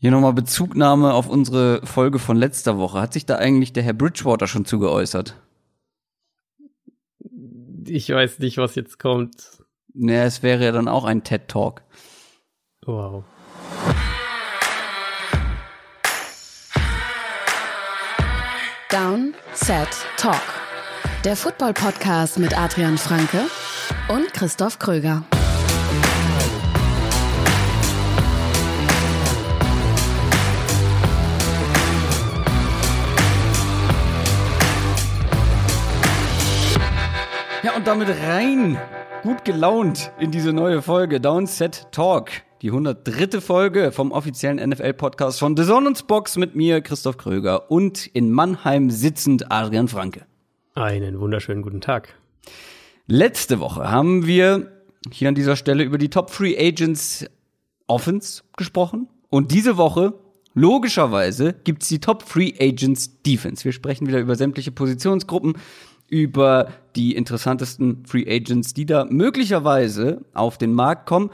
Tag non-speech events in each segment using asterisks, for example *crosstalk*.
Hier nochmal Bezugnahme auf unsere Folge von letzter Woche. Hat sich da eigentlich der Herr Bridgewater schon zugeäußert? Ich weiß nicht, was jetzt kommt. Naja, es wäre ja dann auch ein TED Talk. Wow. Down, Set, Talk. Der Football-Podcast mit Adrian Franke und Christoph Kröger. Damit rein, gut gelaunt in diese neue Folge Downset Talk. Die 103. Folge vom offiziellen NFL-Podcast von The Sonnensbox mit mir, Christoph Kröger, und in Mannheim sitzend Adrian Franke. Einen wunderschönen guten Tag. Letzte Woche haben wir hier an dieser Stelle über die Top Free Agents Offense gesprochen. Und diese Woche, logischerweise, gibt's die Top Free Agents Defense. Wir sprechen wieder über sämtliche Positionsgruppen, über die interessantesten Free Agents, die da möglicherweise auf den Markt kommen.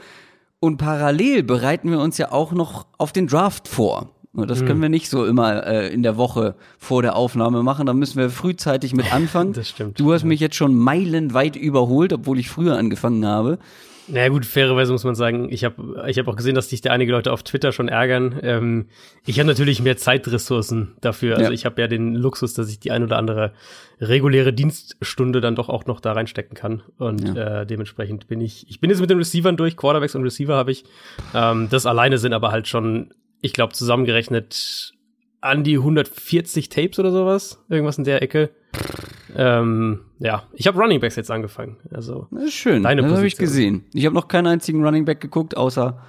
Und parallel bereiten wir uns ja auch noch auf den Draft vor. Das können wir nicht so immer äh, in der Woche vor der Aufnahme machen. Da müssen wir frühzeitig mit *laughs* anfangen. Das stimmt. Du hast mich jetzt schon meilenweit überholt, obwohl ich früher angefangen habe. Naja gut, fairerweise muss man sagen, ich habe ich hab auch gesehen, dass sich da einige Leute auf Twitter schon ärgern. Ähm, ich habe natürlich mehr Zeitressourcen dafür. Also Ja. ich habe ja den Luxus, dass ich die ein oder andere reguläre Dienststunde dann doch auch noch da reinstecken kann. Und äh, dementsprechend bin ich, ich bin jetzt mit den Receivern durch, Quarterbacks und Receiver habe ich. Ähm, das alleine sind aber halt schon, ich glaube, zusammengerechnet an die 140 Tapes oder sowas. Irgendwas in der Ecke. Ähm, ja, ich habe Running Backs jetzt angefangen. Also Das ist schön. Deine das habe ich gesehen. Ich habe noch keinen einzigen Running Back geguckt, außer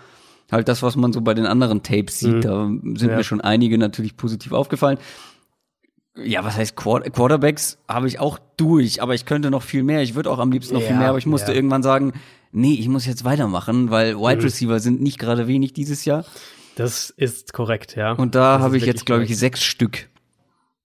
halt das, was man so bei den anderen Tapes sieht. Da sind Ja. mir schon einige natürlich positiv aufgefallen. Ja, was heißt Quar- Quarterbacks habe ich auch durch, aber ich könnte noch viel mehr. Ich würde auch am liebsten noch viel Ja, mehr, aber ich musste ja. irgendwann sagen, nee, ich muss jetzt weitermachen, weil Wide Receiver sind nicht gerade wenig dieses Jahr. Das ist korrekt, ja. Und da habe ich jetzt, glaube ich, sechs Stück.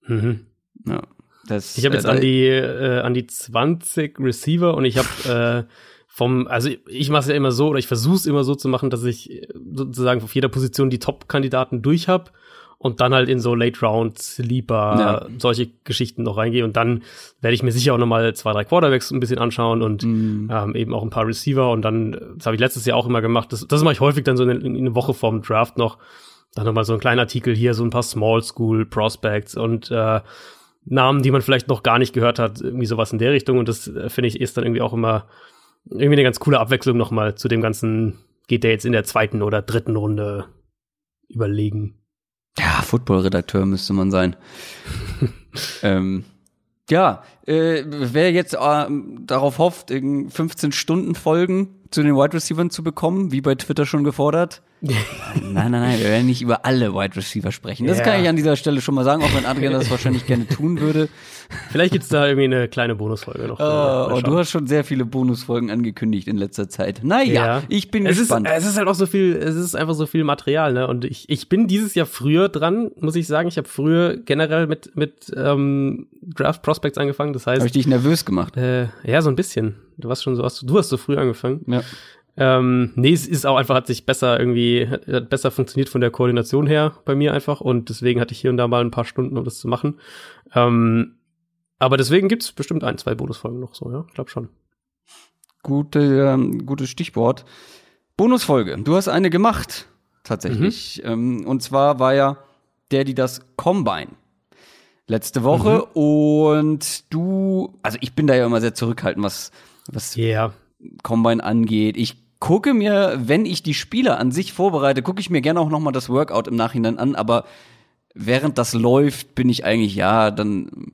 Mhm. Ja, das, Ich habe jetzt äh, an die äh, an die 20 Receiver und ich habe äh, vom also ich mache es ja immer so oder ich versuche es immer so zu machen, dass ich äh, sozusagen auf jeder Position die Top-Kandidaten durch habe und dann halt in so Late Round Sleeper Ja. solche Geschichten noch reingehe und dann werde ich mir sicher auch noch mal zwei drei Quarterbacks ein bisschen anschauen und Mhm. ähm, eben auch ein paar Receiver und dann das habe ich letztes Jahr auch immer gemacht. Das, das mache ich häufig dann so in, in eine Woche vorm Draft noch. Dann nochmal so ein kleiner Artikel hier, so ein paar Small School Prospects und äh, Namen, die man vielleicht noch gar nicht gehört hat, irgendwie sowas in der Richtung. Und das äh, finde ich ist dann irgendwie auch immer irgendwie eine ganz coole Abwechslung nochmal zu dem ganzen, geht der jetzt in der zweiten oder dritten Runde überlegen. Ja, Football-Redakteur müsste man sein. *laughs* ähm, ja, äh, wer jetzt äh, darauf hofft, irgend 15 Stunden Folgen zu den Wide Receivers zu bekommen, wie bei Twitter schon gefordert. Nein, nein, nein, wir werden nicht über alle Wide Receiver sprechen. Das Ja. kann ich an dieser Stelle schon mal sagen, auch wenn Adrian das wahrscheinlich gerne tun würde. Vielleicht gibt's da irgendwie eine kleine Bonusfolge noch. Mal oh, du hast schon sehr viele Bonusfolgen angekündigt in letzter Zeit. Naja, Ja. ich bin es gespannt. Ist, es ist halt auch so viel, es ist einfach so viel Material, ne? Und ich, ich bin dieses Jahr früher dran, muss ich sagen. Ich habe früher generell mit, mit ähm, Draft Prospects angefangen. Das Habe heißt, ich dich nervös gemacht? äh, ja, so ein bisschen. Du warst schon so, hast, du hast so früh angefangen. Ja. Ähm, nee, es ist auch einfach, hat sich besser irgendwie, hat hat besser funktioniert von der Koordination her bei mir einfach und deswegen hatte ich hier und da mal ein paar Stunden, um das zu machen. Ähm, aber deswegen gibt's bestimmt ein, zwei Bonusfolgen noch so, ja, ich glaube schon. Gute, ähm, gutes Stichwort. Bonusfolge. Du hast eine gemacht, tatsächlich. Ähm, und zwar war ja der, die das Combine. Letzte Woche. Und du, also ich bin da ja immer sehr zurückhaltend, was, was Ja, Combine angeht. Ich gucke mir, wenn ich die Spieler an sich vorbereite, gucke ich mir gerne auch noch mal das Workout im Nachhinein an, aber während das läuft, bin ich eigentlich, ja, dann,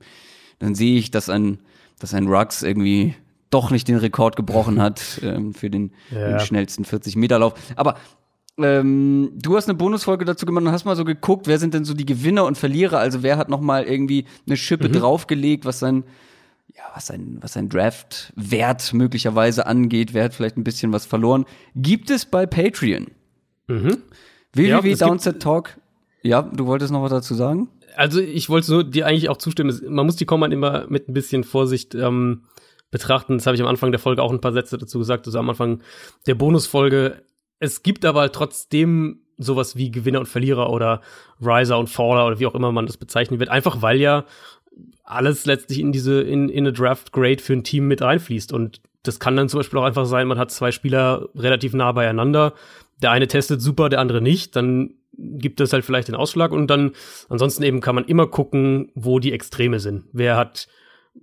dann sehe ich, dass ein, dass ein Rux irgendwie doch nicht den Rekord gebrochen *laughs* hat ähm, für den, Ja. den schnellsten 40-Meter-Lauf. Aber ähm, du hast eine Bonusfolge dazu gemacht und hast mal so geguckt, wer sind denn so die Gewinner und Verlierer? Also wer hat noch mal irgendwie eine Schippe draufgelegt, was sein ja, was sein, was sein Draft-Wert möglicherweise angeht, wer hat vielleicht ein bisschen was verloren. Gibt es bei Patreon. mhm. www Ja, es gibt- Downset Talk. Ja, du wolltest noch was dazu sagen? Also ich wollte so dir eigentlich auch zustimmen. Man muss die Combine immer mit ein bisschen Vorsicht ähm, betrachten. Das habe ich am Anfang der Folge auch ein paar Sätze dazu gesagt. Also am Anfang der Bonusfolge. Es gibt aber trotzdem sowas wie Gewinner und Verlierer oder Riser und Faller oder wie auch immer man das bezeichnen wird, einfach weil ja alles letztlich in diese, in, in eine Draft Grade für ein Team mit reinfließt. Und das kann dann zum Beispiel auch einfach sein, man hat zwei Spieler relativ nah beieinander. Der eine testet super, der andere nicht. Dann gibt es halt vielleicht den Ausschlag und dann ansonsten eben kann man immer gucken, wo die Extreme sind. Wer hat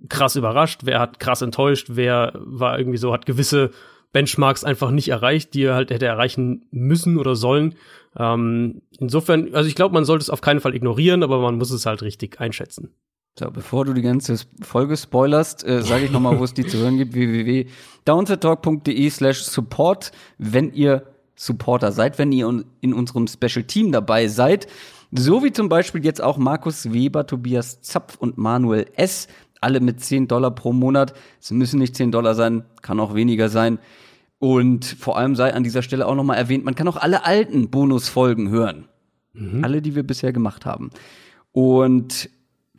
krass überrascht, wer hat krass enttäuscht, wer war irgendwie so, hat gewisse Benchmarks einfach nicht erreicht, die er halt hätte erreichen müssen oder sollen. Ähm, insofern, also ich glaube, man sollte es auf keinen Fall ignorieren, aber man muss es halt richtig einschätzen. So, bevor du die ganze Folge spoilerst, äh, sage ich nochmal, wo es die zu hören gibt, www.downsettalk.de slash support, wenn ihr Supporter seid, wenn ihr in unserem Special Team dabei seid. So wie zum Beispiel jetzt auch Markus Weber, Tobias Zapf und Manuel S. Alle mit 10 Dollar pro Monat. Es müssen nicht 10 Dollar sein, kann auch weniger sein. Und vor allem sei an dieser Stelle auch nochmal erwähnt, man kann auch alle alten Bonusfolgen hören. Mhm. Alle, die wir bisher gemacht haben. Und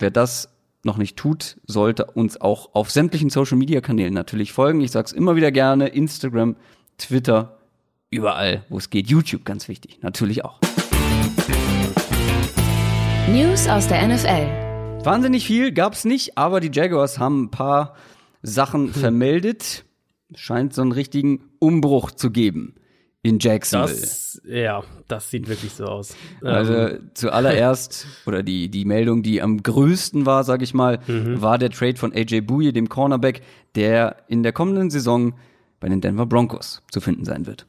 Wer das noch nicht tut, sollte uns auch auf sämtlichen Social Media Kanälen natürlich folgen. Ich sag's immer wieder gerne: Instagram, Twitter, überall, wo es geht. YouTube, ganz wichtig, natürlich auch. News aus der NFL. Wahnsinnig viel gab's nicht, aber die Jaguars haben ein paar Sachen hm. *laughs* vermeldet. Scheint so einen richtigen Umbruch zu geben in Jacksonville. Das, ja, das sieht wirklich so aus. Also ähm. zuallererst, *laughs* oder die, die Meldung, die am größten war, sag ich mal, mhm. war der Trade von AJ Bouye, dem Cornerback, der in der kommenden Saison bei den Denver Broncos zu finden sein wird.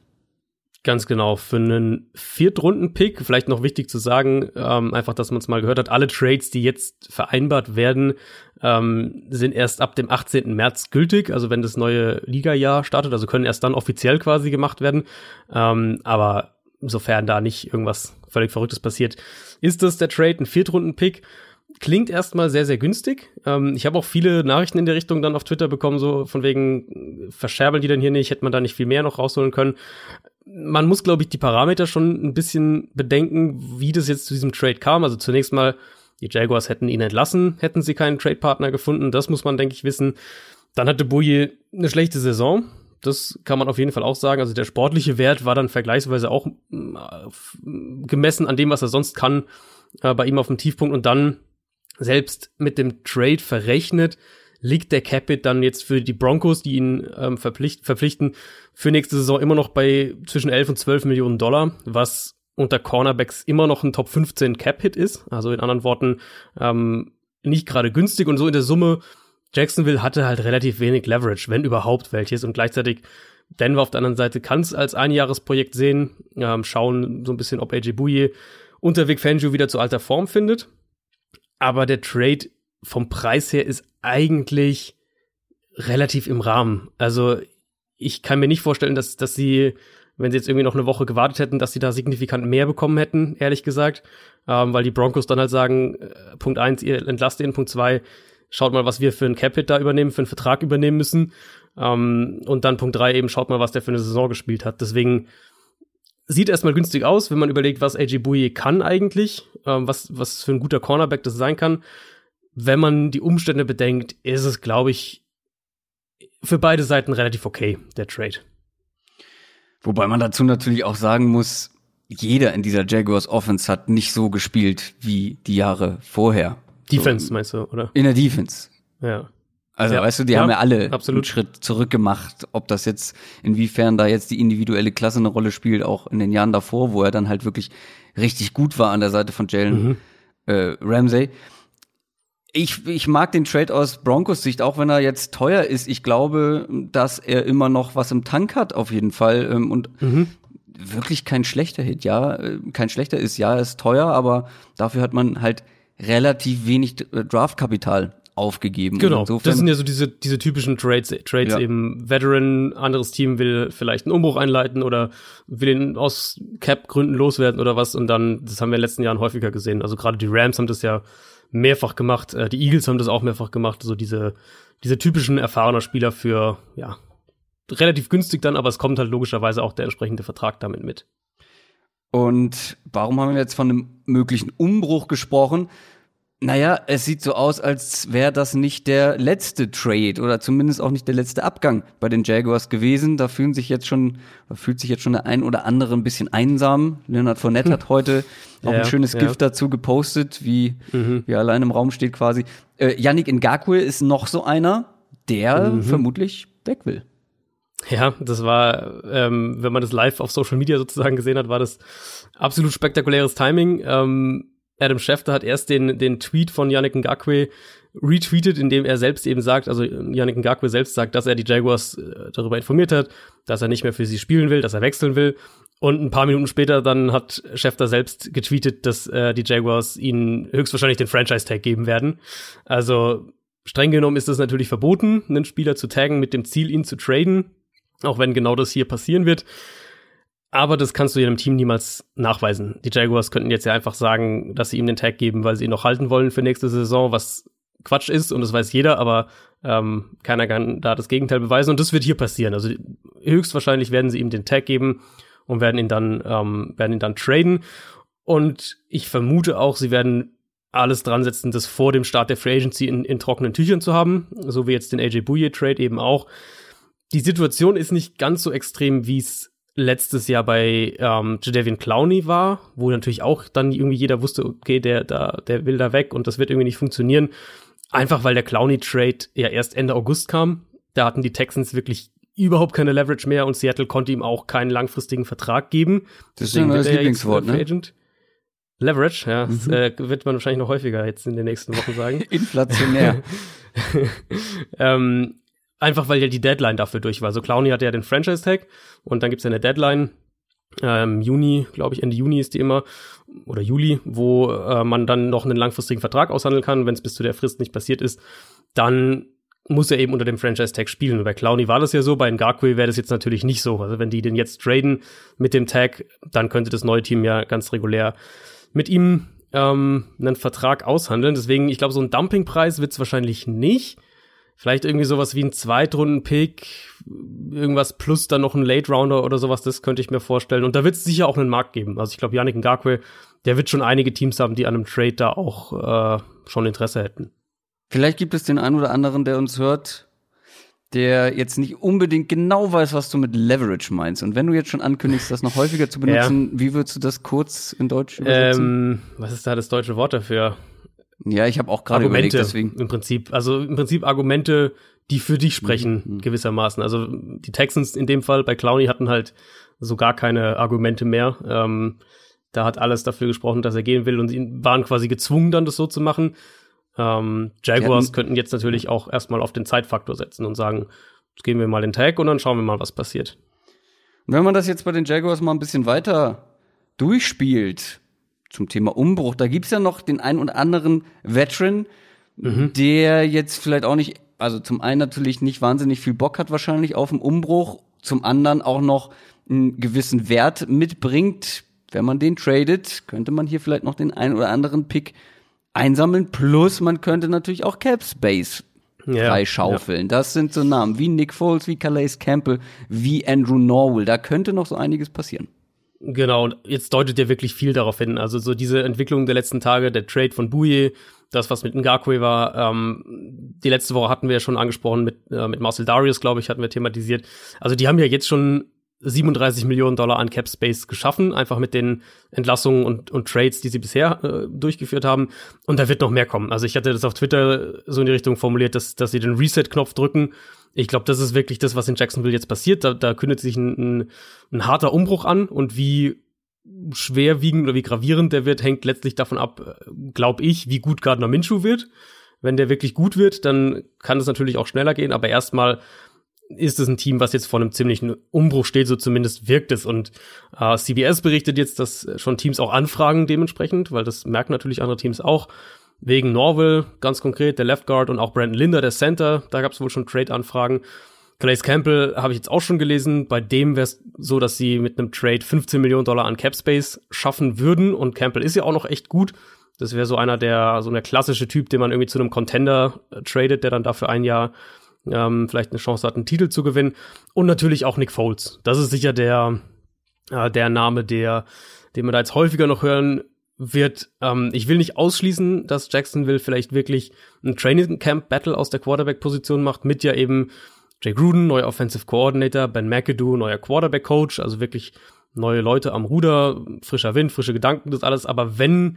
Ganz genau, für einen Viertrunden-Pick, vielleicht noch wichtig zu sagen, ähm, einfach, dass man es mal gehört hat, alle Trades, die jetzt vereinbart werden, ähm, sind erst ab dem 18. März gültig, also wenn das neue Liga-Jahr startet, also können erst dann offiziell quasi gemacht werden. Ähm, aber sofern da nicht irgendwas völlig Verrücktes passiert, ist das der Trade, ein Viertrunden-Pick. Klingt erstmal sehr, sehr günstig. Ähm, ich habe auch viele Nachrichten in der Richtung dann auf Twitter bekommen, so von wegen, verscherbeln die denn hier nicht, hätte man da nicht viel mehr noch rausholen können man muss, glaube ich, die Parameter schon ein bisschen bedenken, wie das jetzt zu diesem Trade kam. Also zunächst mal, die Jaguars hätten ihn entlassen, hätten sie keinen Trade-Partner gefunden. Das muss man, denke ich, wissen. Dann hatte Bouye eine schlechte Saison. Das kann man auf jeden Fall auch sagen. Also der sportliche Wert war dann vergleichsweise auch äh, gemessen an dem, was er sonst kann, äh, bei ihm auf dem Tiefpunkt. Und dann selbst mit dem Trade verrechnet, liegt der Capit dann jetzt für die Broncos, die ihn ähm, verpflicht, verpflichten, für nächste Saison immer noch bei zwischen 11 und 12 Millionen Dollar, was unter Cornerbacks immer noch ein Top 15 Cap-Hit ist. Also in anderen Worten, ähm, nicht gerade günstig und so in der Summe. Jacksonville hatte halt relativ wenig Leverage, wenn überhaupt welches. Und gleichzeitig Denver auf der anderen Seite kann es als Einjahresprojekt sehen, ähm, schauen so ein bisschen, ob AJ Bouye unter Vic Fangio wieder zu alter Form findet. Aber der Trade vom Preis her ist eigentlich relativ im Rahmen. Also ich kann mir nicht vorstellen, dass, dass sie, wenn sie jetzt irgendwie noch eine Woche gewartet hätten, dass sie da signifikant mehr bekommen hätten, ehrlich gesagt. Ähm, weil die Broncos dann halt sagen, äh, Punkt eins, ihr entlasst ihn, Punkt zwei, schaut mal, was wir für ein Capit da übernehmen, für einen Vertrag übernehmen müssen. Ähm, und dann Punkt drei eben, schaut mal, was der für eine Saison gespielt hat. Deswegen sieht erstmal günstig aus, wenn man überlegt, was AJ Bouye kann eigentlich, ähm, was, was für ein guter Cornerback das sein kann wenn man die Umstände bedenkt, ist es, glaube ich, für beide Seiten relativ okay, der Trade. Wobei man dazu natürlich auch sagen muss, jeder in dieser Jaguars Offense hat nicht so gespielt wie die Jahre vorher. Defense so, meinst du, oder? In der Defense. Ja. Also ja, weißt du, die ja, haben ja alle absolut. einen Schritt zurück gemacht. Ob das jetzt, inwiefern da jetzt die individuelle Klasse eine Rolle spielt, auch in den Jahren davor, wo er dann halt wirklich richtig gut war an der Seite von Jalen mhm. äh, Ramsey ich, ich mag den Trade aus Broncos Sicht, auch wenn er jetzt teuer ist. Ich glaube, dass er immer noch was im Tank hat, auf jeden Fall. Ähm, und mhm. wirklich kein schlechter Hit, ja. Äh, kein schlechter ist, ja, er ist teuer, aber dafür hat man halt relativ wenig äh, Draftkapital aufgegeben. Genau, das sind ja so diese, diese typischen Trades, Trades ja. eben Veteran, anderes Team will vielleicht einen Umbruch einleiten oder will ihn aus Cap-Gründen loswerden oder was und dann, das haben wir in den letzten Jahren häufiger gesehen. Also gerade die Rams haben das ja mehrfach gemacht. Äh, die Eagles haben das auch mehrfach gemacht. So diese, diese typischen erfahrener Spieler für, ja, relativ günstig dann, aber es kommt halt logischerweise auch der entsprechende Vertrag damit mit. Und warum haben wir jetzt von einem möglichen Umbruch gesprochen? Naja, es sieht so aus, als wäre das nicht der letzte Trade oder zumindest auch nicht der letzte Abgang bei den Jaguars gewesen. Da fühlen sich jetzt schon, da fühlt sich jetzt schon der ein oder andere ein bisschen einsam. Leonard Fournette hm. hat heute auch ja, ein schönes ja. Gift dazu gepostet, wie, mhm. wie allein im Raum steht quasi. Äh, Yannick Ngakwe ist noch so einer, der mhm. vermutlich weg will. Ja, das war, ähm, wenn man das live auf Social Media sozusagen gesehen hat, war das absolut spektakuläres Timing. Ähm, Adam Schefter hat erst den, den Tweet von Yannick Ngakwe retweetet, in dem er selbst eben sagt, also Yannick Ngakwe selbst sagt, dass er die Jaguars äh, darüber informiert hat, dass er nicht mehr für sie spielen will, dass er wechseln will. Und ein paar Minuten später dann hat Schefter selbst getweetet, dass äh, die Jaguars ihnen höchstwahrscheinlich den Franchise-Tag geben werden. Also streng genommen ist es natürlich verboten, einen Spieler zu taggen mit dem Ziel, ihn zu traden, auch wenn genau das hier passieren wird. Aber das kannst du jedem Team niemals nachweisen. Die Jaguars könnten jetzt ja einfach sagen, dass sie ihm den Tag geben, weil sie ihn noch halten wollen für nächste Saison, was Quatsch ist und das weiß jeder, aber ähm, keiner kann da das Gegenteil beweisen und das wird hier passieren. Also höchstwahrscheinlich werden sie ihm den Tag geben und werden ihn dann ähm, werden ihn dann traden und ich vermute auch, sie werden alles dran setzen, das vor dem Start der Free Agency in, in trockenen Tüchern zu haben, so wie jetzt den AJ Bouye Trade eben auch. Die Situation ist nicht ganz so extrem, wie es letztes Jahr bei ähm, Jadavian Clowney war, wo natürlich auch dann irgendwie jeder wusste, okay, der, da, der will da weg und das wird irgendwie nicht funktionieren. Einfach weil der Clowney-Trade ja erst Ende August kam. Da hatten die Texans wirklich überhaupt keine Leverage mehr und Seattle konnte ihm auch keinen langfristigen Vertrag geben. Das Deswegen ist ein Lieblingswort, ne? Agent. Leverage, ja, mhm. das äh, wird man wahrscheinlich noch häufiger jetzt in den nächsten Wochen sagen. *laughs* Inflationär. *laughs* ähm, Einfach weil ja die Deadline dafür durch war. Also Clowny hatte ja den Franchise-Tag und dann gibt's ja eine Deadline. Ähm, Juni, glaube ich, Ende Juni ist die immer, oder Juli, wo äh, man dann noch einen langfristigen Vertrag aushandeln kann, wenn es bis zu der Frist nicht passiert ist. Dann muss er eben unter dem Franchise-Tag spielen. Und bei Clowny war das ja so, bei Ngakwe wäre das jetzt natürlich nicht so. Also wenn die den jetzt traden mit dem Tag, dann könnte das neue Team ja ganz regulär mit ihm ähm, einen Vertrag aushandeln. Deswegen, ich glaube, so ein Dumpingpreis wird's wahrscheinlich nicht. Vielleicht irgendwie sowas wie ein Zweitrunden-Pick, irgendwas plus dann noch ein Late-Rounder oder sowas, das könnte ich mir vorstellen. Und da wird es sicher auch einen Markt geben. Also ich glaube, Yannick Ngakwe, der wird schon einige Teams haben, die an einem Trade da auch äh, schon Interesse hätten. Vielleicht gibt es den einen oder anderen, der uns hört, der jetzt nicht unbedingt genau weiß, was du mit Leverage meinst. Und wenn du jetzt schon ankündigst, das noch häufiger zu *laughs* benutzen, ja. wie würdest du das kurz in Deutsch übersetzen? Ähm, was ist da das deutsche Wort dafür? Ja, ich habe auch gerade überlegt, deswegen. Im Prinzip, also im Prinzip Argumente, die für dich sprechen, mhm. gewissermaßen. Also die Texans in dem Fall bei Clowney hatten halt so gar keine Argumente mehr. Ähm, da hat alles dafür gesprochen, dass er gehen will und sie waren quasi gezwungen, dann das so zu machen. Ähm, Jaguars könnten jetzt natürlich auch erstmal auf den Zeitfaktor setzen und sagen, jetzt geben wir mal den Tag und dann schauen wir mal, was passiert. Und wenn man das jetzt bei den Jaguars mal ein bisschen weiter durchspielt, zum Thema Umbruch. Da gibt's ja noch den einen oder anderen Veteran, mhm. der jetzt vielleicht auch nicht, also zum einen natürlich nicht wahnsinnig viel Bock hat wahrscheinlich auf den Umbruch, zum anderen auch noch einen gewissen Wert mitbringt. Wenn man den tradet, könnte man hier vielleicht noch den einen oder anderen Pick einsammeln. Plus man könnte natürlich auch Cap Space ja, freischaufeln. Ja. Das sind so Namen wie Nick Foles, wie Calais Campbell, wie Andrew Norwell. Da könnte noch so einiges passieren. Genau, und jetzt deutet ja wirklich viel darauf hin. Also so diese Entwicklung der letzten Tage, der Trade von Bouye, das, was mit Ngakwe war, ähm, die letzte Woche hatten wir ja schon angesprochen mit, äh, mit Marcel Darius, glaube ich, hatten wir thematisiert. Also die haben ja jetzt schon 37 Millionen Dollar an Cap Space geschaffen, einfach mit den Entlassungen und, und Trades, die sie bisher äh, durchgeführt haben. Und da wird noch mehr kommen. Also ich hatte das auf Twitter so in die Richtung formuliert, dass, dass sie den Reset-Knopf drücken ich glaube, das ist wirklich das, was in Jacksonville jetzt passiert. Da, da kündet sich ein, ein, ein harter Umbruch an und wie schwerwiegend oder wie gravierend der wird, hängt letztlich davon ab, glaube ich, wie gut Gardner Minshew wird. Wenn der wirklich gut wird, dann kann es natürlich auch schneller gehen, aber erstmal ist es ein Team, was jetzt vor einem ziemlichen Umbruch steht, so zumindest wirkt es. Und äh, CBS berichtet jetzt, dass schon Teams auch anfragen dementsprechend, weil das merken natürlich andere Teams auch, wegen Norville, ganz konkret, der Left Guard und auch Brandon Linder, der Center, da gab es wohl schon Trade-Anfragen. Calais Campbell habe ich jetzt auch schon gelesen. Bei dem wäre es so, dass sie mit einem Trade 15 Millionen Dollar an Cap Space schaffen würden. Und Campbell ist ja auch noch echt gut. Das wäre so einer der, so der klassische Typ, den man irgendwie zu einem Contender äh, tradet, der dann dafür ein Jahr ähm, vielleicht eine Chance hat, einen Titel zu gewinnen. Und natürlich auch Nick Foles. Das ist sicher der, äh, der Name, der, den wir da jetzt häufiger noch hören wird, ähm, ich will nicht ausschließen, dass Jacksonville vielleicht wirklich ein Training Camp Battle aus der Quarterback-Position macht, mit ja eben Jay Gruden, neuer Offensive Coordinator, Ben McAdoo, neuer Quarterback-Coach, also wirklich neue Leute am Ruder, frischer Wind, frische Gedanken, das alles. Aber wenn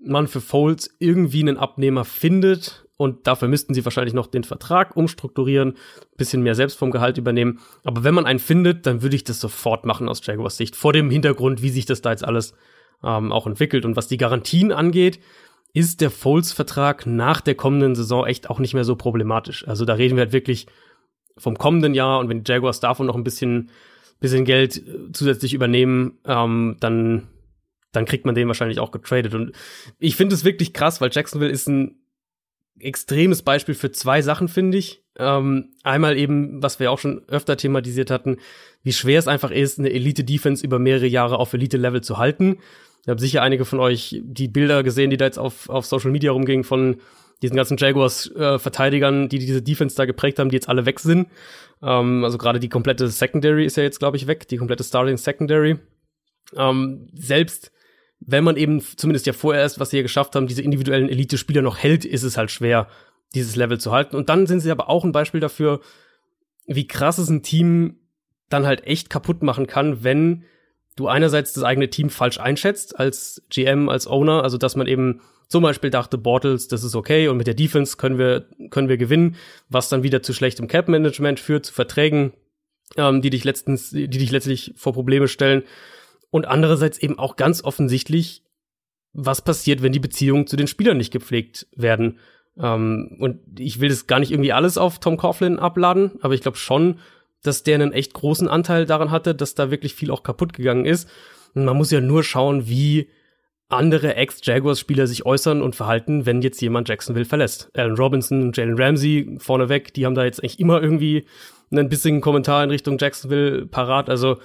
man für Foles irgendwie einen Abnehmer findet und dafür müssten sie wahrscheinlich noch den Vertrag umstrukturieren, bisschen mehr selbst vom Gehalt übernehmen. Aber wenn man einen findet, dann würde ich das sofort machen aus Jaguars Sicht, vor dem Hintergrund, wie sich das da jetzt alles ähm, auch entwickelt. Und was die Garantien angeht, ist der Foles-Vertrag nach der kommenden Saison echt auch nicht mehr so problematisch. Also da reden wir halt wirklich vom kommenden Jahr und wenn die Jaguars davon noch ein bisschen, bisschen Geld äh, zusätzlich übernehmen, ähm, dann, dann kriegt man den wahrscheinlich auch getradet. Und ich finde es wirklich krass, weil Jacksonville ist ein extremes Beispiel für zwei Sachen, finde ich. Ähm, einmal eben, was wir auch schon öfter thematisiert hatten, wie schwer es einfach ist, eine Elite-Defense über mehrere Jahre auf Elite-Level zu halten. Ich habe sicher einige von euch die Bilder gesehen, die da jetzt auf, auf Social Media rumgingen von diesen ganzen Jaguars-Verteidigern, äh, die diese Defense da geprägt haben, die jetzt alle weg sind. Ähm, also gerade die komplette Secondary ist ja jetzt, glaube ich, weg, die komplette Starting Secondary. Ähm, selbst wenn man eben zumindest ja vorerst, was sie ja geschafft haben, diese individuellen Elite-Spieler noch hält, ist es halt schwer, dieses Level zu halten. Und dann sind sie aber auch ein Beispiel dafür, wie krass es ein Team dann halt echt kaputt machen kann, wenn du einerseits das eigene Team falsch einschätzt als GM, als Owner, also dass man eben zum Beispiel dachte, Bortles, das ist okay und mit der Defense können wir, können wir gewinnen, was dann wieder zu schlechtem Cap-Management führt, zu Verträgen, ähm, die dich letztens, die dich letztlich vor Probleme stellen. Und andererseits eben auch ganz offensichtlich, was passiert, wenn die Beziehungen zu den Spielern nicht gepflegt werden. Ähm, und ich will das gar nicht irgendwie alles auf Tom Coughlin abladen, aber ich glaube schon, dass der einen echt großen Anteil daran hatte, dass da wirklich viel auch kaputt gegangen ist. Und man muss ja nur schauen, wie andere Ex-Jaguars-Spieler sich äußern und verhalten, wenn jetzt jemand Jacksonville verlässt. Alan Robinson, Jalen Ramsey vorneweg, die haben da jetzt eigentlich immer irgendwie einen bisschen Kommentar in Richtung Jacksonville parat. Also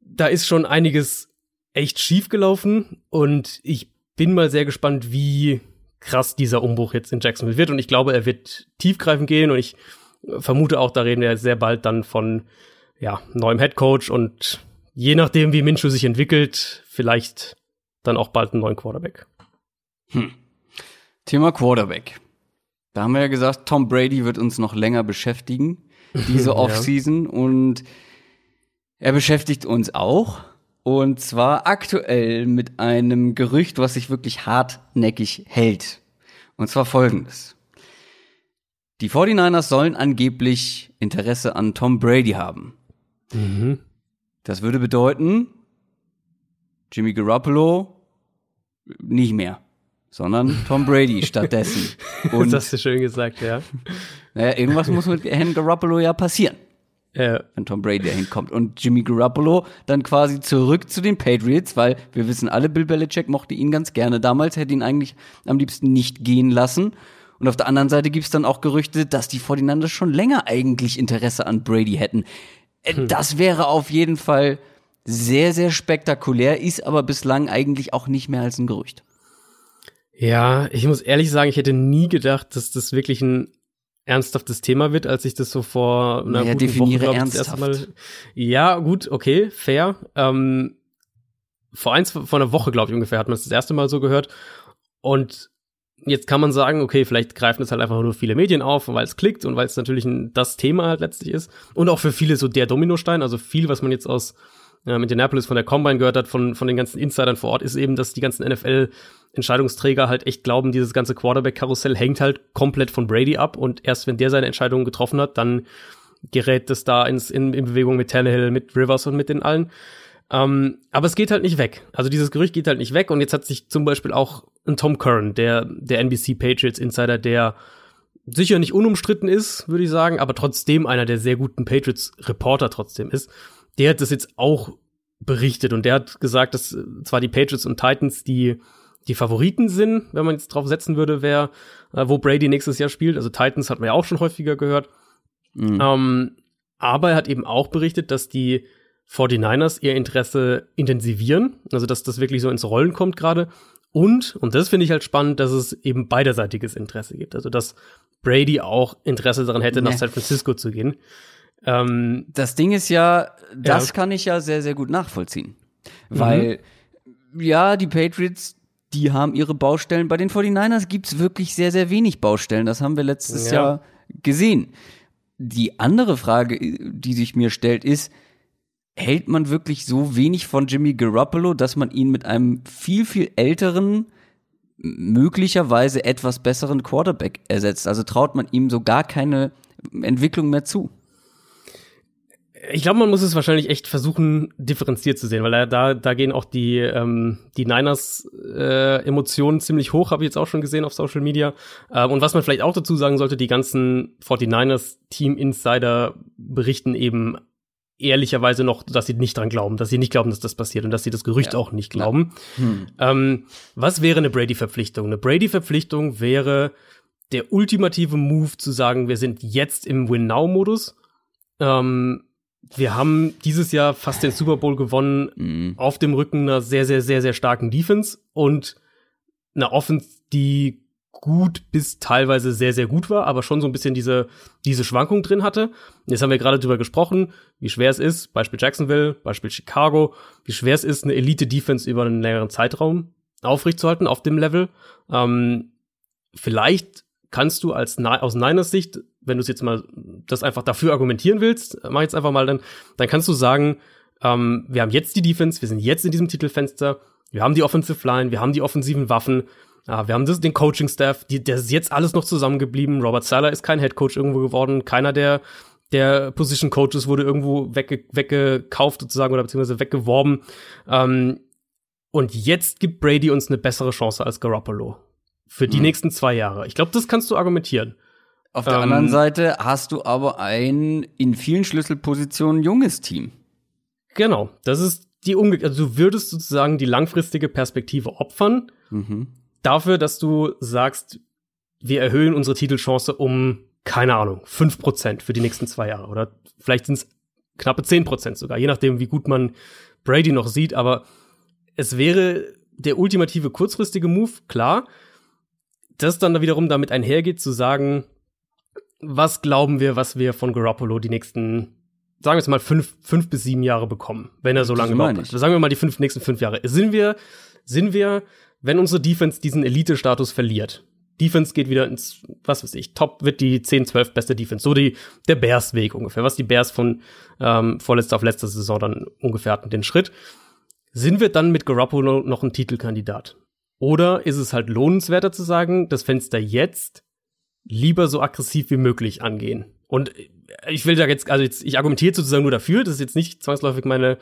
da ist schon einiges echt schief gelaufen und ich bin mal sehr gespannt, wie krass dieser Umbruch jetzt in Jacksonville wird und ich glaube, er wird tiefgreifend gehen und ich vermute auch, da reden wir sehr bald dann von ja, neuem Headcoach und je nachdem, wie Minshew sich entwickelt, vielleicht dann auch bald einen neuen Quarterback. Hm. Thema Quarterback. Da haben wir ja gesagt, Tom Brady wird uns noch länger beschäftigen, diese *laughs* Offseason. ja. Und er beschäftigt uns auch. Und zwar aktuell mit einem Gerücht, was sich wirklich hartnäckig hält. Und zwar folgendes. Die 49ers sollen angeblich Interesse an Tom Brady haben. Mhm. Das würde bedeuten, Jimmy Garoppolo nicht mehr, sondern Tom Brady *laughs* stattdessen. Und, das hast du schön gesagt, ja. Naja, irgendwas muss mit Herrn Garoppolo ja passieren. Ja. Wenn Tom Brady dahin kommt. Und Jimmy Garoppolo dann quasi zurück zu den Patriots, weil wir wissen alle, Bill Belichick mochte ihn ganz gerne damals, hätte ihn eigentlich am liebsten nicht gehen lassen. Und auf der anderen Seite gibt es dann auch Gerüchte, dass die 49ers schon länger eigentlich Interesse an Brady hätten. Äh, hm. Das wäre auf jeden Fall sehr, sehr spektakulär, ist aber bislang eigentlich auch nicht mehr als ein Gerücht. Ja, ich muss ehrlich sagen, ich hätte nie gedacht, dass das wirklich ein ernsthaftes Thema wird, als ich das so vor einer naja, guten definiere Woche, ernsthaft. das erste Mal. Ja, gut, okay, fair. Ähm, vor eins vor einer Woche, glaube ich ungefähr, hat man es das erste Mal so gehört. Und jetzt kann man sagen, okay, vielleicht greifen es halt einfach nur viele Medien auf, weil es klickt und weil es natürlich ein, das Thema halt letztlich ist. Und auch für viele so der Dominostein, also viel, was man jetzt aus ähm, Indianapolis von der Combine gehört hat, von, von den ganzen Insidern vor Ort, ist eben, dass die ganzen NFL-Entscheidungsträger halt echt glauben, dieses ganze Quarterback-Karussell hängt halt komplett von Brady ab und erst wenn der seine Entscheidungen getroffen hat, dann gerät das da ins, in, in Bewegung mit Tannehill, mit Rivers und mit den allen. Ähm, aber es geht halt nicht weg. Also dieses Gerücht geht halt nicht weg und jetzt hat sich zum Beispiel auch ein Tom Curran, der, der NBC Patriots Insider, der sicher nicht unumstritten ist, würde ich sagen, aber trotzdem einer der sehr guten Patriots Reporter trotzdem ist, der hat das jetzt auch berichtet und der hat gesagt, dass zwar die Patriots und Titans die die Favoriten sind, wenn man jetzt drauf setzen würde, wer äh, wo Brady nächstes Jahr spielt. Also Titans hat man ja auch schon häufiger gehört. Mhm. Ähm, aber er hat eben auch berichtet, dass die 49ers ihr Interesse intensivieren, also dass das wirklich so ins Rollen kommt gerade. Und, und das finde ich halt spannend, dass es eben beiderseitiges Interesse gibt. Also dass Brady auch Interesse daran hätte, nee. nach San Francisco zu gehen. Ähm, das Ding ist ja, das ja. kann ich ja sehr, sehr gut nachvollziehen. Mhm. Weil, ja, die Patriots die haben ihre Baustellen. Bei den 49ers gibt's wirklich sehr, sehr wenig Baustellen. Das haben wir letztes Ja. Jahr gesehen. Die andere Frage, die sich mir stellt, ist, hält man wirklich so wenig von Jimmy Garoppolo, dass man ihn mit einem viel, viel älteren, möglicherweise etwas besseren Quarterback ersetzt? Also traut man ihm so gar keine Entwicklung mehr zu? Ich glaube, man muss es wahrscheinlich echt versuchen, differenziert zu sehen, weil da, da, gehen auch die, ähm, die Niners-Emotionen ziemlich hoch, habe ich jetzt auch schon gesehen auf Social Media. Ähm, und was man vielleicht auch dazu sagen sollte, die ganzen 49ers-Team-Insider berichten eben ehrlicherweise noch, dass sie nicht dran glauben, dass sie nicht glauben, dass das passiert und dass sie das Gerücht Ja. auch nicht glauben. Ähm, was wäre eine Brady-Verpflichtung? Eine Brady-Verpflichtung wäre der ultimative Move zu sagen, wir sind jetzt im Win-Now-Modus. Ähm, wir haben dieses Jahr fast den Super Bowl gewonnen Mhm. auf dem Rücken einer sehr, sehr, sehr, sehr starken Defense und einer Offense, die gut bis teilweise sehr, sehr gut war, aber schon so ein bisschen diese, diese Schwankung drin hatte. Jetzt haben wir gerade drüber gesprochen, wie schwer es ist, Beispiel Jacksonville, Beispiel Chicago, wie schwer es ist, eine Elite-Defense über einen längeren Zeitraum aufrechtzuerhalten auf dem Level. Ähm, vielleicht kannst du als aus Niners Sicht, wenn du es jetzt mal das einfach dafür argumentieren willst, mach jetzt einfach mal dann, dann kannst du sagen, ähm, wir haben jetzt die Defense, wir sind jetzt in diesem Titelfenster, wir haben die Offensive Line, wir haben die offensiven Waffen, ja, wir haben das, den Coaching-Staff, der ist jetzt alles noch zusammengeblieben. Robert Sala ist kein Head Coach irgendwo geworden, keiner der der Position Coaches wurde irgendwo wegge weggekauft sozusagen oder beziehungsweise weggeworben. Ähm, und jetzt gibt Brady uns eine bessere Chance als Garoppolo für die Mhm. nächsten zwei Jahre. Ich glaube, das kannst du argumentieren. Auf der Ähm, anderen Seite hast du aber ein in vielen Schlüsselpositionen junges Team. Genau, das ist die umge also du würdest sozusagen die langfristige Perspektive opfern Mhm. Dafür, dass du sagst, wir erhöhen unsere Titelchance um keine Ahnung, 5% für die nächsten zwei Jahre oder vielleicht sind es knappe 10% sogar, je nachdem, wie gut man Brady noch sieht, aber es wäre der ultimative kurzfristige Move, klar. Das dann wiederum damit einhergeht, zu sagen, was glauben wir, was wir von Garoppolo die nächsten, sagen wir jetzt mal, fünf, fünf bis sieben Jahre bekommen, wenn er so lange bleibt. Sagen wir mal die fünf, nächsten fünf Jahre. Sind wir, sind wir, wenn unsere Defense diesen Elite-Status verliert, Defense geht wieder ins, was weiß ich, Top wird die 10, 12 beste Defense. So die, der Bears-Weg ungefähr, was die Bears von ähm, vorletzter auf letzter Saison dann ungefähr hatten, den Schritt. Sind wir dann mit Garoppolo noch ein Titelkandidat? Oder ist es halt lohnenswerter zu sagen, das Fenster jetzt lieber so aggressiv wie möglich angehen? Und ich will da jetzt, also jetzt, ich argumentiere sozusagen nur dafür, das ist jetzt nicht zwangsläufig meine,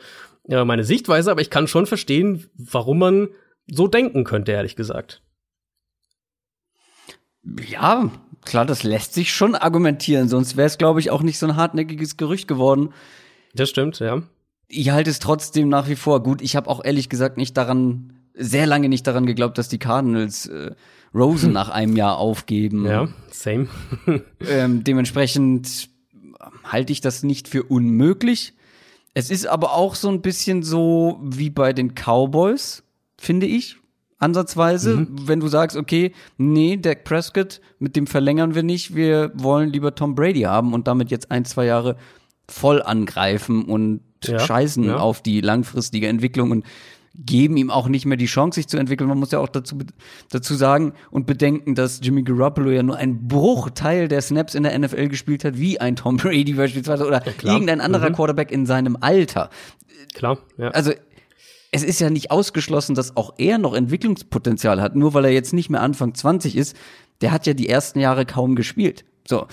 äh, meine Sichtweise, aber ich kann schon verstehen, warum man so denken könnte, ehrlich gesagt. Ja, klar, das lässt sich schon argumentieren, sonst wäre es, glaube ich, auch nicht so ein hartnäckiges Gerücht geworden. Das stimmt, ja. Ich halte es trotzdem nach wie vor gut. Ich habe auch ehrlich gesagt nicht daran, sehr lange nicht daran geglaubt, dass die Cardinals äh, Rosen *laughs* nach einem Jahr aufgeben. Ja, same. *laughs* Ähm, dementsprechend halte ich das nicht für unmöglich. Es ist aber auch so ein bisschen so wie bei den Cowboys, finde ich, ansatzweise. Wenn du sagst, okay, nee, Dak Prescott, mit dem verlängern wir nicht, wir wollen lieber Tom Brady haben und damit jetzt ein, zwei Jahre voll angreifen und Ja, scheißen ja. auf die langfristige Entwicklung und geben ihm auch nicht mehr die Chance, sich zu entwickeln. Man muss ja auch dazu, dazu sagen und bedenken, dass Jimmy Garoppolo ja nur einen Bruchteil der Snaps in der NFL gespielt hat, wie ein Tom Brady *laughs* beispielsweise oder klar. irgendein anderer Mhm. Quarterback in seinem Alter. Klar, ja. Also es ist ja nicht ausgeschlossen, dass auch er noch Entwicklungspotenzial hat, nur weil er jetzt nicht mehr Anfang 20 ist. Der hat ja die ersten Jahre kaum gespielt. So,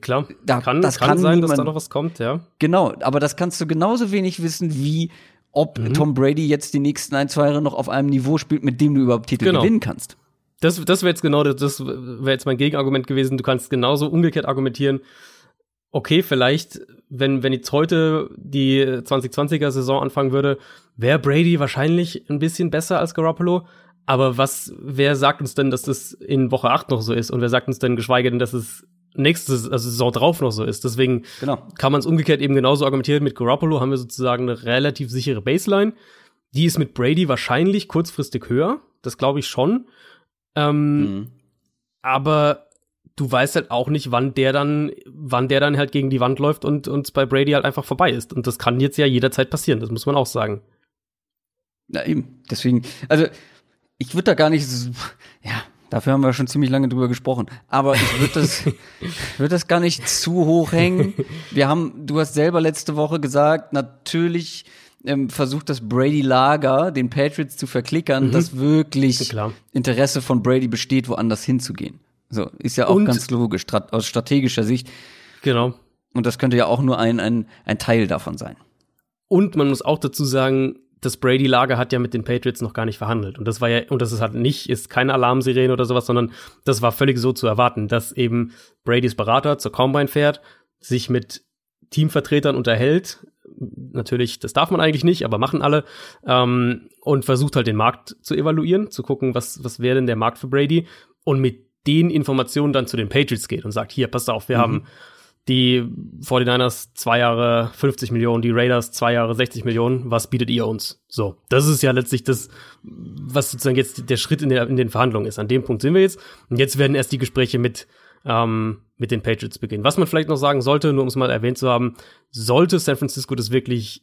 Klar, da- kann, das kann, kann sein, dass niemand- da noch was kommt, ja. genau. Aber das kannst du genauso wenig wissen, wie ob Tom Brady jetzt die nächsten ein, zwei Jahre noch auf einem Niveau spielt, mit dem du überhaupt Titel Genau. gewinnen kannst. Das, das wäre jetzt genau, das, das wäre jetzt mein Gegenargument gewesen. Du kannst genauso umgekehrt argumentieren. Okay, vielleicht, wenn, wenn jetzt heute die 2020er Saison anfangen würde, wäre Brady wahrscheinlich ein bisschen besser als Garoppolo. Aber was, wer sagt uns denn, dass das in Woche 8 noch so ist? Und wer sagt uns denn geschweige denn, dass es nächste also Saison drauf noch so ist? Deswegen Genau. kann man es umgekehrt eben genauso argumentieren. Mit Garoppolo haben wir sozusagen eine relativ sichere Baseline. Die ist mit Brady wahrscheinlich kurzfristig höher. Das glaube ich schon. Ähm, Mhm. aber du weißt halt auch nicht, wann der dann, wann der dann halt gegen die Wand läuft und uns bei Brady halt einfach vorbei ist. Und das kann jetzt ja jederzeit passieren, das muss man auch sagen. Na eben. Deswegen, also ich würde da gar nicht, ja, dafür haben wir schon ziemlich lange drüber gesprochen. Aber ich würde das, *laughs* würde das gar nicht zu hoch hängen. Wir haben, du hast selber letzte Woche gesagt, natürlich ähm, versucht das Brady-Lager, den Patriots zu verklickern, dass wirklich. Interesse von Brady besteht, woanders hinzugehen. So, ist ja auch Und- ganz logisch, strat aus strategischer Sicht. Genau. Und das könnte ja auch nur ein, ein, ein Teil davon sein. Und man muss auch dazu sagen, das Brady-Lager hat ja mit den Patriots noch gar nicht verhandelt. Und das war ja, und das ist halt nicht, ist keine Alarmsirene oder sowas, sondern das war völlig so zu erwarten, dass eben Bradys Berater zur Combine fährt, sich mit Teamvertretern unterhält. Natürlich, das darf man eigentlich nicht, aber machen alle. Ähm, und versucht halt den Markt zu evaluieren, zu gucken, was, was wäre denn der Markt für Brady. Und mit den Informationen dann zu den Patriots geht und sagt, hier, passt auf, wir haben die 49ers zwei Jahre 50 Millionen, die Raiders zwei Jahre 60 Millionen, was bietet ihr uns? So, das ist ja letztlich das, was sozusagen jetzt der Schritt in, der, in den Verhandlungen ist. An dem Punkt sind wir jetzt. Und jetzt werden erst die Gespräche mit, ähm, mit den Patriots beginnen. Was man vielleicht noch sagen sollte, nur um es mal erwähnt zu haben, sollte San Francisco das wirklich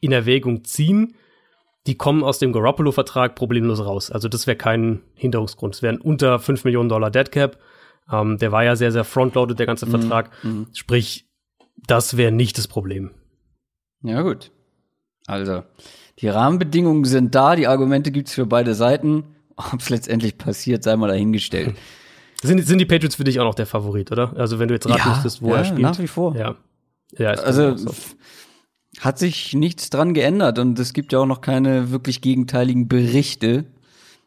in Erwägung ziehen, die kommen aus dem Garoppolo-Vertrag problemlos raus. Also das wäre kein Hinderungsgrund. Es wären unter 5 Millionen Dollar Dead Cap. Ähm, der war ja sehr, sehr frontloaded, der ganze Vertrag. Sprich, das wäre nicht das Problem. Ja, gut. Also, die Rahmenbedingungen sind da, die Argumente gibt's für beide Seiten. Ob es letztendlich passiert, sei mal dahingestellt. *laughs* Sind, sind die Patriots für dich auch noch der Favorit, oder? Also wenn du jetzt raten Ja, müsstest, wo ja, er spielt. nach wie vor. Ja. Ja, ist Also auch so. Hat sich nichts dran geändert und es gibt ja auch noch keine wirklich gegenteiligen Berichte,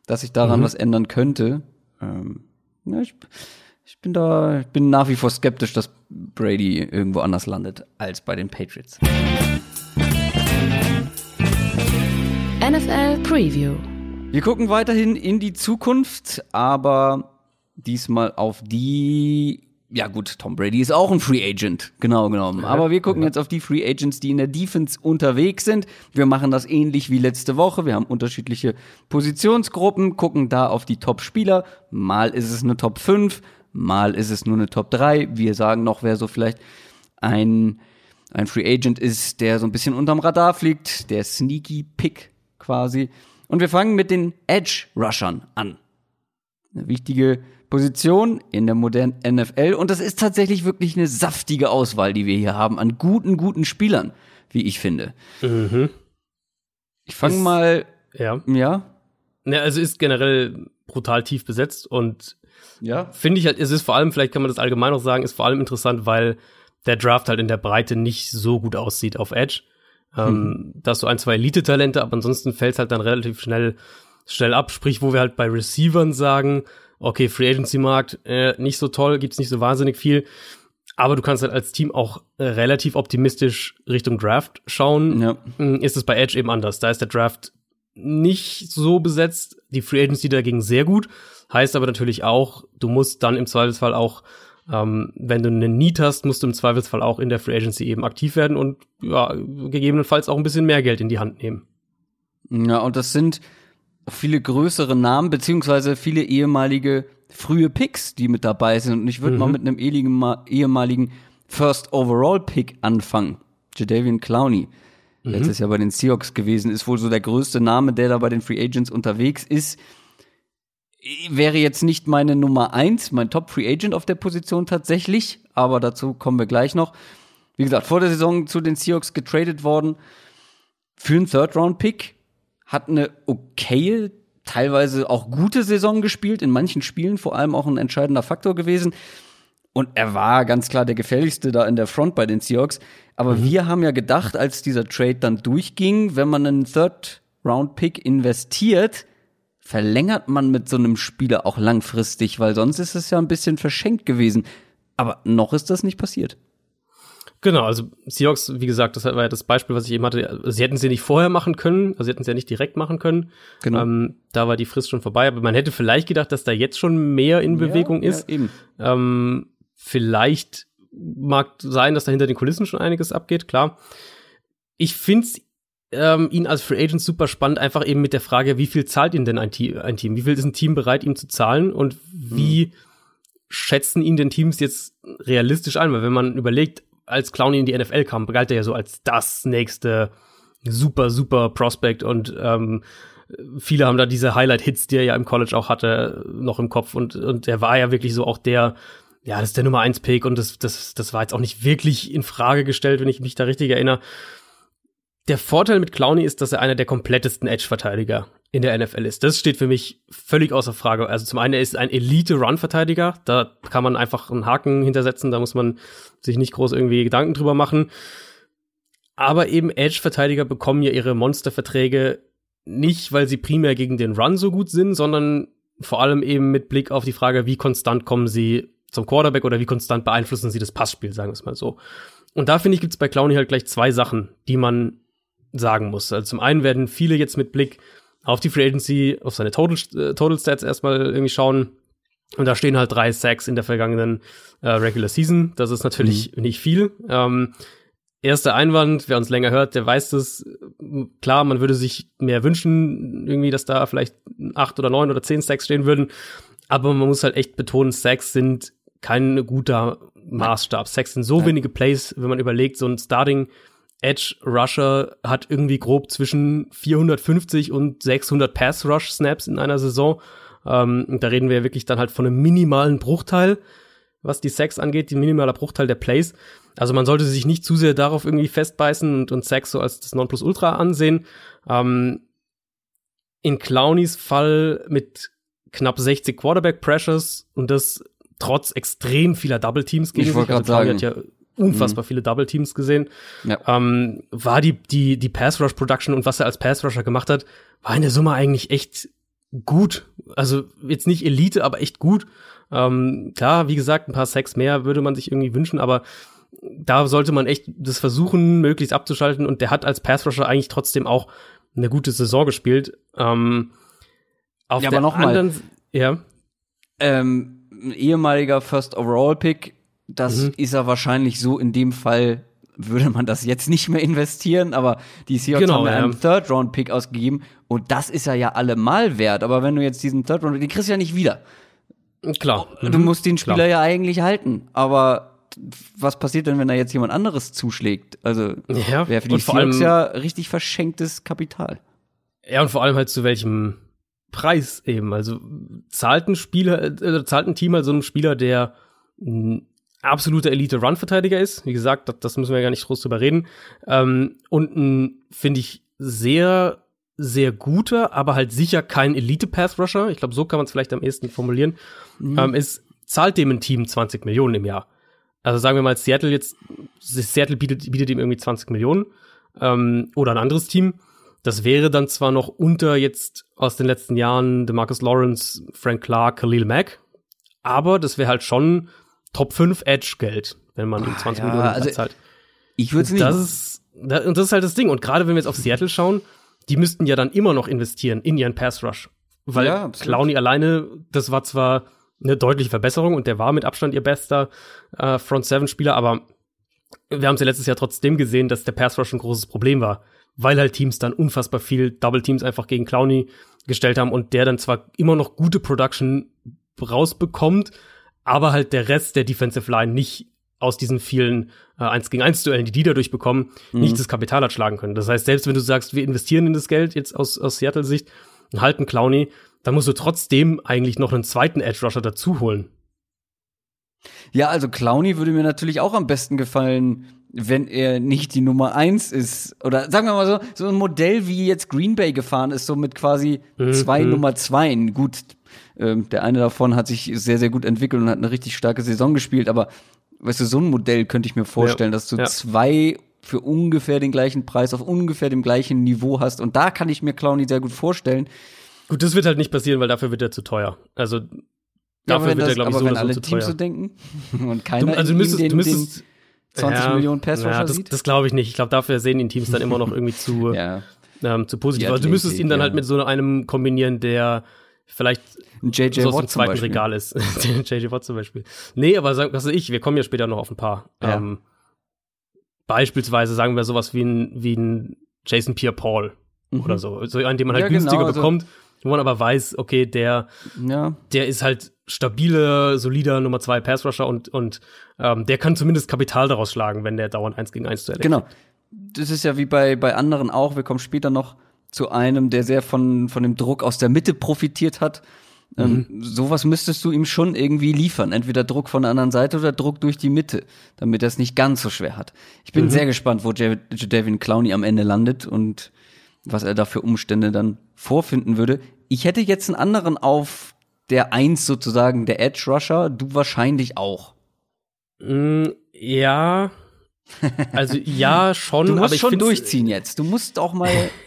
dass sich Mhm. daran was ändern könnte. Ähm, ja, ich, ich bin da, ich bin nach wie vor skeptisch, dass Brady irgendwo anders landet als bei den Patriots. NFL Preview. Wir gucken weiterhin in die Zukunft, aber diesmal auf die. Ja gut, Tom Brady ist auch ein Free Agent, genau genommen. Aber wir gucken jetzt auf die Free Agents, die in der Defense unterwegs sind. Wir machen das ähnlich wie letzte Woche. Wir haben unterschiedliche Positionsgruppen, gucken da auf die Top-Spieler. Mal ist es eine Top 5, mal ist es nur eine Top 3. Wir sagen noch, wer so vielleicht ein, ein Free Agent ist, der so ein bisschen unterm Radar fliegt, der Sneaky Pick quasi. Und wir fangen mit den Edge Rushern an. Eine wichtige Position in der modernen NFL. Und das ist tatsächlich wirklich eine saftige Auswahl, die wir hier haben an guten, guten Spielern, wie ich finde. Ich fange mal, Ja. ja, ja. Also ist generell brutal tief besetzt und ja, finde ich halt, es ist vor allem, vielleicht kann man das allgemein noch sagen, ist vor allem interessant, weil der Draft halt in der Breite nicht so gut aussieht auf Edge. Ähm, da hast du ein, zwei Elite-Talente, aber ansonsten fällt es halt dann relativ schnell, schnell ab. Sprich, wo wir halt bei Receivern sagen, okay, Free Agency-Markt, äh, nicht so toll, gibt's nicht so wahnsinnig viel. Aber du kannst halt als Team auch äh, relativ optimistisch Richtung Draft schauen. ja. Mm, ist es bei Edge eben anders. Da ist der Draft nicht so besetzt, die Free Agency dagegen sehr gut. Heißt aber natürlich auch, du musst dann im Zweifelsfall auch, ähm, wenn du einen Need hast, musst du im Zweifelsfall auch in der Free Agency eben aktiv werden und ja, gegebenenfalls auch ein bisschen mehr Geld in die Hand nehmen. Ja, und das sind viele größere Namen, beziehungsweise viele ehemalige frühe Picks, die mit dabei sind. Und ich würde mal mit einem ehemaligen, First Overall Pick anfangen. Jadavian Clowney. Letztes Jahr bei den Seahawks gewesen, ist wohl so der größte Name, der da bei den Free Agents unterwegs ist. Wäre jetzt nicht meine Nummer eins, mein Top Free Agent auf der Position tatsächlich, aber dazu kommen wir gleich noch. Wie gesagt, vor der Saison zu den Seahawks getradet worden für einen Third-Round-Pick, hat eine okaye, teilweise auch gute Saison gespielt, in manchen Spielen vor allem auch ein entscheidender Faktor gewesen. Und er war ganz klar der gefährlichste da in der Front bei den Seahawks. Aber wir haben ja gedacht, als dieser Trade dann durchging, wenn man einen Third-Round-Pick investiert, verlängert man mit so einem Spieler auch langfristig, weil sonst ist es ja ein bisschen verschenkt gewesen. Aber noch ist das nicht passiert. Genau, also Seahawks, wie gesagt, das war ja das Beispiel, was ich eben hatte. Sie hätten sie nicht vorher machen können, also sie hätten sie ja nicht direkt machen können. Genau. Ähm, da war die Frist schon vorbei, aber man hätte vielleicht gedacht, dass da jetzt schon mehr in Bewegung ja, ist. Ja, eben. Ähm, vielleicht mag sein, dass da hinter den Kulissen schon einiges abgeht, klar. Ich finde ähm, ihn als Free Agent super spannend, einfach eben mit der Frage, wie viel zahlt ihn denn ein, Te ein Team? Wie viel ist ein Team bereit, ihm zu zahlen? Und wie schätzen ihn denn Teams jetzt realistisch ein? Weil wenn man überlegt, als Clowney in die NFL kam, galt er ja so als das nächste super, super Prospect und ähm, viele haben da diese Highlight-Hits, die er ja im College auch hatte, noch im Kopf. Und, und er war ja wirklich so auch der, ja, das ist der Nummer 1 Pick und das, das, das war jetzt auch nicht wirklich in Frage gestellt, wenn ich mich da richtig erinnere. Der Vorteil mit Clowney ist, dass er einer der komplettesten Edge-Verteidiger in der NFL ist. Das steht für mich völlig außer Frage. Also zum einen, er ist ein Elite-Run-Verteidiger. Da kann man einfach einen Haken hintersetzen. Da muss man sich nicht groß irgendwie Gedanken drüber machen. Aber eben Edge-Verteidiger bekommen ja ihre Monsterverträge nicht, weil sie primär gegen den Run so gut sind, sondern vor allem eben mit Blick auf die Frage, wie konstant kommen sie zum Quarterback oder wie konstant beeinflussen sie das Passspiel, sagen wir es mal so. Und da finde ich, gibt es bei Clowney halt gleich zwei Sachen, die man sagen muss. Also zum einen werden viele jetzt mit Blick auf die Free Agency, auf seine Total, äh, Total Stats erstmal irgendwie schauen. Und da stehen halt drei Sacks in der vergangenen äh, Regular Season. Das ist natürlich mhm. nicht viel. Ähm, erster Einwand, wer uns länger hört, der weiß das. Klar, man würde sich mehr wünschen, irgendwie, dass da vielleicht acht oder neun oder zehn Sacks stehen würden. Aber man muss halt echt betonen, Sacks sind kein guter Maßstab. Sacks sind so Nein. wenige Plays, wenn man überlegt, so ein Starting Edge Rusher hat irgendwie grob zwischen 450 und 600 Pass Rush Snaps in einer Saison. Ähm, da reden wir wirklich dann halt von einem minimalen Bruchteil, was die Sacks angeht, die minimaler Bruchteil der Plays. Also man sollte sich nicht zu sehr darauf irgendwie festbeißen und, und Sacks so als das Nonplusultra ansehen. Ähm, in Clowneys Fall mit knapp 60 Quarterback Pressures und das trotz extrem vieler Double Teams gegen ich sich. Also Clowney hat ja unfassbar mhm. viele Double Teams gesehen. Ja. Ähm, war die, die, die Pass Rush Production und was er als Pass Rusher gemacht hat, war in der Summe eigentlich echt gut. Also jetzt nicht Elite, aber echt gut. Ähm, klar, wie gesagt, ein paar Sacks mehr würde man sich irgendwie wünschen, aber da sollte man echt das versuchen, möglichst abzuschalten. Und der hat als Pass Rusher eigentlich trotzdem auch eine gute Saison gespielt. Ähm, auf ja, der aber noch anderen, mal, ja. Ähm, ein ehemaliger First Overall Pick, das mhm. ist er wahrscheinlich so in dem Fall würde man das jetzt nicht mehr investieren, aber die Seahawks genau, haben ja einen Third-Round-Pick ausgegeben und das ist er ja allemal wert. Aber wenn du jetzt diesen Third-Round, den kriegst du ja nicht wieder. Klar. Du musst den Spieler Klar. ja eigentlich halten. Aber was passiert denn, wenn er jetzt jemand anderes zuschlägt? Also ja, wäre für die Seahawks ja richtig verschenktes Kapital. Ja, und vor allem halt zu welchem Preis eben. Also zahlt ein Spieler, äh, zahlt ein Team halt so einem Spieler, der absoluter Elite-Run-Verteidiger ist. Wie gesagt, das, das, müssen wir ja nicht groß drüber reden. Ähm, und ein, finde ich, sehr, sehr guter, aber halt sicher kein Elite-Pass-Rusher. Ich glaube, so kann man es vielleicht am ehesten formulieren. Mhm. Ähm, ist, zahlt dem ein Team 20 Millionen im Jahr. Also sagen wir mal, Seattle jetzt, Seattle bietet, bietet ihm irgendwie 20 Millionen ähm, oder ein anderes Team. Das wäre dann zwar noch unter jetzt aus den letzten Jahren DeMarcus Lawrence, Frank Clark, Khalil Mack, aber das wäre halt schon Top 5 Edge-Geld, wenn man ihm 20 ja, Millionen also, zahlt. Ich würde es nicht. Das ist, das, und das ist halt das Ding. Und gerade wenn wir jetzt auf Seattle schauen, die müssten ja dann immer noch investieren in ihren Pass Rush. Weil ja, Clowney alleine, das war zwar eine deutliche Verbesserung und der war mit Abstand ihr bester äh, Front Seven Spieler, aber wir haben es ja letztes Jahr trotzdem gesehen, dass der Pass Rush ein großes Problem war, weil halt Teams dann unfassbar viel Double Teams einfach gegen Clowney gestellt haben und der dann zwar immer noch gute Production rausbekommt, aber halt der Rest der Defensive Line nicht aus diesen vielen äh, 1 gegen 1 Duellen, die die dadurch bekommen, mhm. nicht das Kapital hat schlagen können. Das heißt, selbst wenn du sagst, wir investieren in das Geld jetzt aus, aus Seattle Sicht und halten Clowney, dann musst du trotzdem eigentlich noch einen zweiten Edge Rusher dazu holen. Ja, also Clowney würde mir natürlich auch am besten gefallen, wenn er nicht die Nummer eins ist. Oder sagen wir mal so, so ein Modell wie jetzt Green Bay gefahren ist, so mit quasi mhm. zwei mhm. Nummer zweien. Gut, ähm, der eine davon hat sich sehr, sehr gut entwickelt und hat eine richtig starke Saison gespielt, aber weißt du, so ein Modell könnte ich mir vorstellen, ja. dass du ja. zwei für ungefähr den gleichen Preis auf ungefähr dem gleichen Niveau hast. Und da kann ich mir Clowny sehr gut vorstellen. Gut, das wird halt nicht passieren, weil dafür wird er zu teuer. Also dafür wird das, er, glaube ich, so wenn alle zu Teams teuer. so denken *laughs* und keiner du, also du müsstest, den, du müsstest 20 ja, Millionen Pass ja, das, sieht. Das glaube ich nicht. Ich glaube, dafür sehen die Teams dann immer noch irgendwie zu, *laughs* ja. ähm, zu positiv. Also du müsstest ihn dann halt mit so einem kombinieren, der vielleicht JJ so aus dem zweiten Regal ist. *laughs* JJ Watt zum Beispiel. Nee, aber was weiß ich, wir kommen ja später noch auf ein paar. Ja. Ähm, beispielsweise sagen wir sowas wie ein, wie ein Jason Pierre Paul mhm. oder so. So einen, den man halt ja, günstiger genau, also bekommt wo man aber weiß, okay, der, ja. der ist halt stabile, solider Nummer zwei Pass-Rusher und, und ähm, der kann zumindest Kapital daraus schlagen, wenn der dauernd eins gegen eins zu erleben. Genau. Das ist ja wie bei, bei anderen auch, wir kommen später noch zu einem, der sehr von, von dem Druck aus der Mitte profitiert hat. Ähm, mhm. sowas müsstest du ihm schon irgendwie liefern. Entweder Druck von der anderen Seite oder Druck durch die Mitte, damit er es nicht ganz so schwer hat. Ich bin mhm. sehr gespannt, wo Jadavion Clowney am Ende landet und was er da für Umstände dann vorfinden würde. Ich hätte jetzt einen anderen auf der Eins sozusagen, der Edge Rusher, du wahrscheinlich auch. Mm, ja. Also ja, *laughs* schon. Du musst aber schon durchziehen jetzt. Du musst auch mal *laughs*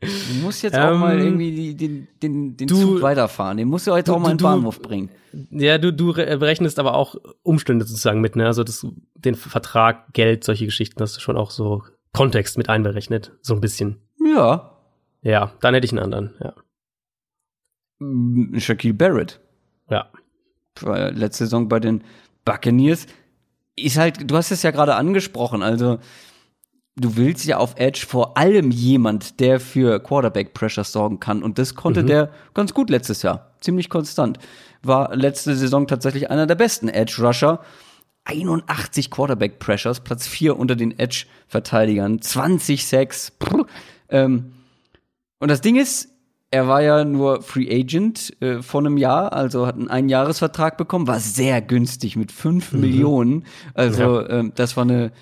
Du musst jetzt auch mal ähm, irgendwie den, den, den du, Zug weiterfahren. Den musst du jetzt auch mal in den Bahnhof bringen. Ja, du, du berechnest aber auch Umstände sozusagen mit, ne? Also das, den Vertrag, Geld, solche Geschichten, hast du schon auch so Kontext mit einberechnet. So ein bisschen. Ja. Ja, dann hätte ich einen anderen, ja. Shaquille Barrett. Ja. Letzte Saison bei den Buccaneers. Ist halt, du hast es ja gerade angesprochen, also du willst ja auf Edge vor allem jemand, der für Quarterback Pressure sorgen kann. Und das konnte mhm. der ganz gut letztes Jahr. Ziemlich konstant. War letzte Saison tatsächlich einer der besten Edge Rusher. 81 Quarterback Pressures, Platz 4 unter den Edge Verteidigern, 20 Sacks. Ähm, und das Ding ist, er war ja nur Free Agent äh, vor einem Jahr, also hat einen Einjahresvertrag bekommen, war sehr günstig mit 5 mhm. Millionen. Also ja. ähm, das war eine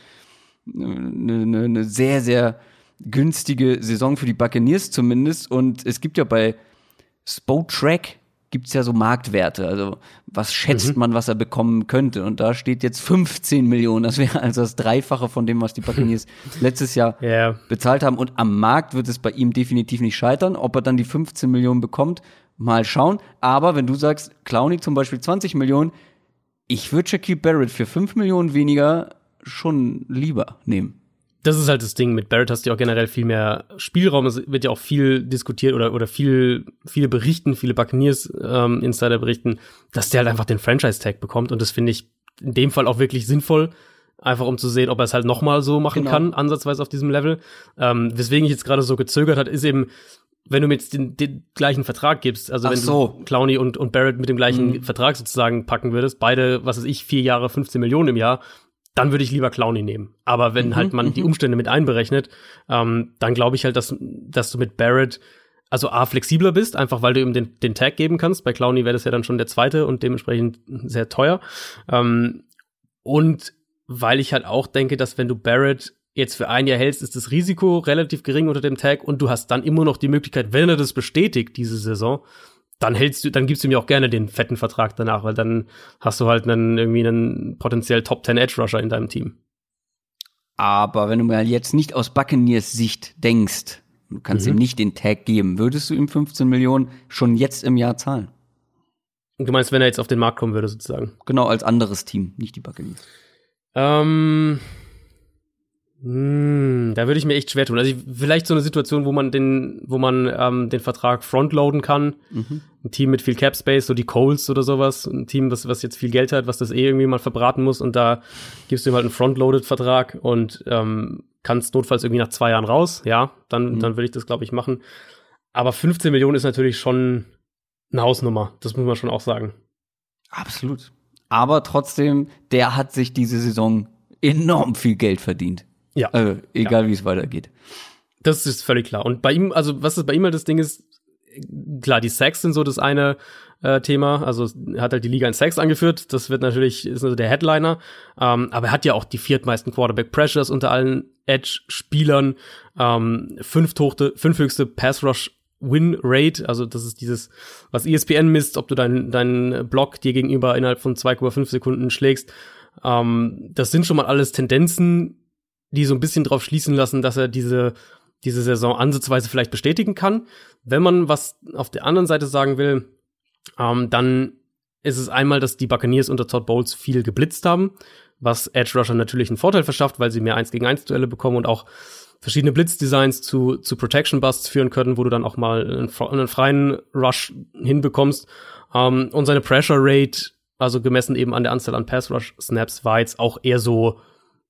eine, eine, eine sehr, sehr günstige Saison für die Buccaneers zumindest. Und es gibt ja bei Spotrack gibt es ja so Marktwerte. Also was schätzt mhm. man, was er bekommen könnte? Und da steht jetzt 15 Millionen. Das wäre also das Dreifache von dem, was die Buccaneers *laughs* letztes Jahr yeah. bezahlt haben. Und am Markt wird es bei ihm definitiv nicht scheitern. Ob er dann die 15 Millionen bekommt, mal schauen. Aber wenn du sagst, Clowny zum Beispiel 20 Millionen, ich würde Shaquille Barrett für 5 Millionen weniger schon lieber nehmen. Das ist halt das Ding. Mit Barrett hast du ja auch generell viel mehr Spielraum. Es wird ja auch viel diskutiert oder, oder viel, viele berichten, viele Buccaneers-Insider ähm, berichten, dass der halt einfach den Franchise-Tag bekommt. Und das finde ich in dem Fall auch wirklich sinnvoll. Einfach um zu sehen, ob er es halt nochmal so machen genau. kann, ansatzweise auf diesem Level. Ähm, weswegen ich jetzt gerade so gezögert hat, ist eben, wenn du mir jetzt den, den gleichen Vertrag gibst, also Ach wenn so. du Clowney und, und Barrett mit dem gleichen mhm. Vertrag sozusagen packen würdest, beide, was weiß ich, vier Jahre, 15 Millionen im Jahr, dann würde ich lieber Clowny nehmen. Aber wenn mhm, halt man die mhm. Umstände mit einberechnet, ähm, dann glaube ich halt, dass, dass du mit Barrett also A, flexibler bist, einfach weil du ihm den, den Tag geben kannst. Bei Clowny wäre das ja dann schon der zweite und dementsprechend sehr teuer. Ähm, und weil ich halt auch denke, dass wenn du Barrett jetzt für ein Jahr hältst, ist das Risiko relativ gering unter dem Tag und du hast dann immer noch die Möglichkeit, wenn er das bestätigt, diese Saison, dann hältst du, dann gibst du mir auch gerne den fetten Vertrag danach, weil dann hast du halt einen, irgendwie einen potenziell Top 10 Edge Rusher in deinem Team. Aber wenn du mal jetzt nicht aus Buccaneers Sicht denkst, du kannst mhm. ihm nicht den Tag geben, würdest du ihm 15 Millionen schon jetzt im Jahr zahlen? Du meinst, wenn er jetzt auf den Markt kommen würde, sozusagen? Genau, als anderes Team, nicht die Buccaneers. Ähm, hm, da würde ich mir echt schwer tun. Also ich, vielleicht so eine Situation, wo man den, wo man ähm, den Vertrag frontloaden kann. Mhm. Ein Team mit viel Cap Space, so die Coles oder sowas. Ein Team, was, was jetzt viel Geld hat, was das eh irgendwie mal verbraten muss. Und da gibst du ihm halt einen frontloaded Vertrag und ähm, kannst notfalls irgendwie nach zwei Jahren raus. Ja, dann, mhm. dann würde ich das, glaube ich, machen. Aber 15 Millionen ist natürlich schon eine Hausnummer. Das muss man schon auch sagen. Absolut. Aber trotzdem, der hat sich diese Saison enorm viel Geld verdient. Ja. Also, egal ja. wie es weitergeht. Das ist völlig klar. Und bei ihm, also was ist bei ihm halt das Ding ist, klar, die Sacks sind so das eine äh, Thema. Also er hat halt die Liga in Sacks angeführt. Das wird natürlich, ist also der Headliner. Ähm, aber er hat ja auch die viertmeisten Quarterback Pressures unter allen Edge-Spielern. Ähm, fünf fünfhöchste Pass Rush Win Rate, also das ist dieses, was ESPN misst, ob du deinen deinen Block dir gegenüber innerhalb von 2,5 Sekunden schlägst. Ähm, das sind schon mal alles Tendenzen, die so ein bisschen drauf schließen lassen, dass er diese, diese Saison ansatzweise vielleicht bestätigen kann. Wenn man was auf der anderen Seite sagen will, ähm, dann ist es einmal, dass die Buccaneers unter Todd Bowles viel geblitzt haben, was Edge Rusher natürlich einen Vorteil verschafft, weil sie mehr 1 gegen 1 Duelle bekommen und auch verschiedene Blitzdesigns zu, zu Protection Busts führen können, wo du dann auch mal einen, einen freien Rush hinbekommst. Ähm, und seine Pressure Rate, also gemessen eben an der Anzahl an Pass Rush Snaps, war jetzt auch eher so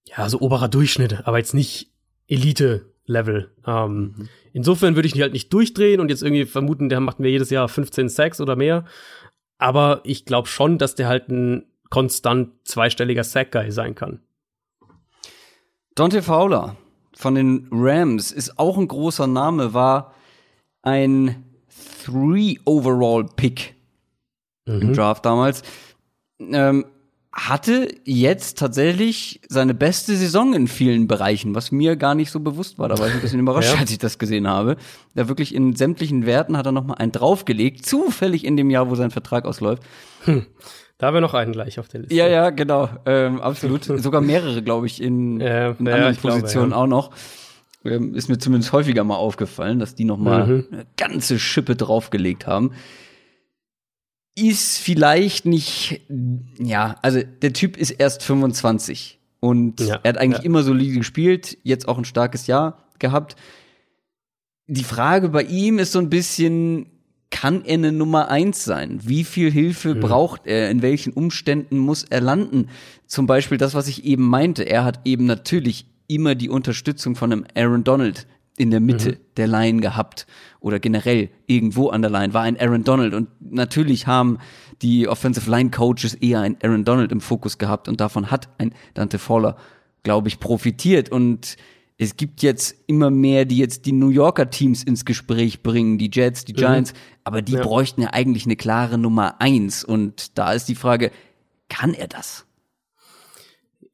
ja, so oberer Durchschnitt, aber jetzt nicht Elite-Level. Ähm, mhm. Insofern würde ich die halt nicht durchdrehen und jetzt irgendwie vermuten, der macht mir jedes Jahr 15 Sacks oder mehr. Aber ich glaube schon, dass der halt ein konstant zweistelliger Sack-Guy sein kann. Dante Fowler, von den Rams ist auch ein großer Name, war ein Three Overall Pick mhm. im Draft damals. Ähm, hatte jetzt tatsächlich seine beste Saison in vielen Bereichen, was mir gar nicht so bewusst war. Da war ich ein bisschen *laughs* überrascht, ja. als ich das gesehen habe. Da wirklich in sämtlichen Werten hat er noch mal einen draufgelegt, zufällig in dem Jahr, wo sein Vertrag ausläuft. Hm. Da haben wir noch einen gleich auf der Liste. Ja, ja, genau, ähm, absolut. *laughs* Sogar mehrere, glaube ich, in, ja, in anderen ja, Positionen glaube, auch noch. Ähm, ist mir zumindest häufiger mal aufgefallen, dass die noch mal mhm. eine ganze Schippe draufgelegt haben ist vielleicht nicht, ja, also der Typ ist erst 25 und ja, er hat eigentlich ja. immer solide gespielt, jetzt auch ein starkes Jahr gehabt. Die Frage bei ihm ist so ein bisschen, kann er eine Nummer eins sein? Wie viel Hilfe mhm. braucht er? In welchen Umständen muss er landen? Zum Beispiel das, was ich eben meinte. Er hat eben natürlich immer die Unterstützung von einem Aaron Donald in der Mitte mhm. der Line gehabt oder generell irgendwo an der Line war ein Aaron Donald und natürlich haben die Offensive Line Coaches eher ein Aaron Donald im Fokus gehabt und davon hat ein Dante Fowler, glaube ich, profitiert und es gibt jetzt immer mehr, die jetzt die New Yorker Teams ins Gespräch bringen, die Jets, die mhm. Giants, mhm. aber die ja. bräuchten ja eigentlich eine klare Nummer eins und da ist die Frage, kann er das?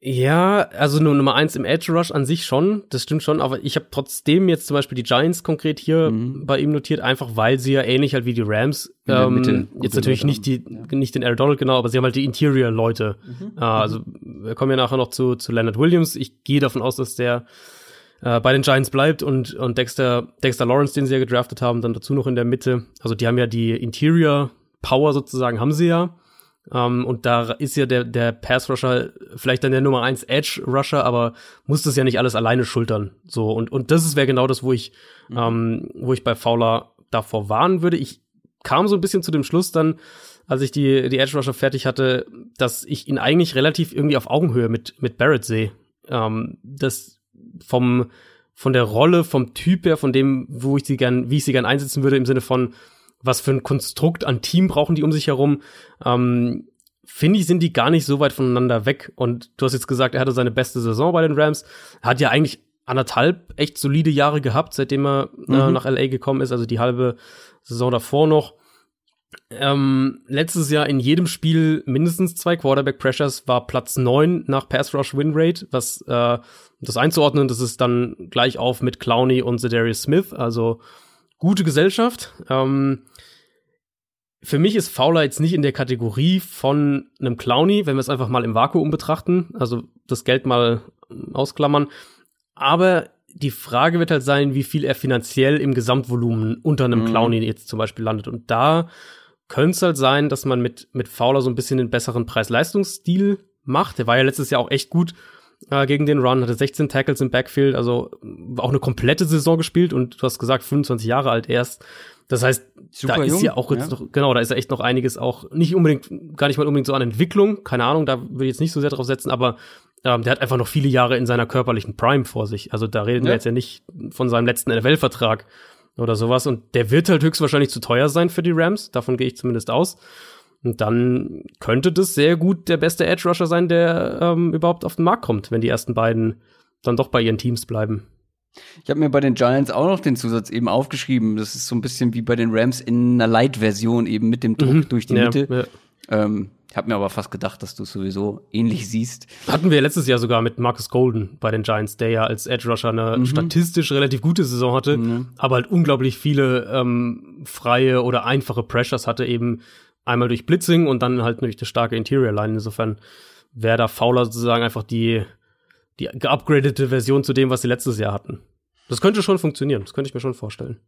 Ja, also nur Nummer eins im Edge Rush an sich schon, das stimmt schon, aber ich habe trotzdem jetzt zum Beispiel die Giants konkret hier mhm. bei ihm notiert, einfach weil sie ja ähnlich halt wie die Rams, ähm, Mitte, jetzt natürlich nicht die, ja. nicht den Aaron Donald genau, aber sie haben halt die Interior-Leute. Mhm. Äh, also wir kommen ja nachher noch zu, zu Leonard Williams. Ich gehe davon aus, dass der äh, bei den Giants bleibt und, und Dexter, Dexter Lawrence, den sie ja gedraftet haben, dann dazu noch in der Mitte. Also die haben ja die Interior Power sozusagen, haben sie ja. Um, ähm, und da ist ja der, der Pass-Rusher vielleicht dann der Nummer eins Edge-Rusher, aber muss das ja nicht alles alleine schultern. So, und, und das wäre genau das, wo ich, mhm. ähm, wo ich bei Fowler davor warnen würde. Ich kam so ein bisschen zu dem Schluss dann, als ich die, die Edge-Rusher fertig hatte, dass ich ihn eigentlich relativ irgendwie auf Augenhöhe mit, mit Barrett sehe. Ähm, das vom, von der Rolle, vom Typ her, von dem, wo ich sie gern, wie ich sie gern einsetzen würde, im Sinne von, was für ein Konstrukt an Team brauchen die um sich herum, ähm, finde ich, sind die gar nicht so weit voneinander weg. Und du hast jetzt gesagt, er hatte seine beste Saison bei den Rams. hat ja eigentlich anderthalb echt solide Jahre gehabt, seitdem er äh, mhm. äh, nach LA gekommen ist, also die halbe Saison davor noch. Ähm, letztes Jahr in jedem Spiel mindestens zwei Quarterback Pressures war Platz neun nach Pass Rush Win Rate, was äh, das einzuordnen, das ist dann gleich auf mit Clowney und Zedarius Smith, also gute Gesellschaft. Ähm, für mich ist Fowler jetzt nicht in der Kategorie von einem Clowny, wenn wir es einfach mal im Vakuum betrachten, also das Geld mal ausklammern. Aber die Frage wird halt sein, wie viel er finanziell im Gesamtvolumen unter einem mhm. Clowny jetzt zum Beispiel landet. Und da könnte es halt sein, dass man mit, mit Fowler so ein bisschen den besseren Preis-Leistungsstil macht. Der war ja letztes Jahr auch echt gut äh, gegen den Run, hatte 16 Tackles im Backfield, also auch eine komplette Saison gespielt und du hast gesagt, 25 Jahre alt erst. Das heißt, Super da jung. ist ja auch jetzt ja. noch, genau, da ist ja echt noch einiges auch, nicht unbedingt, gar nicht mal unbedingt so an Entwicklung, keine Ahnung, da würde ich jetzt nicht so sehr drauf setzen, aber ähm, der hat einfach noch viele Jahre in seiner körperlichen Prime vor sich. Also da reden ja. wir jetzt ja nicht von seinem letzten NFL-Vertrag oder sowas. Und der wird halt höchstwahrscheinlich zu teuer sein für die Rams, davon gehe ich zumindest aus. Und dann könnte das sehr gut der beste Edge Rusher sein, der ähm, überhaupt auf den Markt kommt, wenn die ersten beiden dann doch bei ihren Teams bleiben. Ich habe mir bei den Giants auch noch den Zusatz eben aufgeschrieben. Das ist so ein bisschen wie bei den Rams in einer Light-Version eben mit dem Druck mhm. durch die ja, Mitte. Ja. Ähm, ich habe mir aber fast gedacht, dass du es sowieso ähnlich siehst. Hatten wir letztes Jahr sogar mit Marcus Golden bei den Giants, der ja als Edge Rusher eine mhm. statistisch relativ gute Saison hatte, mhm. aber halt unglaublich viele ähm, freie oder einfache Pressures hatte, eben einmal durch Blitzing und dann halt durch die starke Interior Line. Insofern wäre da Fowler sozusagen einfach die, die geupgradete Version zu dem, was sie letztes Jahr hatten. Das könnte schon funktionieren, das könnte ich mir schon vorstellen.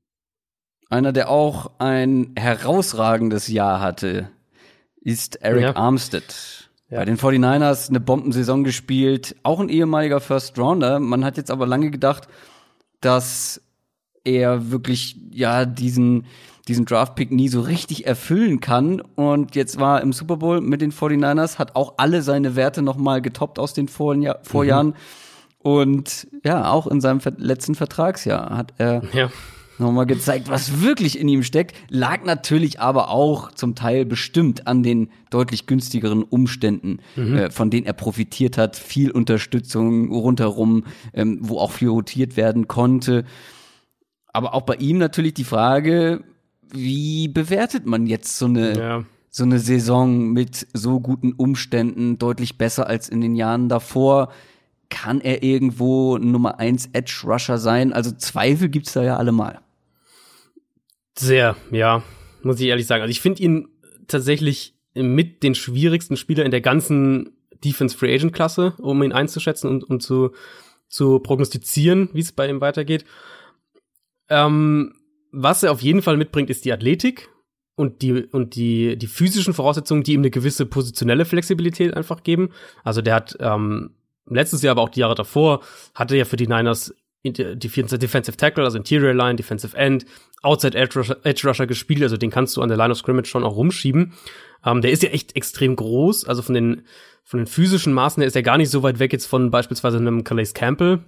Einer, der auch ein herausragendes Jahr hatte, ist Eric ja. Armstead. Ja. Bei den 49ers eine Bombensaison gespielt, auch ein ehemaliger First Rounder. Man hat jetzt aber lange gedacht, dass er wirklich ja diesen diesen Draft-Pick nie so richtig erfüllen kann. Und jetzt war im Super Bowl mit den 49ers, hat auch alle seine Werte nochmal getoppt aus den Vorjahr Vorjahren. Mhm. Und ja, auch in seinem letzten Vertragsjahr hat er ja. nochmal gezeigt, was wirklich in ihm steckt. Lag natürlich aber auch zum Teil bestimmt an den deutlich günstigeren Umständen, mhm. äh, von denen er profitiert hat. Viel Unterstützung rundherum, ähm, wo auch viel rotiert werden konnte. Aber auch bei ihm natürlich die Frage, wie bewertet man jetzt so eine, ja. so eine Saison mit so guten Umständen, deutlich besser als in den Jahren davor? Kann er irgendwo Nummer eins Edge Rusher sein? Also Zweifel gibt's da ja allemal. Sehr, ja, muss ich ehrlich sagen. Also ich finde ihn tatsächlich mit den schwierigsten Spieler in der ganzen Defense Free Agent Klasse, um ihn einzuschätzen und um zu, zu prognostizieren, wie es bei ihm weitergeht. Ähm, was er auf jeden Fall mitbringt, ist die Athletik und die und die die physischen Voraussetzungen, die ihm eine gewisse positionelle Flexibilität einfach geben. Also der hat ähm, letztes Jahr, aber auch die Jahre davor, hatte ja für die Niners die Defensive Tackle, also Interior Line, Defensive End, Outside Edge Rusher, Rusher gespielt, also den kannst du an der Line of Scrimmage schon auch rumschieben. Ähm, der ist ja echt extrem groß, also von den, von den physischen Maßen her ist er gar nicht so weit weg jetzt von beispielsweise einem Calais Campbell,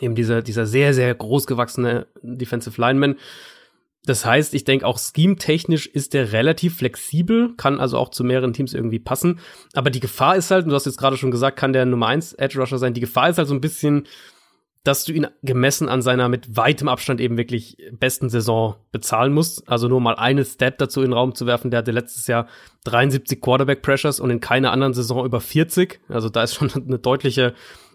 eben dieser, dieser sehr, sehr großgewachsene Defensive Lineman. Das heißt, ich denke auch scheme-technisch ist der relativ flexibel, kann also auch zu mehreren Teams irgendwie passen. Aber die Gefahr ist halt, du hast jetzt gerade schon gesagt, kann der Nummer 1 Edge Rusher sein. Die Gefahr ist halt so ein bisschen, dass du ihn gemessen an seiner mit weitem Abstand eben wirklich besten Saison bezahlen musst. Also nur mal eine Stat dazu in den Raum zu werfen, der hatte letztes Jahr 73 Quarterback Pressures und in keiner anderen Saison über 40. Also da ist schon *laughs* eine deutliche,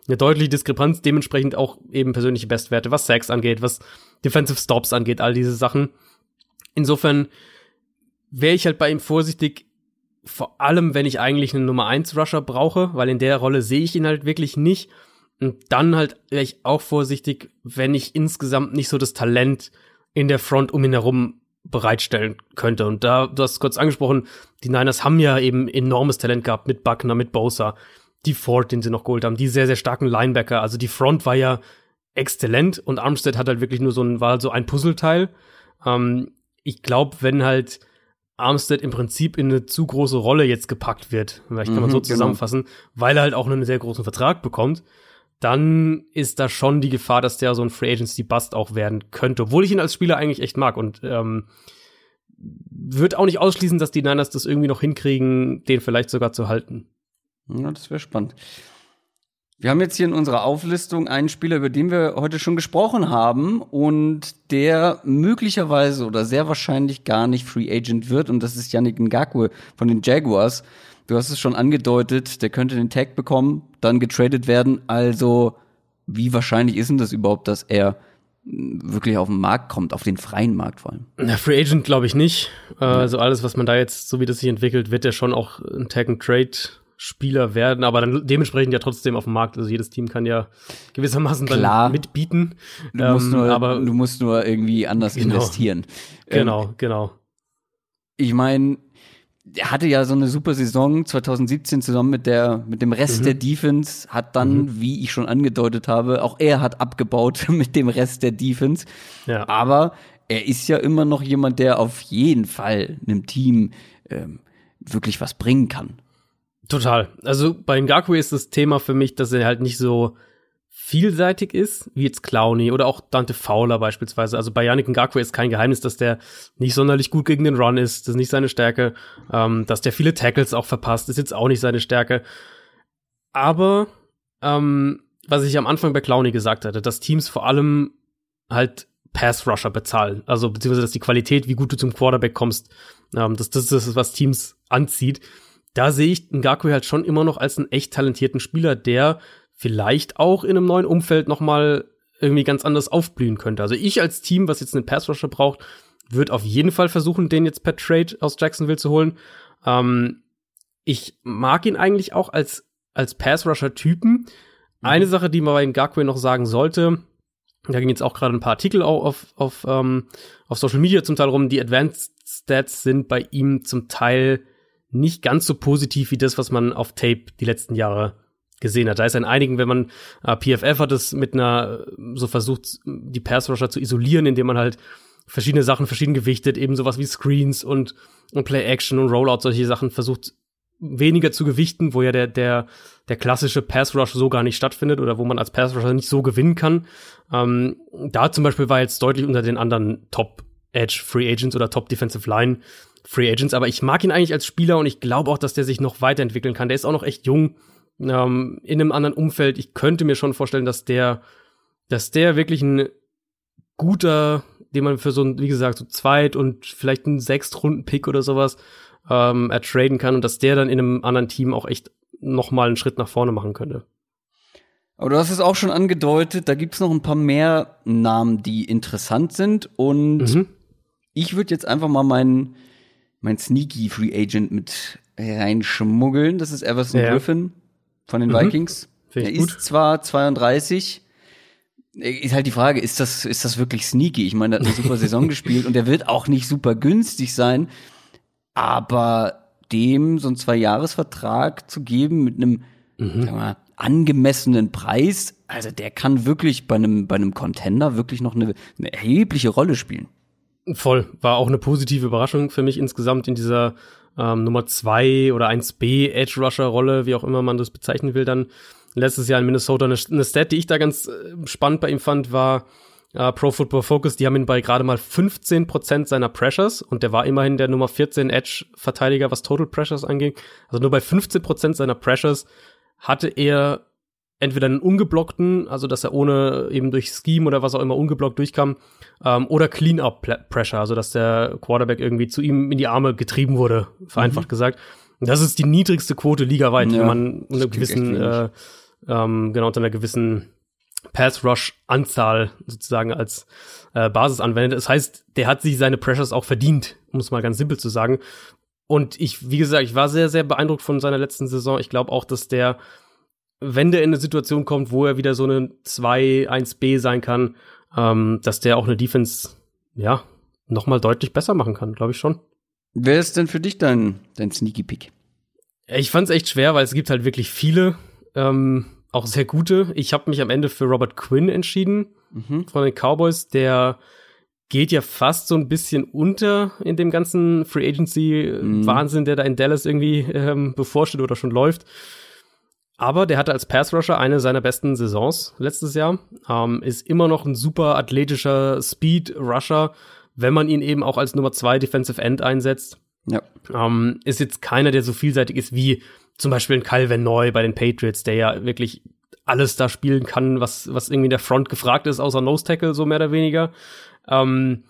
eine deutliche Diskrepanz. Dementsprechend auch eben persönliche Bestwerte, was Sacks angeht, was Defensive Stops angeht, all diese Sachen. Insofern wäre ich halt bei ihm vorsichtig, vor allem wenn ich eigentlich einen Nummer 1 Rusher brauche, weil in der Rolle sehe ich ihn halt wirklich nicht. Und dann halt wäre ich auch vorsichtig, wenn ich insgesamt nicht so das Talent in der Front um ihn herum bereitstellen könnte. Und da, du hast kurz angesprochen, die Niners haben ja eben enormes Talent gehabt mit Buckner, mit Bosa, die Ford, den sie noch geholt haben, die sehr, sehr starken Linebacker. Also die Front war ja exzellent und Armstead hat halt wirklich nur so ein, war halt so ein Puzzleteil. Ähm, ich glaube, wenn halt Armstead im Prinzip in eine zu große Rolle jetzt gepackt wird, vielleicht kann man so mhm, genau. zusammenfassen, genau. weil er halt auch einen sehr großen Vertrag bekommt, dann ist da schon die Gefahr, dass der so ein Free Agency Bust auch werden könnte, obwohl ich ihn als Spieler eigentlich echt mag und ähm, wird auch nicht ausschließen, dass die Niners das irgendwie noch hinkriegen, den vielleicht sogar zu halten. Ja, das wäre spannend. Wir haben jetzt hier in unserer Auflistung einen Spieler, über den wir heute schon gesprochen haben und der möglicherweise oder sehr wahrscheinlich gar nicht Free Agent wird und das ist Yannick Ngakwe von den Jaguars. Du hast es schon angedeutet, der könnte den Tag bekommen, dann getradet werden. Also, wie wahrscheinlich ist denn das überhaupt, dass er wirklich auf den Markt kommt, auf den freien Markt vor allem? Na, Free Agent glaube ich nicht. Also alles, was man da jetzt, so wie das sich entwickelt, wird er schon auch ein Tag and Trade Spieler werden, aber dann dementsprechend ja trotzdem auf dem Markt. Also jedes Team kann ja gewissermaßen Klar. dann mitbieten. Du musst, ähm, nur, aber, du musst nur irgendwie anders genau, investieren. *laughs* Genau, ähm, genau. Ich meine, er hatte ja so eine super Saison 2017 zusammen mit der mit dem Rest mhm. der Defense hat dann mhm. wie ich schon angedeutet habe auch er hat abgebaut *laughs* mit dem Rest der Defense ja. aber er ist ja immer noch jemand der auf jeden Fall einem Team ähm, wirklich was bringen kann total also bei Ngaku ist das Thema für mich dass er halt nicht so vielseitig ist, wie jetzt Clowny oder auch Dante Fowler beispielsweise. Also bei Yannick Ngakwe ist kein Geheimnis, dass der nicht sonderlich gut gegen den Run ist, das ist nicht seine Stärke. Ähm, dass der viele Tackles auch verpasst, ist jetzt auch nicht seine Stärke. Aber ähm, was ich am Anfang bei Clowny gesagt hatte, dass Teams vor allem halt Pass-Rusher bezahlen. Also beziehungsweise, dass die Qualität, wie gut du zum Quarterback kommst, ähm, das, das ist, was Teams anzieht. Da sehe ich Ngakwe halt schon immer noch als einen echt talentierten Spieler, der vielleicht auch in einem neuen Umfeld noch mal irgendwie ganz anders aufblühen könnte. Also ich als Team, was jetzt einen Pass Rusher braucht, wird auf jeden Fall versuchen, den jetzt per Trade aus Jacksonville zu holen. Ähm, ich mag ihn eigentlich auch als als Pass Rusher Typen. Mhm. Eine Sache, die man bei Ngakwe noch sagen sollte, da ging jetzt auch gerade ein paar Artikel auf, auf, ähm, auf Social Media zum Teil rum. Die Advanced Stats sind bei ihm zum Teil nicht ganz so positiv wie das, was man auf Tape die letzten Jahre gesehen hat. Da ist in einigen, wenn man äh, PFF hat es mit einer so versucht, die Pass Rusher zu isolieren, indem man halt verschiedene Sachen verschieden gewichtet, eben sowas wie Screens und, und Play Action und Rollout, solche Sachen versucht weniger zu gewichten, wo ja der, der, der klassische Pass Rush so gar nicht stattfindet oder wo man als Pass Rusher nicht so gewinnen kann. Ähm, da zum Beispiel war jetzt deutlich unter den anderen Top Edge Free Agents oder Top Defensive Line Free Agents, aber ich mag ihn eigentlich als Spieler und ich glaube auch, dass der sich noch weiterentwickeln kann. Der ist auch noch echt jung, ähm, in einem anderen Umfeld. Ich könnte mir schon vorstellen, dass der, dass der wirklich ein guter, den man für so ein, wie gesagt, so Zweit- und vielleicht einen Sechstrunden-Pick oder sowas ähm, ertraden kann und dass der dann in einem anderen Team auch echt noch mal einen Schritt nach vorne machen könnte. Aber du hast es auch schon angedeutet, da gibt's noch ein paar mehr Namen, die interessant sind. Und mhm. ich würde jetzt einfach mal meinen mein Sneaky Free Agent mit reinschmuggeln. Das ist Everson ja. Griffin von den mhm. Vikings. Er ist zwar 32, ist halt die Frage, ist das, ist das wirklich sneaky? Ich meine, er hat eine super Saison *laughs* gespielt und er wird auch nicht super günstig sein, aber dem so einen Zwei-Jahres-Vertrag zu geben mit einem mhm. wir, angemessenen Preis, also der kann wirklich bei einem, bei einem Contender wirklich noch eine, eine erhebliche Rolle spielen. Voll. War auch eine positive Überraschung für mich insgesamt in dieser ähm, Nummer zwei oder 1B Edge Rusher Rolle, wie auch immer man das bezeichnen will, dann letztes Jahr in Minnesota. Eine, eine Stat, die ich da ganz äh, spannend bei ihm fand, war äh, Pro Football Focus. Die haben ihn bei gerade mal 15 Prozent seiner Pressures und der war immerhin der Nummer 14 Edge Verteidiger, was Total Pressures anging. Also nur bei 15 Prozent seiner Pressures hatte er entweder einen ungeblockten, also dass er ohne eben durch Scheme oder was auch immer ungeblockt durchkam, ähm, oder Clean-up-Pressure, also dass der Quarterback irgendwie zu ihm in die Arme getrieben wurde, vereinfacht mhm. gesagt. Und das ist die niedrigste Quote ligaweit, ja, wenn man unter gewissen, äh, ähm, genau unter einer gewissen Pass-Rush-Anzahl sozusagen als äh, Basis anwendet. Das heißt, der hat sich seine Pressures auch verdient, um es mal ganz simpel zu sagen. Und ich, wie gesagt, ich war sehr, sehr beeindruckt von seiner letzten Saison. Ich glaube auch, dass der wenn der in eine Situation kommt, wo er wieder so eine 2-1B sein kann, ähm, dass der auch eine Defense, ja, noch mal deutlich besser machen kann, glaube ich schon. Wer ist denn für dich dein, dein Sneaky Pick? Ich fand es echt schwer, weil es gibt halt wirklich viele, ähm, auch sehr gute. Ich habe mich am Ende für Robert Quinn entschieden mhm. von den Cowboys, der geht ja fast so ein bisschen unter in dem ganzen Free Agency mhm. Wahnsinn, der da in Dallas irgendwie ähm, bevorsteht oder schon läuft. Aber der hatte als Pass-Rusher eine seiner besten Saisons letztes Jahr. Ähm, ist immer noch ein super athletischer Speed-Rusher, wenn man ihn eben auch als Nummer zwei Defensive End einsetzt. Ja. Ähm, ist jetzt keiner, der so vielseitig ist wie zum Beispiel ein Calvin Neu bei den Patriots, der ja wirklich alles da spielen kann, was, was irgendwie in der Front gefragt ist, außer Nose Tackle, so mehr oder weniger. Ähm,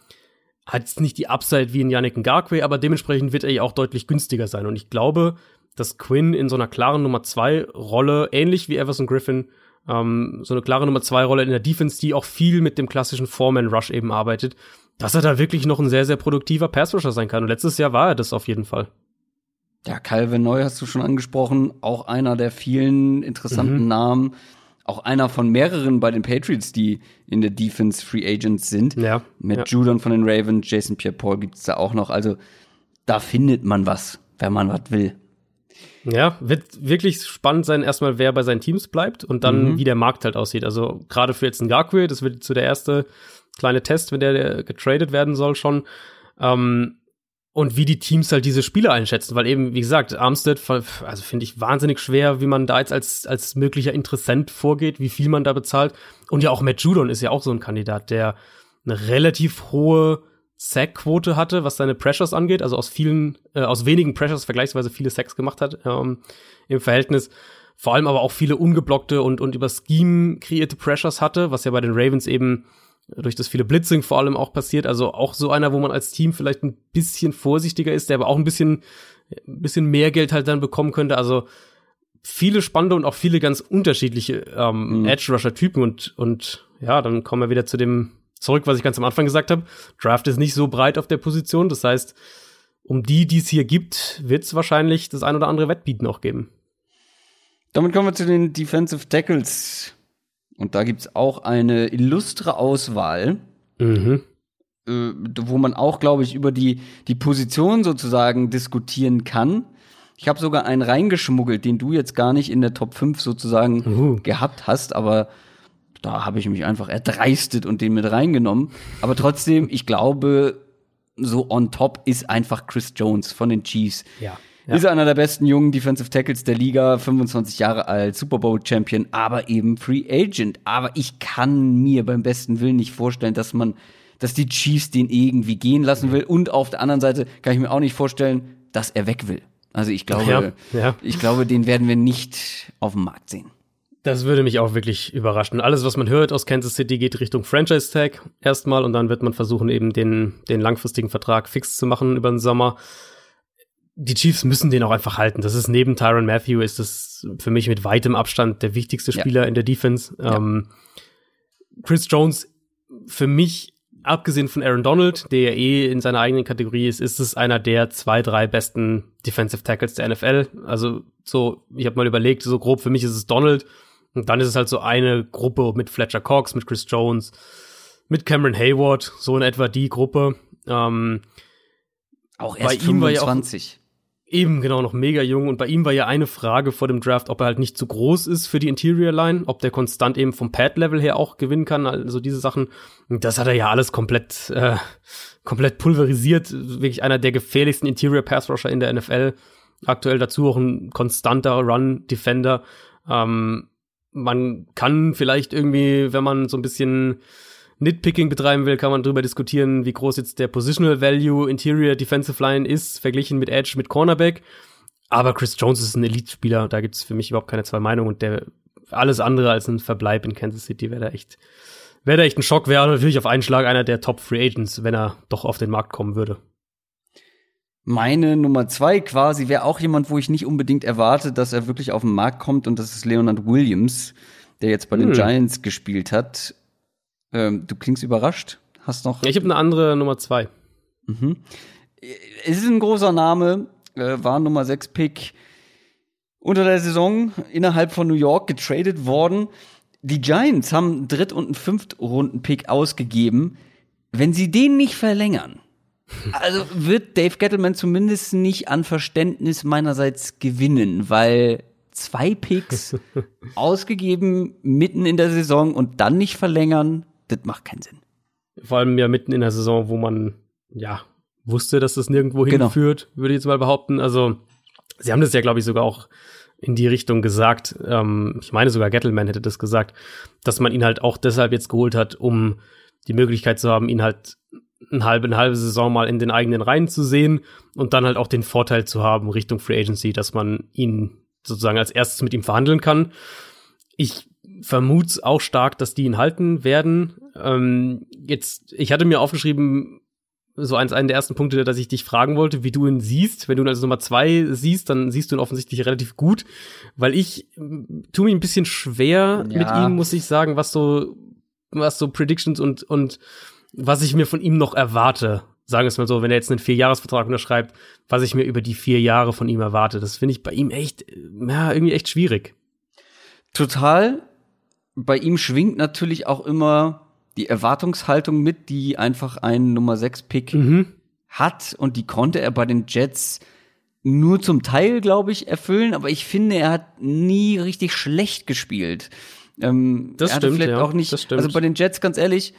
hat jetzt nicht die Upside wie in Yannick Ngakwe, aber dementsprechend wird er ja auch deutlich günstiger sein. Und ich glaube, dass Quinn in so einer klaren Nummer zwei Rolle, ähnlich wie Everson Griffin, ähm, so eine klare Nummer zwei Rolle in der Defense, die auch viel mit dem klassischen Foreman Rush eben arbeitet, dass er da wirklich noch ein sehr, sehr produktiver Pass-Rusher sein kann. Und letztes Jahr war er das auf jeden Fall. Ja, Calvin Neu hast du schon angesprochen, auch einer der vielen interessanten mhm. Namen, auch einer von mehreren bei den Patriots, die in der Defense Free Agents sind. Ja. Mit ja. Judon von den Ravens, Jason Pierre-Paul gibt's da auch noch. Also da findet man was, wenn man was will. Ja, wird wirklich spannend sein, erstmal, wer bei seinen Teams bleibt und dann, mhm. wie der Markt halt aussieht. Also gerade für jetzt einen Garquay, das wird so der erste kleine Test, wenn der getradet werden soll schon. Ähm, und wie die Teams halt diese Spiele einschätzen, weil eben, wie gesagt, Armstead, also finde ich wahnsinnig schwer, wie man da jetzt als, als möglicher Interessent vorgeht, wie viel man da bezahlt. Und ja, auch Matt Judon ist ja auch so ein Kandidat, der eine relativ hohe Sack-Quote hatte, was seine Pressures angeht, also aus vielen, äh, aus wenigen Pressures vergleichsweise viele Sacks gemacht hat ähm, im Verhältnis. Vor allem aber auch viele ungeblockte und, und über Scheme kreierte Pressures hatte, was ja bei den Ravens eben durch das viele Blitzing vor allem auch passiert. Also auch so einer, wo man als Team vielleicht ein bisschen vorsichtiger ist, der aber auch ein bisschen, ein bisschen mehr Geld halt dann bekommen könnte. Also viele spannende und auch viele ganz unterschiedliche ähm, mhm. Edge-Rusher-Typen und, und ja, dann kommen wir wieder zu dem zurück, was ich ganz am Anfang gesagt habe. Draft ist nicht so breit auf der Position. Das heißt, um die, die es hier gibt, wird es wahrscheinlich das ein oder andere Wettbieten auch geben. Damit kommen wir zu den Defensive Tackles. Und da gibt es auch eine illustre Auswahl, mhm. äh, wo man auch, glaube ich, über die, die Position sozusagen diskutieren kann. Ich habe sogar einen reingeschmuggelt, den du jetzt gar nicht in der Top 5 sozusagen uh. gehabt hast, aber da habe ich mich einfach erdreistet und den mit reingenommen. Aber trotzdem, ich glaube, so on top ist einfach Chris Jones von den Chiefs. Ja. Ja. Ist einer der besten jungen Defensive Tackles der Liga, 25 Jahre alt, Super Bowl Champion, aber eben Free Agent. Aber ich kann mir beim besten Willen nicht vorstellen, dass man, dass die Chiefs den irgendwie gehen lassen will. Und auf der anderen Seite kann ich mir auch nicht vorstellen, dass er weg will. Also ich glaube, ja, ja. ich glaube, den werden wir nicht auf dem Markt sehen. Das würde mich auch wirklich überraschen. Alles, was man hört aus Kansas City, geht Richtung Franchise Tag erstmal und dann wird man versuchen, eben den, den langfristigen Vertrag fix zu machen über den Sommer. Die Chiefs müssen den auch einfach halten. Das ist neben Tyron Matthew ist das für mich mit weitem Abstand der wichtigste Spieler ja. in der Defense. Ähm, Chris Jones für mich abgesehen von Aaron Donald, der ja eh in seiner eigenen Kategorie ist, ist es einer der zwei, drei besten Defensive Tackles der NFL. Also so, ich habe mal überlegt, so grob für mich ist es Donald und dann ist es halt so eine Gruppe mit Fletcher Cox, mit Chris Jones, mit Cameron Hayward, so in etwa die Gruppe. Ähm, auch erst bei 25. Eben, genau, noch mega jung. Und bei ihm war ja eine Frage vor dem Draft, ob er halt nicht zu groß ist für die Interior Line, ob der konstant eben vom Pad-Level her auch gewinnen kann, also diese Sachen. Und das hat er ja alles komplett, äh, komplett pulverisiert. Wirklich einer der gefährlichsten Interior Pass Rusher in der NFL. Aktuell dazu auch ein konstanter Run-Defender. Ähm, man kann vielleicht irgendwie, wenn man so ein bisschen Nitpicking betreiben will, kann man darüber diskutieren, wie groß jetzt der Positional Value Interior Defensive Line ist, verglichen mit Edge, mit Cornerback. Aber Chris Jones ist ein Elite-Spieler, da gibt es für mich überhaupt keine zwei Meinungen und der alles andere als ein Verbleib in Kansas City wäre da echt, wäre da echt ein Schock, wäre natürlich auf einen Schlag einer der Top Free Agents, wenn er doch auf den Markt kommen würde. Meine Nummer zwei quasi wäre auch jemand, wo ich nicht unbedingt erwarte, dass er wirklich auf den Markt kommt und das ist Leonard Williams, der jetzt bei den hm. Giants gespielt hat. Ähm, du klingst überrascht. Hast noch. Ja, ich habe eine andere Nummer zwei. Mhm. Es ist ein großer Name, äh, war Nummer 6 Pick unter der Saison innerhalb von New York getradet worden. Die Giants haben einen Dritt- und einen Fünftrunden-Pick ausgegeben. Wenn sie den nicht verlängern, also wird Dave Gettleman zumindest nicht an Verständnis meinerseits gewinnen, weil zwei Picks *laughs* ausgegeben mitten in der Saison und dann nicht verlängern, das macht keinen Sinn. Vor allem ja mitten in der Saison, wo man ja wusste, dass das nirgendwo genau. hinführt, würde ich jetzt mal behaupten. Also, sie haben das ja, glaube ich, sogar auch in die Richtung gesagt. Ähm, ich meine sogar Gettleman hätte das gesagt, dass man ihn halt auch deshalb jetzt geholt hat, um die Möglichkeit zu haben, ihn halt eine halbe, eine halbe Saison mal in den eigenen Reihen zu sehen und dann halt auch den Vorteil zu haben Richtung Free Agency, dass man ihn sozusagen als erstes mit ihm verhandeln kann. Ich vermute auch stark, dass die ihn halten werden. Ähm, jetzt, ich hatte mir aufgeschrieben, so eins, einen der ersten Punkte, dass ich dich fragen wollte, wie du ihn siehst. Wenn du ihn als Nummer zwei siehst, dann siehst du ihn offensichtlich relativ gut, weil ich tue mir ein bisschen schwer ja. mit ihm, muss ich sagen, was so, was so Predictions und, und was ich mir von ihm noch erwarte. Sagen wir es mal so, wenn er jetzt einen Vierjahresvertrag unterschreibt, was ich mir über die vier Jahre von ihm erwarte. Das finde ich bei ihm echt, ja, irgendwie echt schwierig. Total bei ihm schwingt natürlich auch immer die Erwartungshaltung mit, die einfach ein Nummer 6 Pick mhm. hat und die konnte er bei den Jets nur zum Teil, glaube ich, erfüllen, aber ich finde, er hat nie richtig schlecht gespielt. Ähm, das stimmt, vielleicht ja, auch nicht, also bei den Jets, ganz ehrlich,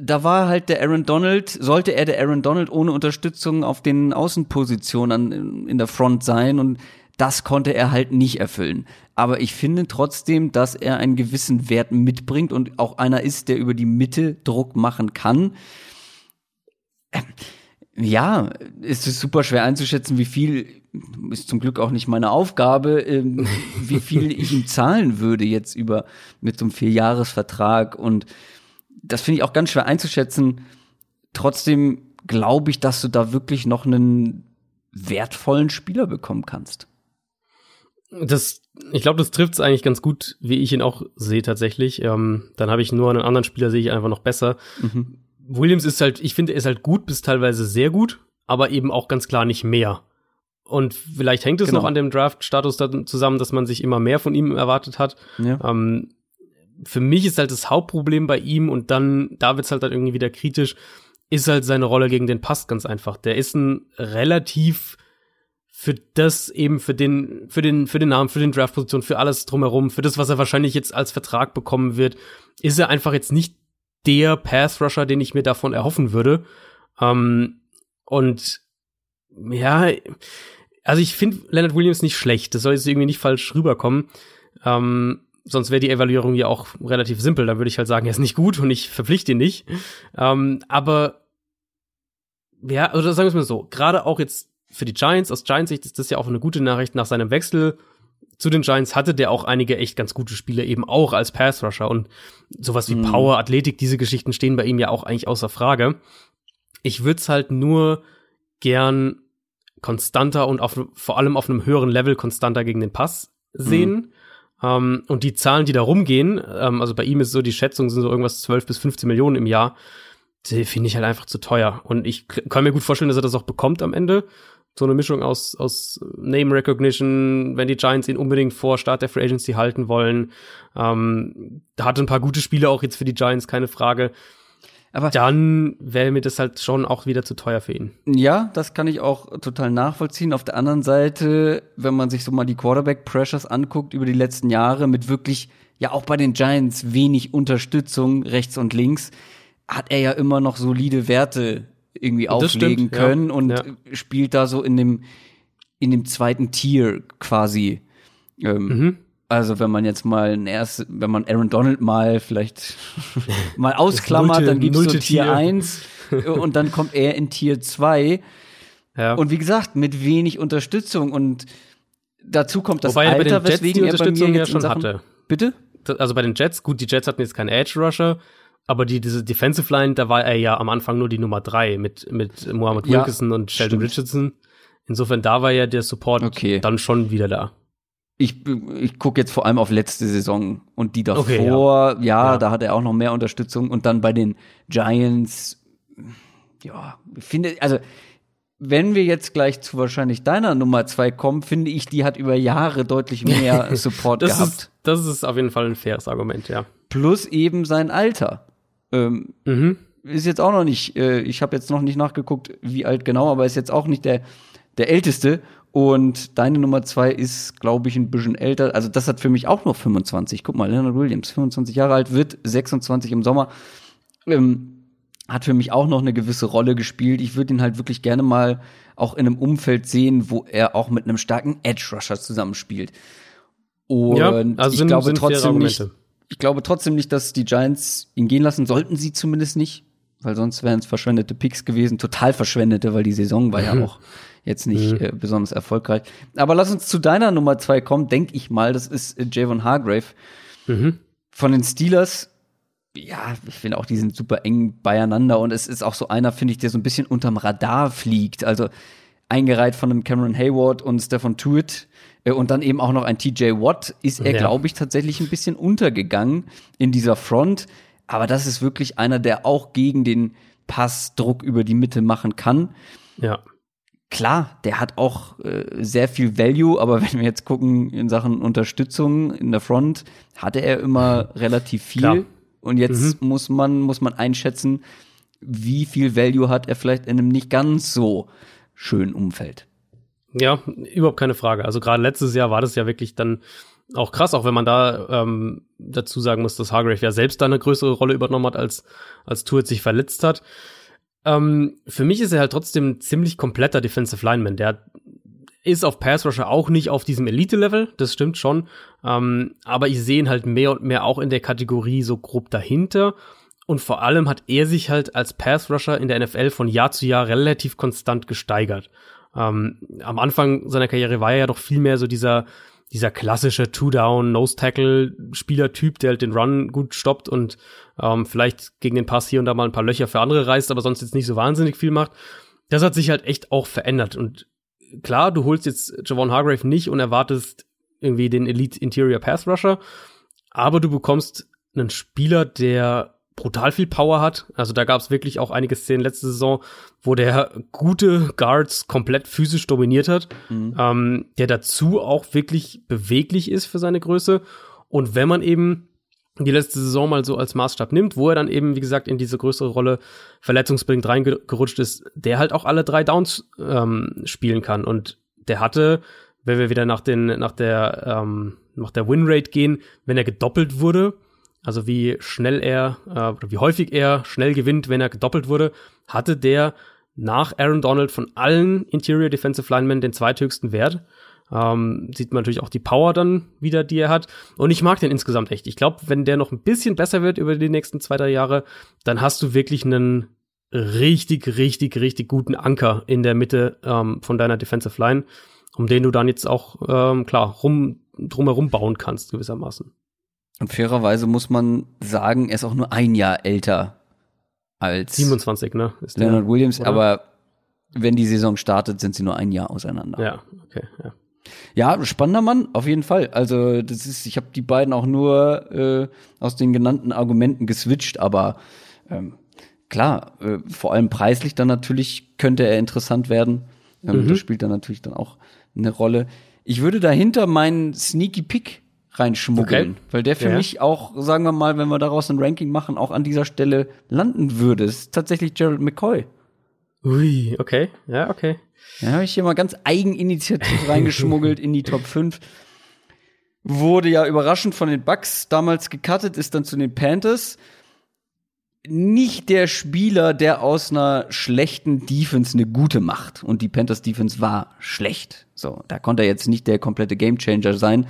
da war halt der Aaron Donald, sollte er der Aaron Donald ohne Unterstützung auf den Außenpositionen in der Front sein und das konnte er halt nicht erfüllen. Aber ich finde trotzdem, dass er einen gewissen Wert mitbringt und auch einer ist, der über die Mitte Druck machen kann. Ähm, ja, es ist super schwer einzuschätzen, wie viel, ist zum Glück auch nicht meine Aufgabe, ähm, wie viel ich ihm zahlen würde jetzt über, mit so einem Vierjahresvertrag. Und das finde ich auch ganz schwer einzuschätzen. Trotzdem glaube ich, dass du da wirklich noch einen wertvollen Spieler bekommen kannst. Das, ich glaube, das trifft es eigentlich ganz gut, wie ich ihn auch sehe tatsächlich. Ähm, dann habe ich nur einen anderen Spieler, sehe ich einfach noch besser. Mhm. Williams ist halt, ich finde, er ist halt gut bis teilweise sehr gut, aber eben auch ganz klar nicht mehr. Und vielleicht hängt es genau. noch an dem Draft-Status zusammen, dass man sich immer mehr von ihm erwartet hat. Ja. Ähm, für mich ist halt das Hauptproblem bei ihm und dann, da wird's halt, halt irgendwie wieder kritisch, ist halt seine Rolle gegen den Pass ganz einfach. Der ist ein relativ für das eben für den für den für den Namen, für den Draftposition, für alles drumherum, für das was er wahrscheinlich jetzt als Vertrag bekommen wird, ist er einfach jetzt nicht der Pass Rusher, den ich mir davon erhoffen würde. Ähm, und ja, also ich finde Leonard Williams nicht schlecht. Das soll jetzt irgendwie nicht falsch rüberkommen. Ähm, sonst wäre die Evaluierung ja auch relativ simpel. Da würde ich halt sagen, er ist nicht gut und ich verpflichte ihn nicht. Ähm, aber ja, oder sagen wir es mal so, gerade auch jetzt für die Giants, aus Giants Sicht ist das ja auch eine gute Nachricht. Nach seinem Wechsel zu den Giants hatte der auch einige echt ganz gute Spiele, eben auch als Pass-Rusher. Und sowas wie mhm. Power, Athletik, diese Geschichten stehen bei ihm ja auch eigentlich außer Frage. Ich würde es halt nur gern konstanter und auf, vor allem auf einem höheren Level konstanter gegen den Pass sehen. Mhm. Um, und die Zahlen, die da rumgehen, um, also bei ihm ist so, die Schätzungen sind so irgendwas 12 bis 15 Millionen im Jahr, die finde ich halt einfach zu teuer. Und ich kann mir gut vorstellen, dass er das auch bekommt am Ende. So eine Mischung aus, aus Name Recognition, wenn die Giants ihn unbedingt vor Start der Free Agency halten wollen. Ähm, da hat ein paar gute Spiele auch jetzt für die Giants, keine Frage. Aber dann wäre mir das halt schon auch wieder zu teuer für ihn. Ja, das kann ich auch total nachvollziehen. Auf der anderen Seite, wenn man sich so mal die Quarterback Pressures anguckt über die letzten Jahre mit wirklich ja auch bei den Giants wenig Unterstützung rechts und links, hat er ja immer noch solide Werte irgendwie auflegen stimmt, können ja. und ja. spielt da so in dem in dem zweiten Tier quasi. Ähm, mhm. Also wenn man jetzt mal ein erst, wenn man Aaron Donald mal vielleicht *laughs* mal ausklammert, dann gibt's so Tier, Tier 1 und dann kommt er in Tier 2. Ja. Und wie gesagt, mit wenig Unterstützung und dazu kommt das Wobei Alter, weswegen er bei mir jetzt schon Sachen, hatte. Bitte? Also bei den Jets, gut, die Jets hatten jetzt keinen Edge Rusher, aber die, diese Defensive Line, da war er ja am Anfang nur die Nummer 3 mit, mit Mohamed Wilkerson ja, und Sheldon stimmt. Richardson. Insofern, da war ja der Support okay. dann schon wieder da ich, ich gucke jetzt vor allem auf letzte Saison und die davor, okay, ja. Ja, ja. da hat er auch noch mehr Unterstützung und dann bei den Giants, ja, ich finde, also wenn wir jetzt gleich zu wahrscheinlich deiner Nummer zwei kommen, finde ich, die hat über Jahre deutlich mehr *laughs* Support das gehabt. Ist, das ist auf jeden Fall ein faires Argument, ja. Plus eben sein Alter. Ähm, mhm. Ist jetzt auch noch nicht, äh, ich habe jetzt noch nicht nachgeguckt, wie alt genau, aber ist jetzt auch nicht der, der Älteste. Und deine Nummer zwei ist, glaube ich, ein bisschen älter. Also das hat für mich auch nur 25. Guck mal, Leonard Williams, 25 Jahre alt, wird 26 im Sommer. Ähm, hat für mich auch noch eine gewisse Rolle gespielt. Ich würde ihn halt wirklich gerne mal auch in einem Umfeld sehen, wo er auch mit einem starken Edge Rusher zusammenspielt. Und ja, also ich sind, glaube sind trotzdem nicht, ich glaube trotzdem nicht, dass die Giants ihn gehen lassen sollten sie zumindest nicht, weil sonst wären es verschwendete Picks gewesen, total verschwendete, weil die Saison war ja *laughs* auch jetzt nicht mhm. äh, besonders erfolgreich. Aber lass uns zu deiner Nummer zwei kommen, denke ich mal. Das ist äh, Javon Hargrave. Mhm. Von den Steelers. Ja, ich finde auch, die sind super eng beieinander und es ist auch so einer, finde ich, der so ein bisschen unterm Radar fliegt. Also eingereiht von einem Cameron Hayward und Stefan Tuitt äh, und dann eben auch noch ein TJ Watt, ist er, ja. glaube ich, tatsächlich ein bisschen untergegangen in dieser Front. Aber das ist wirklich einer, der auch gegen den Pass Druck über die Mitte machen kann. Ja klar, der hat auch äh, sehr viel Value, aber *laughs* wenn wir jetzt gucken in Sachen Unterstützung in der Front, hatte er immer *laughs* relativ viel. Klar. Und jetzt mhm. muss man, muss man einschätzen, wie viel Value hat er vielleicht in einem nicht ganz so schönen Umfeld. Ja, überhaupt keine Frage. Also gerade letztes Jahr war das ja wirklich dann auch krass, auch wenn man da ähm, dazu sagen muss, dass Hargrave ja selbst da eine größere Rolle übernommen hat, als, als Tour sich verletzt hat. Ähm, für mich ist er halt trotzdem ein ziemlich kompletter Defensive Lineman. Der ist auf Pass Rusher auch nicht auf diesem Elite-Level, das stimmt schon. Ähm, aber ich sehe ihn halt mehr und mehr auch in der Kategorie so grob dahinter. Und vor allem hat er sich halt als Pass Rusher in der NFL von Jahr zu Jahr relativ konstant gesteigert. Ähm, am Anfang seiner Karriere war er ja doch viel mehr so dieser dieser klassische Two-Down, Nose-Tackle-Spielertyp, der halt den Run gut stoppt und ähm, vielleicht gegen den Pass hier und da mal ein paar Löcher für andere reißt, aber sonst jetzt nicht so wahnsinnig viel macht. Das hat sich halt echt auch verändert. Und klar, du holst jetzt Javon Hargrave nicht und erwartest irgendwie den Elite Interior Pass Rusher, aber du bekommst einen Spieler, der brutal viel Power hat. Also da gab es wirklich auch einige Szenen letzte Saison, wo der gute Guards komplett physisch dominiert hat, mhm. ähm, der dazu auch wirklich beweglich ist für seine Größe. Und wenn man eben die letzte Saison mal so als Maßstab nimmt, wo er dann eben, wie gesagt, in diese größere Rolle verletzungsbedingt reingerutscht ist, der halt auch alle drei Downs ähm, spielen kann. Und der hatte, wenn wir wieder nach, den, nach der, ähm, nach der Winrate gehen, wenn er gedoppelt wurde, also wie schnell er äh, oder wie häufig er schnell gewinnt, wenn er gedoppelt wurde, hatte der nach Aaron Donald von allen Interior Defensive Linemen den zweithöchsten Wert. Ähm, sieht man natürlich auch die Power dann wieder, die er hat. Und ich mag den insgesamt echt. Ich glaube, wenn der noch ein bisschen besser wird über die nächsten zwei, drei Jahre, dann hast du wirklich einen richtig, richtig, richtig guten Anker in der Mitte ähm, von deiner Defensive Line, um den du dann jetzt auch, ähm, klar, rum, drumherum bauen kannst, gewissermaßen. Und fairerweise muss man sagen, er ist auch nur ein Jahr älter als 27, ne? Ist Leonard der, Williams, oder? aber wenn die Saison startet, sind sie nur ein Jahr auseinander. Ja, okay, ja. Ja, spannender Mann, auf jeden Fall. Also, das ist, ich habe die beiden auch nur äh, aus den genannten Argumenten geswitcht, aber ähm, klar, äh, vor allem preislich dann natürlich könnte er interessant werden. Ähm, mhm. Das spielt dann natürlich dann auch eine Rolle. Ich würde dahinter meinen Sneaky Pick reinschmuggeln, okay. weil der für ja. mich auch, sagen wir mal, wenn wir daraus ein Ranking machen, auch an dieser Stelle landen würde. Es ist tatsächlich Gerald McCoy. Ui, okay, ja, okay. Ja, habe ich hier mal ganz eigeninitiativ *laughs* reingeschmuggelt in die Top 5. Wurde ja überraschend von den Bucks damals gecuttet, ist dann zu den Panthers. Nicht der Spieler, der aus einer schlechten Defense eine gute macht. Und die Panthers Defense war schlecht. So, da konnte er jetzt nicht der komplette Gamechanger sein.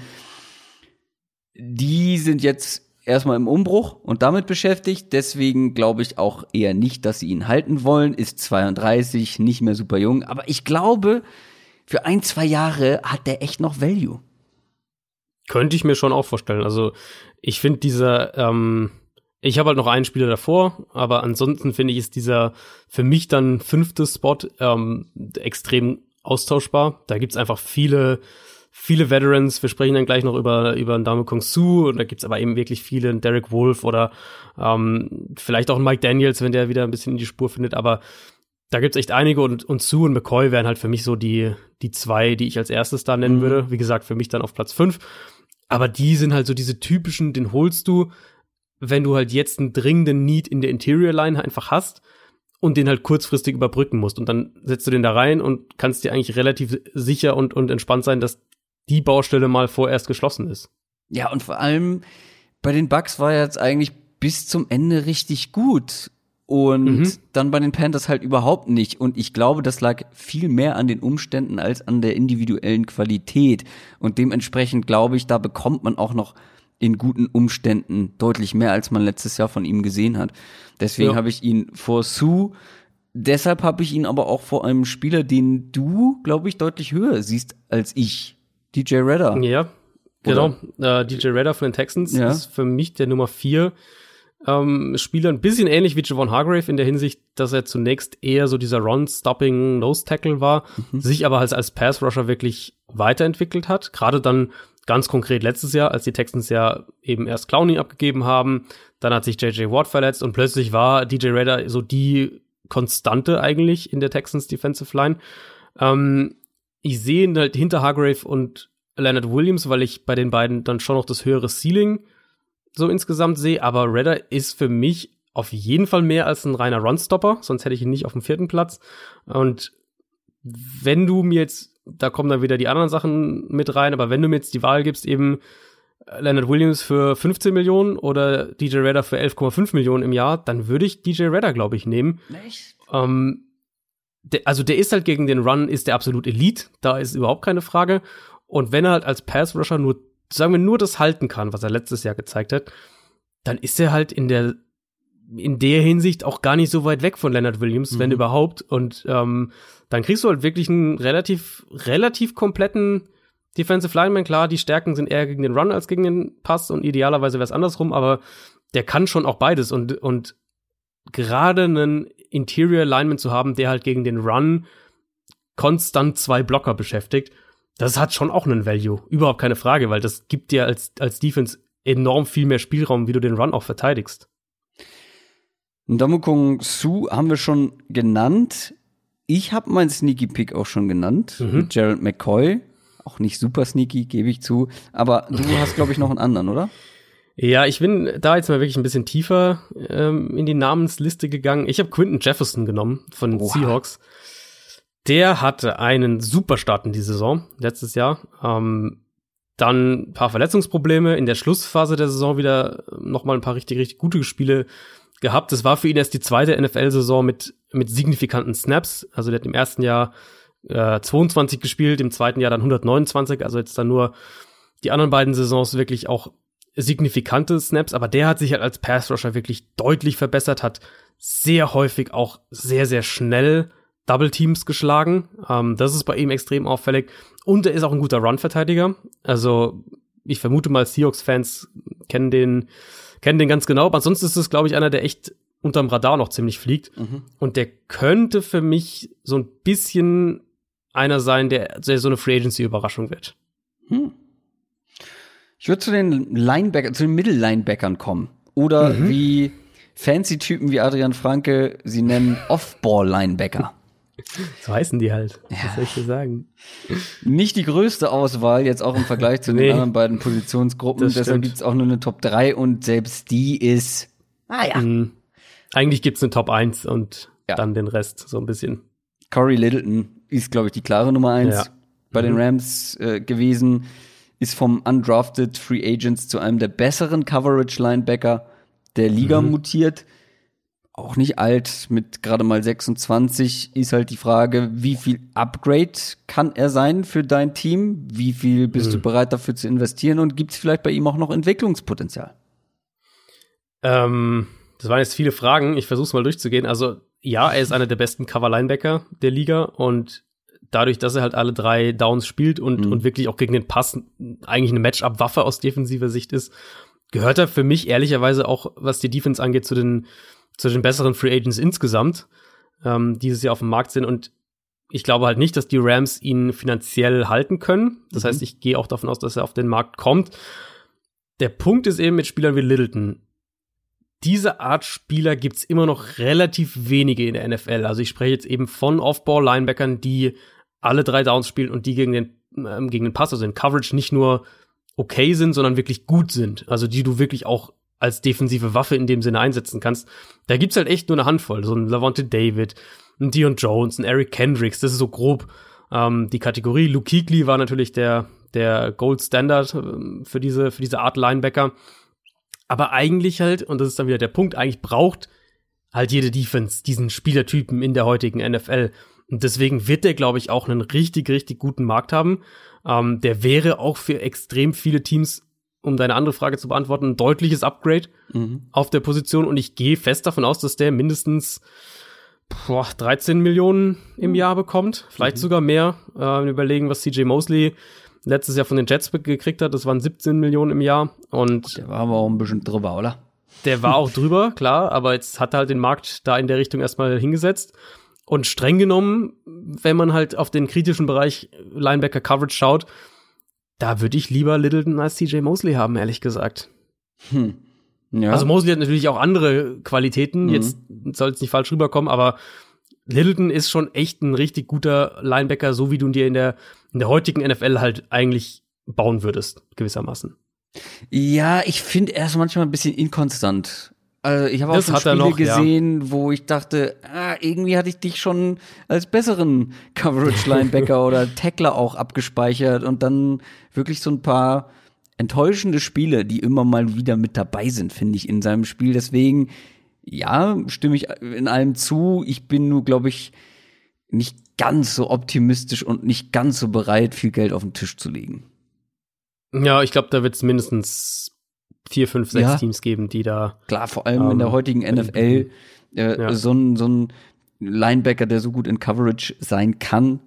Die sind jetzt erstmal im Umbruch und damit beschäftigt. Deswegen glaube ich auch eher nicht, dass sie ihn halten wollen. Ist 32, nicht mehr super jung. Aber ich glaube, für ein, zwei Jahre hat der echt noch Value. Könnte ich mir schon auch vorstellen. Also ich finde dieser, ähm, ich habe halt noch einen Spieler davor, aber ansonsten finde ich ist dieser für mich dann fünfte Spot ähm, extrem austauschbar. Da gibt's einfach viele viele Veterans. Wir sprechen dann gleich noch über, über einen Dame Kong Su und da gibt's aber eben wirklich viele, Derek Wolf oder ähm, vielleicht auch einen Mike Daniels, wenn der wieder ein bisschen in die Spur findet, aber da gibt's echt einige und, und Sue und McCoy wären halt für mich so die, die zwei, die ich als erstes da nennen mhm. würde. Wie gesagt, für mich dann auf Platz fünf. Aber die sind halt so diese typischen, den holst du, wenn du halt jetzt einen dringenden Need in der Interior Line einfach hast und den halt kurzfristig überbrücken musst. Und dann setzt du den da rein und kannst dir eigentlich relativ sicher und, und entspannt sein, dass die Baustelle mal vorerst geschlossen ist. Ja, und vor allem bei den Bugs war er jetzt eigentlich bis zum Ende richtig gut. Und mhm. dann bei den Panthers halt überhaupt nicht. Und ich glaube, das lag viel mehr an den Umständen als an der individuellen Qualität. Und dementsprechend glaube ich, da bekommt man auch noch in guten Umständen deutlich mehr, als man letztes Jahr von ihm gesehen hat. Deswegen ja. habe ich ihn vor Sue. Deshalb habe ich ihn aber auch vor einem Spieler, den du, glaube ich, deutlich höher siehst als ich. DJ Redder. Ja, genau. Äh, DJ Redder von den Texans ja. ist für mich der Nummer vier ähm, Spieler, ein bisschen ähnlich wie Javon Hargrave in der Hinsicht, dass er zunächst eher so dieser Run-Stopping Nose-Tackle war, mhm. sich aber als, als Pass-Rusher wirklich weiterentwickelt hat. Gerade dann ganz konkret letztes Jahr, als die Texans ja eben erst Clowney abgegeben haben, dann hat sich JJ Watt verletzt und plötzlich war DJ Redder so die Konstante eigentlich in der Texans Defensive Line. Ähm, ich sehe ihn halt hinter Hargrave und Leonard Williams, weil ich bei den beiden dann schon noch das höhere Ceiling so insgesamt sehe. Aber Redder ist für mich auf jeden Fall mehr als ein reiner Runstopper, sonst hätte ich ihn nicht auf dem vierten Platz. Und wenn du mir jetzt, da kommen dann wieder die anderen Sachen mit rein, aber wenn du mir jetzt die Wahl gibst, eben Leonard Williams für 15 Millionen oder DJ Redder für 11,5 Millionen im Jahr, dann würde ich DJ Redder, glaube ich, nehmen. Echt? Ähm, der, also der ist halt gegen den Run, ist der absolut Elite, da ist überhaupt keine Frage. Und wenn er halt als Pass-Rusher nur, sagen wir, nur das halten kann, was er letztes Jahr gezeigt hat, dann ist er halt in der, in der Hinsicht auch gar nicht so weit weg von Leonard Williams, mhm. wenn überhaupt. Und ähm, dann kriegst du halt wirklich einen relativ, relativ kompletten Defensive Lineman. Klar, die Stärken sind eher gegen den Run als gegen den Pass und idealerweise wäre es andersrum, aber der kann schon auch beides und, und gerade einen Interior Alignment zu haben, der halt gegen den Run konstant zwei Blocker beschäftigt, das hat schon auch einen Value. Überhaupt keine Frage, weil das gibt dir als, als Defense enorm viel mehr Spielraum, wie du den Run auch verteidigst. Ndamukong Su haben wir schon genannt. Ich habe meinen Sneaky Pick auch schon genannt. Mhm. Gerald McCoy. Auch nicht super sneaky, gebe ich zu. Aber du hast, glaube ich, noch einen anderen, oder? Ja, ich bin da jetzt mal wirklich ein bisschen tiefer ähm, in die Namensliste gegangen. Ich habe Quinton Jefferson genommen von den Oha. Seahawks. Der hatte einen super Start in die Saison letztes Jahr. Ähm, dann ein paar Verletzungsprobleme in der Schlussphase der Saison wieder noch mal ein paar richtig richtig gute Spiele gehabt. Das war für ihn erst die zweite NFL-Saison mit mit signifikanten Snaps. Also der hat im ersten Jahr äh, 22 gespielt, im zweiten Jahr dann 129, also jetzt dann nur die anderen beiden Saisons wirklich auch signifikante Snaps, aber der hat sich halt als Pass Rusher wirklich deutlich verbessert, hat sehr häufig auch sehr, sehr schnell Double Teams geschlagen. Ähm, das ist bei ihm extrem auffällig. Und er ist auch ein guter Run-Verteidiger. Also ich vermute mal, Seahawks-Fans kennen den, kennen den ganz genau. Aber ansonsten ist es, glaube ich, einer, der echt unterm Radar noch ziemlich fliegt. Mhm. Und der könnte für mich so ein bisschen einer sein, der, der so eine Free Agency-Überraschung wird. Hm. Ich würde zu den Linebacker, zu den Mittellinebackern kommen. Oder mhm. wie fancy Typen wie Adrian Franke sie nennen, *laughs* Off-Ball-Linebacker. So heißen die halt. Ja. Was soll ich dir sagen? Nicht die größte Auswahl, jetzt auch im Vergleich zu nee. den anderen beiden Positionsgruppen. Das Deshalb gibt es auch nur eine Top 3 und selbst die ist, ah ja. Mhm. Eigentlich gibt es eine Top 1 und ja. dann den Rest so ein bisschen. Corey Littleton ist, glaube ich, die klare Nummer 1 ja. bei den mhm. Rams äh, gewesen. Ist vom Undrafted Free Agents zu einem der besseren Coverage Linebacker der Liga mhm. mutiert auch nicht alt, mit gerade mal 26 ist halt die Frage, wie viel Upgrade kann er sein für dein Team? Wie viel bist mhm. du bereit dafür zu investieren und gibt es vielleicht bei ihm auch noch Entwicklungspotenzial? Ähm, das waren jetzt viele Fragen. Ich versuche es mal durchzugehen. Also ja, er ist einer der besten Cover-Linebacker der Liga und dadurch, dass er halt alle drei Downs spielt und, mhm. und wirklich auch gegen den Pass eigentlich eine Matchup-Waffe aus defensiver Sicht ist, gehört er für mich ehrlicherweise auch, was die Defense angeht, zu den zu den besseren Free Agents insgesamt ähm, dieses Jahr auf dem Markt sind. Und ich glaube halt nicht, dass die Rams ihn finanziell halten können. Das mhm. heißt, ich gehe auch davon aus, dass er auf den Markt kommt. Der Punkt ist eben mit Spielern wie Littleton. Diese Art Spieler gibt's immer noch relativ wenige in der NFL. Also ich spreche jetzt eben von Off-Ball-Linebackern, die alle drei Downs spielen und die gegen den, ähm, gegen den Pass, also in Coverage nicht nur okay sind, sondern wirklich gut sind. Also die du wirklich auch als defensive Waffe in dem Sinne einsetzen kannst. Da gibt's halt echt nur eine Handvoll. So ein Lavonte David, ein Dion Jones, ein Eric Kendricks. Das ist so grob ähm, die Kategorie. Luke Kuechly war natürlich der, der Gold Standard ähm, für diese, für diese Art Linebacker. Aber eigentlich halt, und das ist dann wieder der Punkt, eigentlich braucht halt jede Defense diesen Spielertypen in der heutigen NFL. Und deswegen wird der, glaube ich, auch einen richtig, richtig guten Markt haben. Ähm, der wäre auch für extrem viele Teams um deine andere Frage zu beantworten, ein deutliches Upgrade mhm. auf der Position und ich gehe fest davon aus, dass der mindestens boah, 13 Millionen im Jahr bekommt, vielleicht mhm. sogar mehr. Äh, überlegen, was CJ Mosley letztes Jahr von den Jets gekriegt hat, das waren 17 Millionen im Jahr und der war aber auch ein bisschen drüber, oder? Der war auch drüber, klar, aber jetzt hat er halt den Markt da in der Richtung erstmal hingesetzt. Und streng genommen, wenn man halt auf den kritischen Bereich Linebacker Coverage schaut, da würde ich lieber Littleton als CJ Mosley haben, ehrlich gesagt. Hm. Ja. Also Mosley hat natürlich auch andere Qualitäten, mhm. jetzt soll es nicht falsch rüberkommen, aber Littleton ist schon echt ein richtig guter Linebacker, so wie du ihn dir in der, in der heutigen NFL halt eigentlich bauen würdest, gewissermaßen. Ja, ich finde er ist manchmal ein bisschen inkonstant. Also ich habe auch schon Spiele noch, gesehen, ja. wo ich dachte, ah, irgendwie hatte ich dich schon als besseren *laughs* Coverage-Linebacker oder Tackler auch abgespeichert und dann wirklich so ein paar enttäuschende Spiele, die immer mal wieder mit dabei sind, finde ich, in seinem Spiel. Deswegen, ja, stimme ich in allem zu. Ich bin nur, glaube ich, nicht ganz so optimistisch und nicht ganz so bereit, viel Geld auf den Tisch zu legen. Ja, ich glaube, da wird es mindestens vier, fünf, sechs ja, Teams geben, die da. Klar, vor allem ähm, in der ähm, heutigen NFL äh, ja. so ein so ein Linebacker, der so gut in Coverage sein kann,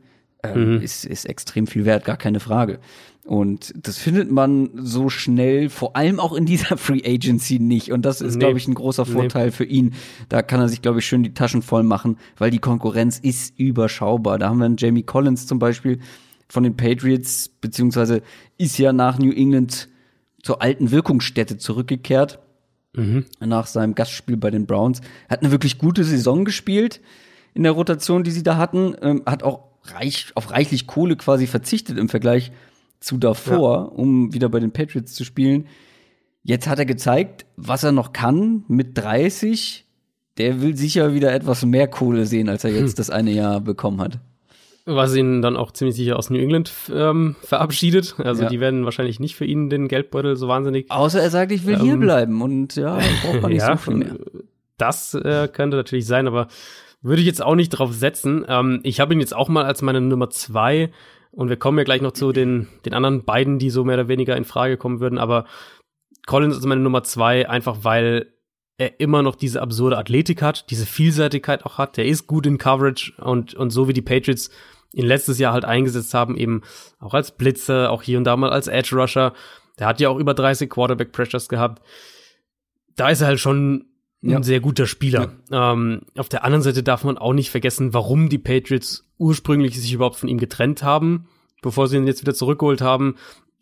äh, mhm. ist, ist extrem viel wert, gar keine Frage. Und das findet man so schnell, vor allem auch in dieser *laughs* Free Agency nicht. Und das ist, nee, glaube ich, ein großer Vorteil nee. für ihn. Da kann er sich, glaube ich, schön die Taschen voll machen, weil die Konkurrenz ist überschaubar. Da haben wir einen Jamie Collins zum Beispiel von den Patriots, beziehungsweise ist ja nach New England zur alten Wirkungsstätte zurückgekehrt. Mhm. Nach seinem Gastspiel bei den Browns. Hat eine wirklich gute Saison gespielt in der Rotation, die sie da hatten. Ähm, hat auch reich, auf reichlich Kohle quasi verzichtet im Vergleich zu davor, ja. um wieder bei den Patriots zu spielen. Jetzt hat er gezeigt, was er noch kann mit 30. Der will sicher wieder etwas mehr Kohle sehen, als er *laughs* jetzt hm. das eine Jahr bekommen hat was ihn dann auch ziemlich sicher aus New England ähm, verabschiedet. Also ja. die werden wahrscheinlich nicht für ihn den Geldbeutel so wahnsinnig. Außer er sagt, ich will ähm, hier bleiben und ja, braucht man nicht *laughs* ja, so viel mehr. Das äh, könnte natürlich sein, aber Würde ich jetzt auch nicht drauf setzen. Ähm, ich habe ihn jetzt auch mal als meine Nummer zwei und wir kommen ja gleich noch zu den, den anderen beiden, die so mehr oder weniger in Frage kommen würden, aber Collins ist meine Nummer zwei, einfach weil er immer noch diese absurde Athletik hat, diese Vielseitigkeit auch hat. Der ist gut in Coverage und, und so wie die Patriots ihn letztes Jahr halt eingesetzt haben, eben auch als Blitzer, auch hier und da mal als Edge Rusher. Der hat ja auch über 30 Quarterback Pressures gehabt. Da ist er halt schon ja. ein sehr guter Spieler. Ja. Ähm, auf der anderen Seite darf man auch nicht vergessen, warum die Patriots ursprünglich sich überhaupt von ihm getrennt haben, bevor sie ihn jetzt wieder zurückgeholt haben.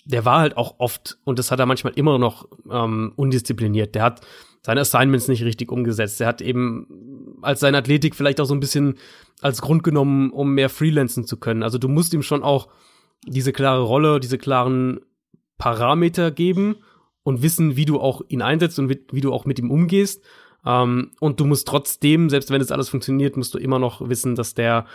Der war halt auch oft, und das hat er manchmal immer noch ähm, undiszipliniert. Der hat seine Assignments nicht richtig umgesetzt. Er hat eben als seine Athletik vielleicht auch so ein bisschen als Grund genommen, um mehr freelancen zu können. Also du musst ihm schon auch diese klare Rolle, diese klaren Parameter geben und wissen, wie du auch ihn einsetzt und wie, du auch mit ihm umgehst. Ähm, und du musst trotzdem, selbst wenn es alles funktioniert, musst du immer noch wissen, dass der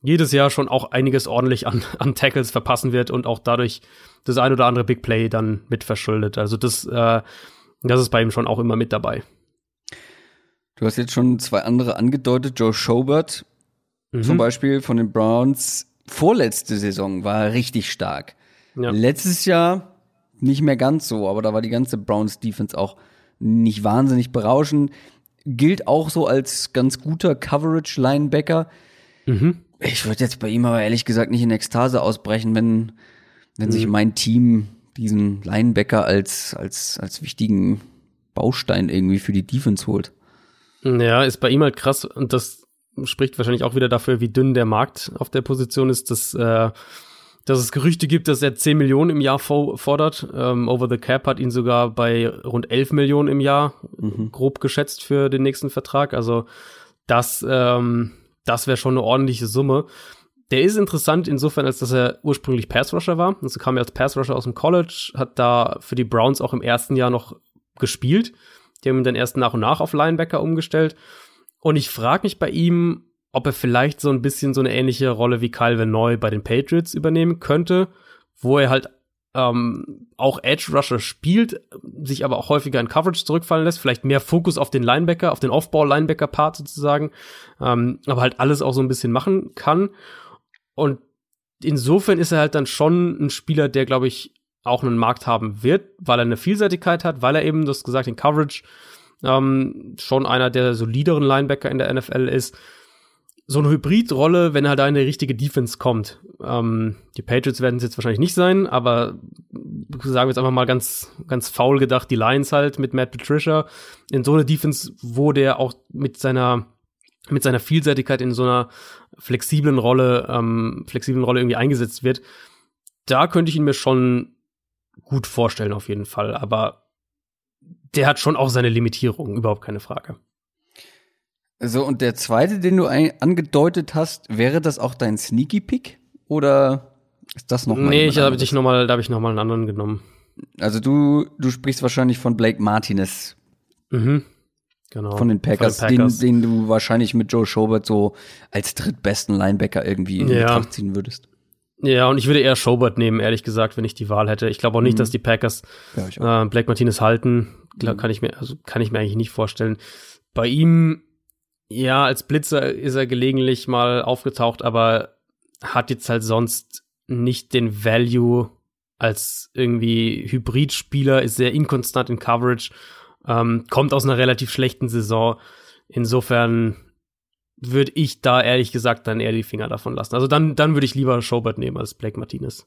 jedes Jahr schon auch einiges ordentlich an, *laughs* an Tackles verpassen wird und auch dadurch das ein oder andere Big Play dann mit verschuldet. Also das, äh, das ist bei ihm schon auch immer mit dabei. Du hast jetzt schon zwei andere angedeutet. Joe Schobert mhm. zum Beispiel von den Browns. Vorletzte Saison war er richtig stark. Ja. Letztes Jahr nicht mehr ganz so, aber da war die ganze Browns Defense auch nicht wahnsinnig berauschend. Gilt auch so als ganz guter Coverage Linebacker. Mhm. Ich würde jetzt bei ihm aber ehrlich gesagt nicht in Ekstase ausbrechen, wenn, wenn mhm. sich mein Team diesen Linebacker als, als, als wichtigen Baustein irgendwie für die Defense holt. Ja, ist bei ihm halt krass und das spricht wahrscheinlich auch wieder dafür, wie dünn der Markt auf der Position ist, dass, äh, dass es Gerüchte gibt, dass er 10 Millionen im Jahr fordert. Ähm, Over the Cap hat ihn sogar bei rund 11 Millionen im Jahr mhm. grob geschätzt für den nächsten Vertrag. Also das, ähm, das wäre schon eine ordentliche Summe. Der ist interessant insofern, als dass er ursprünglich Pass-Rusher war. Also kam er als Pass-Rusher aus dem College, hat da für die Browns auch im ersten Jahr noch gespielt. Die haben ihn dann erst nach und nach auf Linebacker umgestellt. Und ich frage mich bei ihm, ob er vielleicht so ein bisschen so eine ähnliche Rolle wie Kyle Van bei den Patriots übernehmen könnte, wo er halt ähm, auch Edge Rusher spielt, sich aber auch häufiger in Coverage zurückfallen lässt, vielleicht mehr Fokus auf den Linebacker, auf den Off-Ball-Linebacker-Part sozusagen, ähm, aber halt alles auch so ein bisschen machen kann. Und insofern ist er halt dann schon ein Spieler, der, glaube ich, auch einen Markt haben wird, weil er eine Vielseitigkeit hat, weil er eben, du hast gesagt, in Coverage ähm, schon einer der solideren Linebacker in der NFL ist. So eine Hybridrolle, wenn halt da eine richtige Defense kommt. Ähm, die Patriots werden es jetzt wahrscheinlich nicht sein, aber sagen wir jetzt einfach mal ganz, ganz faul gedacht, die Lions halt mit Matt Patricia in so eine Defense, wo der auch mit seiner mit seiner Vielseitigkeit in so einer flexiblen Rolle, ähm, flexiblen Rolle irgendwie eingesetzt wird, da könnte ich ihn mir schon gut vorstellen, auf jeden Fall. Aber der hat schon auch seine Limitierungen, überhaupt keine Frage. So, und der zweite, den du angedeutet hast, wäre das auch dein Sneaky Pick? Oder ist das noch mal Nee, ich habe dich noch mal, da habe ich noch mal einen anderen genommen. Also du, du sprichst wahrscheinlich von Blake Martinez. Mhm. Genau. Von den Packers, von den, Packers. Den, den, du wahrscheinlich mit Joe Schobert so als drittbesten Linebacker irgendwie in ja. Betracht ziehen würdest. Ja, und ich würde eher Schobert nehmen, ehrlich gesagt, wenn ich die Wahl hätte. Ich glaube auch nicht, mhm. dass die Packers ja, äh, Black Martinez halten. Glaub, mhm. kann ich mir, also kann ich mir eigentlich nicht vorstellen. Bei ihm, ja, als Blitzer ist er gelegentlich mal aufgetaucht, aber hat jetzt halt sonst nicht den Value als irgendwie Hybridspieler, ist sehr inkonstant in Coverage ähm, kommt aus einer relativ schlechten Saison. Insofern würde ich da ehrlich gesagt dann eher die Finger davon lassen. Also dann, dann würde ich lieber Schobert nehmen als Blake Martinez.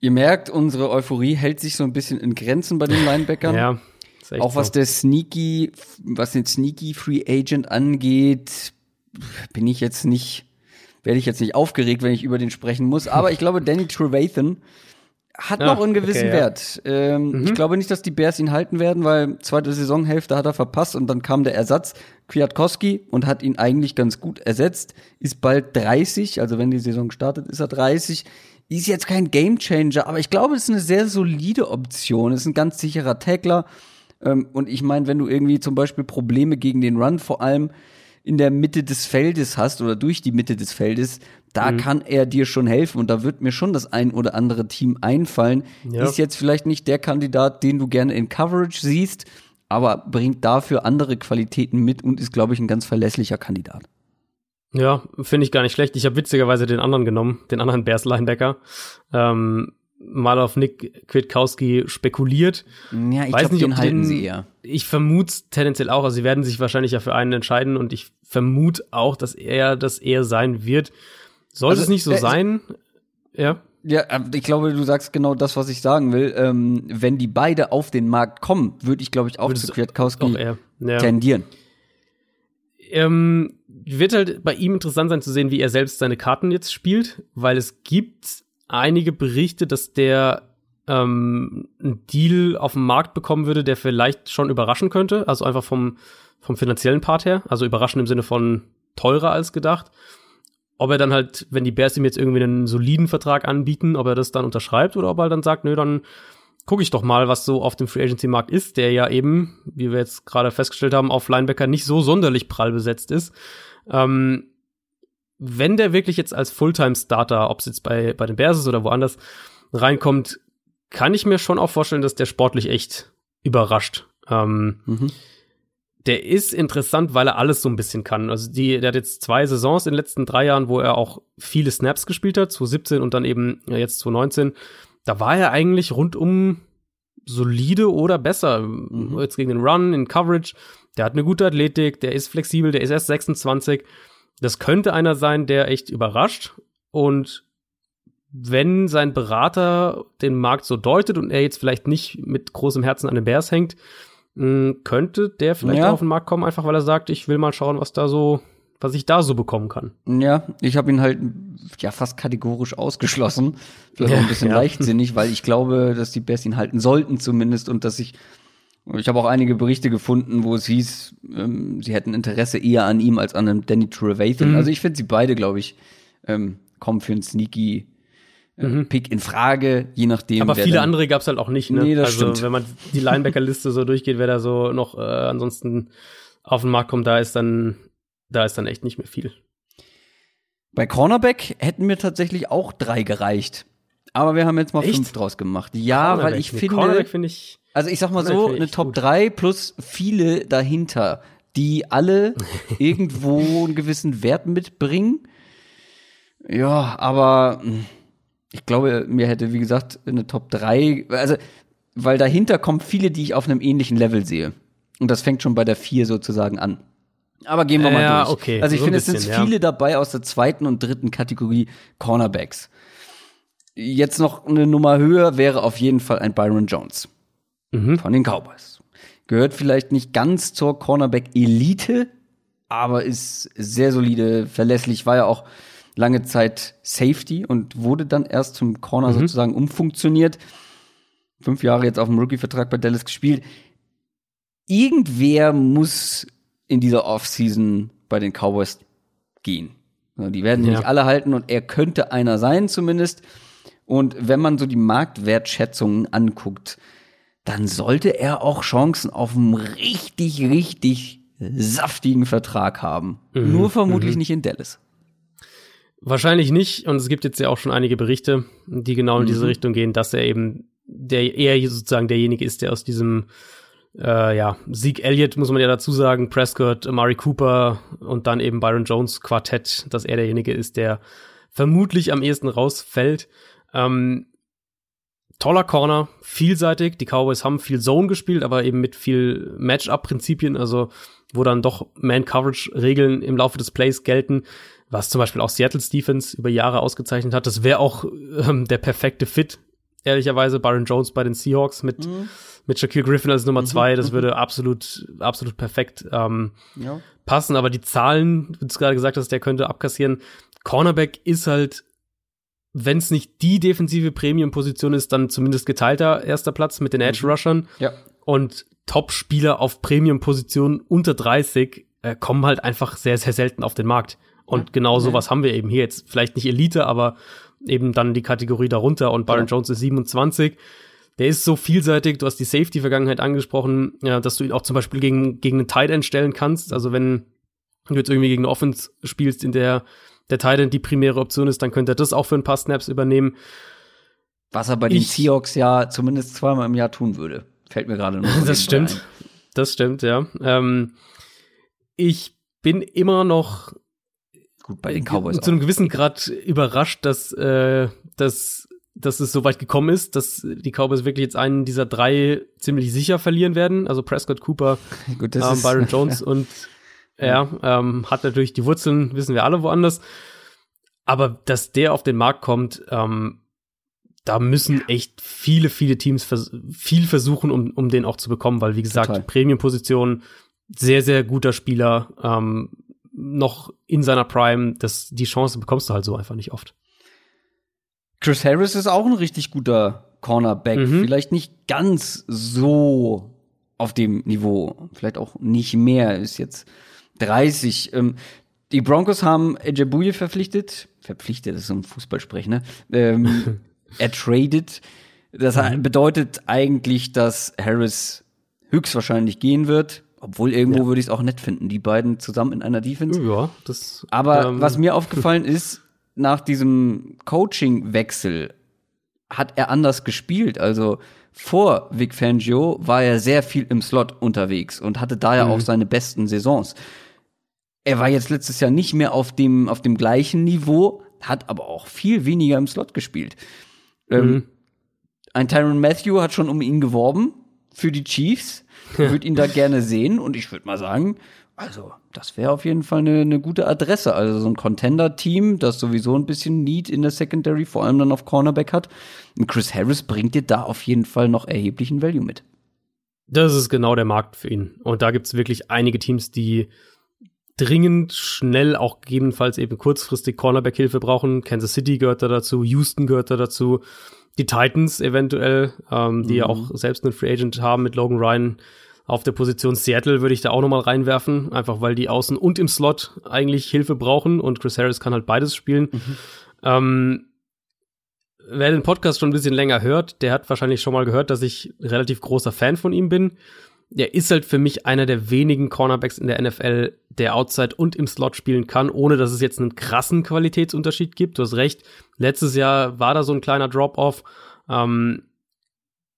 Ihr merkt, unsere Euphorie hält sich so ein bisschen in Grenzen bei den *laughs* Linebackern. ja. Auch was so. der Sneaky, was den Sneaky Free Agent angeht, bin ich jetzt nicht, werde ich jetzt nicht aufgeregt, wenn ich über den sprechen muss. Aber ich glaube, *laughs* Danny Trevathan hat ja, noch einen gewissen okay, Wert. Ähm, mhm. Ich glaube nicht, dass die Bears ihn halten werden, weil zweite Saisonhälfte hat er verpasst und dann kam der Ersatz Kwiatkowski und hat ihn eigentlich ganz gut ersetzt. Ist bald 30, also wenn die Saison startet, ist er 30. Ist jetzt kein Gamechanger, aber ich glaube, es ist eine sehr solide Option. Es ist ein ganz sicherer Tackler. Ähm, und ich meine, wenn du irgendwie zum Beispiel Probleme gegen den Run vor allem in der Mitte des Feldes hast oder durch die Mitte des Feldes, da mhm. kann er dir schon helfen und da wird mir schon das ein oder andere Team einfallen. Ja. Ist jetzt vielleicht nicht der Kandidat, den du gerne in Coverage siehst, aber bringt dafür andere Qualitäten mit und ist, glaube ich, ein ganz verlässlicher Kandidat. Ja, finde ich gar nicht schlecht. Ich habe witzigerweise den anderen genommen, den anderen Bears Linebacker. Ähm, mal auf Nick Kwiatkowski spekuliert. Ja, ich Weiß glaube, nicht, den ob halten den- sie eher. Ich vermute tendenziell auch, also sie werden sich wahrscheinlich ja für einen entscheiden und ich vermute auch, dass er das eher sein wird. Sollte Also, es nicht so ist- sein, ja, Ja, aber ich glaube, du sagst genau das, was ich sagen will. Ähm, wenn die beide auf den Markt kommen, würde ich, glaube ich, auch Würdest zu Kwiatkowski auch eher. Ja. tendieren. Ähm, wird halt bei ihm interessant sein zu sehen, wie er selbst seine Karten jetzt spielt, weil es gibt einige Berichte, dass der ähm, einen Deal auf dem Markt bekommen würde, der vielleicht schon überraschen könnte, also einfach vom, vom finanziellen Part her, also überraschen im Sinne von teurer als gedacht. Ob er dann halt, wenn die Bears ihm jetzt irgendwie einen soliden Vertrag anbieten, ob er das dann unterschreibt oder ob er dann sagt, nö, dann gucke ich doch mal, was so auf dem Free Agency Markt ist, der ja eben, wie wir jetzt gerade festgestellt haben, auf Linebacker nicht so sonderlich prall besetzt ist. Ähm, wenn der wirklich jetzt als Fulltime-Starter, ob es jetzt bei, bei den Bears ist oder woanders, reinkommt, kann ich mir schon auch vorstellen, dass der sportlich echt überrascht. Ähm, Mhm. Der ist interessant, weil er alles so ein bisschen kann. Also die, der hat jetzt zwei Saisons in den letzten drei Jahren, wo er auch viele Snaps gespielt hat, 2017 und dann eben ja, jetzt 2019. Da war er eigentlich rundum solide oder besser. Jetzt gegen den Run, in Coverage. Der hat eine gute Athletik, der ist flexibel, der ist erst 26. Das könnte einer sein, der echt überrascht. Und wenn sein Berater den Markt so deutet und er jetzt vielleicht nicht mit großem Herzen an den Bears hängt, mh, könnte der vielleicht Ja. auf den Markt kommen, einfach weil er sagt, ich will mal schauen, was da so, was ich da so bekommen kann. Ja, ich habe ihn halt ja fast kategorisch ausgeschlossen. Vielleicht auch ein bisschen ja. leichtsinnig, weil ich glaube, dass die Bears ihn halten sollten zumindest und dass ich ich habe auch einige Berichte gefunden, wo es hieß, ähm, sie hätten Interesse eher an ihm als an einem Danny Trevathan. Mhm. Also ich finde sie beide, glaube ich, ähm, kommen für einen sneaky äh, Pick in Frage, je nachdem. Mhm. Aber viele andere gab's halt auch nicht. Ne? Nee, das also stimmt. wenn man die Linebacker-Liste so durchgeht, wer da so noch äh, ansonsten auf den Markt kommt, da ist dann, da ist dann echt nicht mehr viel. Bei Cornerback hätten mir tatsächlich auch drei gereicht. Aber wir haben jetzt mal Echt? fünf draus gemacht. Ja, weil Cornerback. ich Nee, finde. Cornerback finde ich. Also ich sag mal so, eine Top gut. 3 plus viele dahinter, die alle *laughs* irgendwo einen gewissen Wert mitbringen. Ja, aber mh, ich glaube, mir hätte, wie gesagt, eine Top 3, also, weil dahinter kommen viele, die ich auf einem ähnlichen Level sehe. Und das fängt schon bei der 4 sozusagen an. Aber gehen wir mal Ja, durch. okay, also ich so finde, es sind ja. viele dabei aus der zweiten und dritten Kategorie Cornerbacks. Jetzt noch eine Nummer höher wäre auf jeden Fall ein Byron Jones Mhm. von den Cowboys. Gehört vielleicht nicht ganz zur Cornerback-Elite, aber ist sehr solide, verlässlich, war ja auch lange Zeit Safety und wurde dann erst zum Corner Mhm. sozusagen umfunktioniert. Fünf Jahre jetzt auf dem Rookie-Vertrag bei Dallas gespielt. Irgendwer muss in dieser Offseason bei den Cowboys gehen. Die werden Ja. nicht alle halten und er könnte einer sein zumindest. Und wenn man so die Marktwertschätzungen anguckt, dann sollte er auch Chancen auf einen richtig, richtig saftigen Vertrag haben. Mhm, Nur vermutlich nicht in Dallas. Wahrscheinlich nicht. Und es gibt jetzt ja auch schon einige Berichte, die genau in diese Richtung gehen, dass er eben der eher sozusagen derjenige ist, der aus diesem äh, ja, Zeke Elliott, muss man ja dazu sagen, Prescott, Amari Cooper und dann eben Byron Jones Quartett, dass er derjenige ist, der vermutlich am ehesten rausfällt. Ähm, toller Corner, vielseitig. Die Cowboys haben viel Zone gespielt, aber eben mit viel Matchup-Prinzipien, also wo dann doch Man-Coverage-Regeln im Laufe des Plays gelten, was zum Beispiel auch Seattle's Defense über Jahre ausgezeichnet hat. Das wäre auch ähm, der perfekte Fit, ehrlicherweise. Byron Jones bei den Seahawks mit, mit Shaquille Griffin als Nummer zwei, das würde absolut, absolut perfekt ähm, Ja. passen, aber die Zahlen, wie du es gerade gesagt hast, der könnte abkassieren. Cornerback ist halt, wenn es nicht die defensive Premium-Position ist, dann zumindest geteilter erster Platz mit den Edge-Rushern. Ja. Und Top-Spieler auf Premium-Positionen unter 30 äh, kommen halt einfach sehr, sehr selten auf den Markt. Und genau sowas haben wir eben hier jetzt. Vielleicht nicht Elite, aber eben dann die Kategorie darunter. Und Byron Jones ist 27. Der ist so vielseitig. Du hast die Safety-Vergangenheit angesprochen, ja, dass du ihn auch zum Beispiel gegen, gegen einen Tight End stellen kannst. Also wenn du jetzt irgendwie gegen eine Offense spielst, in der der Tight End die primäre Option ist, dann könnte er das auch für ein paar Snaps übernehmen. Was er bei den Ich- Seahawks ja zumindest zweimal im Jahr tun würde. Fällt mir gerade noch. *laughs* Das stimmt. das stimmt, ja. Ähm, ich bin immer noch Gut, bei den Cowboys zu einem gewissen Grad überrascht, dass, äh, dass, dass es so weit gekommen ist, dass die Cowboys wirklich jetzt einen dieser drei ziemlich sicher verlieren werden. Also Prescott, Cooper, *laughs* Gut, ähm, Byron *laughs* Jones und ja, ähm, hat natürlich die Wurzeln, wissen wir alle woanders. Aber dass der auf den Markt kommt, ähm, da müssen echt viele, viele Teams vers viel versuchen, um, um den auch zu bekommen, weil wie gesagt. Premium-Position, sehr, sehr guter Spieler, ähm, noch in seiner Prime, das, die Chance bekommst du halt so einfach nicht oft. Chris Harris ist auch ein richtig guter Cornerback. Mhm. Vielleicht nicht ganz so auf dem Niveau. Vielleicht auch nicht mehr. Ist jetzt 30. Ähm, die Broncos haben Ejabuye verpflichtet. Verpflichtet, das ist so ein Fußballsprech, ne? Ähm, *laughs* er tradet. Das Mhm. bedeutet eigentlich, dass Harris höchstwahrscheinlich gehen wird. Obwohl irgendwo Ja. würde ich es auch nett finden, die beiden zusammen in einer Defense. Ja, das. Aber ähm, was mir *laughs* aufgefallen ist, nach diesem Coaching-Wechsel hat er anders gespielt. Also vor Vic Fangio war er sehr viel im Slot unterwegs und hatte da ja auch seine besten Saisons. Er war jetzt letztes Jahr nicht mehr auf dem, auf dem gleichen Niveau, hat aber auch viel weniger im Slot gespielt. Ähm, Mhm. ein Tyron Matthew hat schon um ihn geworben für die Chiefs. *laughs* Würde ihn da gerne sehen und ich würde mal sagen, also das wäre auf jeden Fall eine, eine gute Adresse. Also so ein Contender-Team, das sowieso ein bisschen Need in der Secondary, vor allem dann auf Cornerback hat. Und Chris Harris bringt dir da auf jeden Fall noch erheblichen Value mit. Das ist genau der Markt für ihn. Und da gibt's wirklich einige Teams, die dringend, schnell, auch gegebenenfalls eben kurzfristig Cornerback-Hilfe brauchen. Kansas City gehört da dazu, Houston gehört da dazu, die Titans eventuell, ähm, die ja auch selbst einen Free Agent haben mit Logan Ryan auf der Position. Seattle würde ich da auch noch mal reinwerfen, einfach weil die außen und im Slot eigentlich Hilfe brauchen und Chris Harris kann halt beides spielen. Ähm, wer den Podcast schon ein bisschen länger hört, der hat wahrscheinlich schon mal gehört, dass ich relativ großer Fan von ihm bin. Der ist halt für mich einer der wenigen Cornerbacks in der NFL, der Outside und im Slot spielen kann, ohne dass es jetzt einen krassen Qualitätsunterschied gibt. Du hast recht. Letztes Jahr war da so ein kleiner Drop-off. Ähm,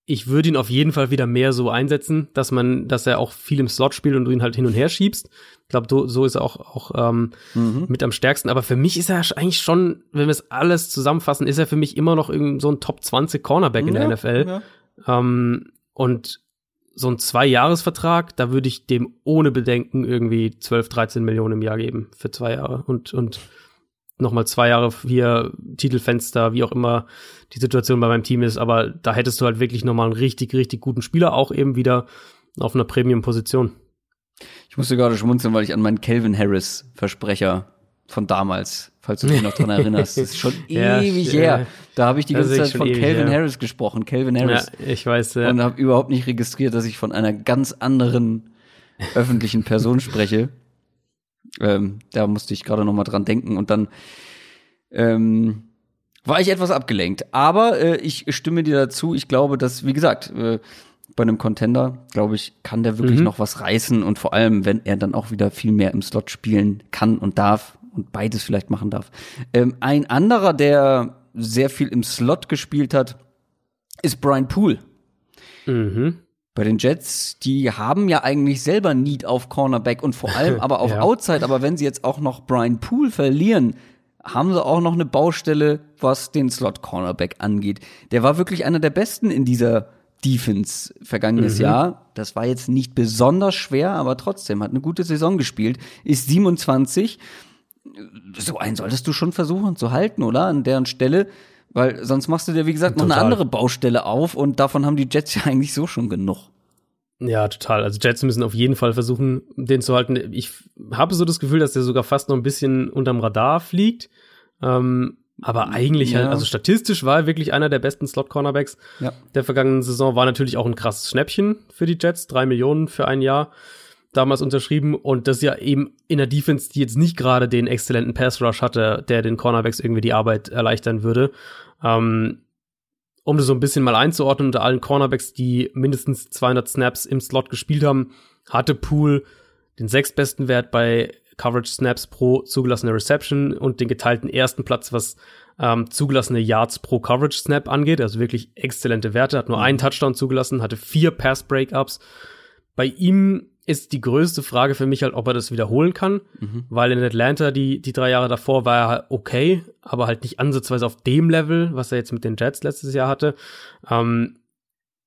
ich würde ihn auf jeden Fall wieder mehr so einsetzen, dass man, dass er auch viel im Slot spielt und du ihn halt hin und her schiebst. Ich glaube, so ist er auch, auch ähm, mit am stärksten. Aber für mich ist er eigentlich schon, wenn wir es alles zusammenfassen, ist er für mich immer noch so ein Top 20 Cornerback in der Ja, NFL. ja. Ähm, und so ein Zwei-Jahres-Vertrag, da würde ich dem ohne Bedenken irgendwie 12, 13 Millionen im Jahr geben für zwei Jahre. Und, und nochmal zwei Jahre hier Titelfenster, wie auch immer die Situation bei meinem Team ist. Aber da hättest du halt wirklich nochmal einen richtig, richtig guten Spieler, auch eben wieder auf einer Premium-Position. Ich musste gerade schmunzeln, weil ich an meinen Calvin Harris Versprecher von damals, falls du dich noch dran *laughs* erinnerst, das ist schon *laughs* Ja, ewig ja. her. Da habe ich die ganze Zeit von Calvin. Harris gesprochen, Calvin Ja, Harris. ich weiß, ja. und habe überhaupt nicht registriert, dass ich von einer ganz anderen öffentlichen Person spreche. Ähm, da musste ich gerade noch mal dran denken und dann ähm, war ich etwas abgelenkt. Aber äh, ich stimme dir dazu. Ich glaube, dass, wie gesagt, äh, bei einem Contender, glaube ich, kann der wirklich Mhm. noch was reißen und vor allem, wenn er dann auch wieder viel mehr im Slot spielen kann und darf und beides vielleicht machen darf. Ähm, ein anderer, der sehr viel im Slot gespielt hat, ist Brian Poole. Mhm. Bei den Jets, die haben ja eigentlich selber Need auf Cornerback und vor allem *laughs* aber auf Ja. Outside. Aber wenn sie jetzt auch noch Brian Poole verlieren, haben sie auch noch eine Baustelle, was den Slot-Cornerback angeht. Der war wirklich einer der besten in dieser Defense vergangenes Jahr. Das war jetzt nicht besonders schwer, aber trotzdem hat eine gute Saison gespielt. Ist 27. So einen solltest du schon versuchen zu halten, oder? An deren Stelle. Weil sonst machst du dir, wie gesagt, noch eine andere Baustelle auf und davon haben die Jets ja *laughs* eigentlich so schon genug. Ja, total. Also Jets müssen auf jeden Fall versuchen, den zu halten. Ich habe so das Gefühl, dass der sogar fast noch ein bisschen unterm Radar fliegt. Ähm, aber eigentlich, Ja. halt, also statistisch war er wirklich einer der besten Slot-Cornerbacks Ja. der vergangenen Saison. War natürlich auch ein krasses Schnäppchen für die Jets. Drei Millionen für ein Jahr damals unterschrieben. Und das ja eben in der Defense, die jetzt nicht gerade den exzellenten Pass-Rush hatte, der den Cornerbacks irgendwie die Arbeit erleichtern würde. Ähm, um das so ein bisschen mal einzuordnen, unter allen Cornerbacks, die mindestens 200 Snaps im Slot gespielt haben, hatte Poole den sechstbesten Wert bei Coverage Snaps pro zugelassene Reception und den geteilten ersten Platz, was ähm, zugelassene Yards pro Coverage Snap angeht. Also wirklich exzellente Werte. Hat nur einen Touchdown zugelassen, hatte vier Pass Breakups. bei ihm ist die größte Frage für mich halt, ob er das wiederholen kann, mhm. weil in Atlanta die, die drei Jahre davor war er halt okay, aber halt nicht ansatzweise auf dem Level, was er jetzt mit den Jets letztes Jahr hatte. Ähm,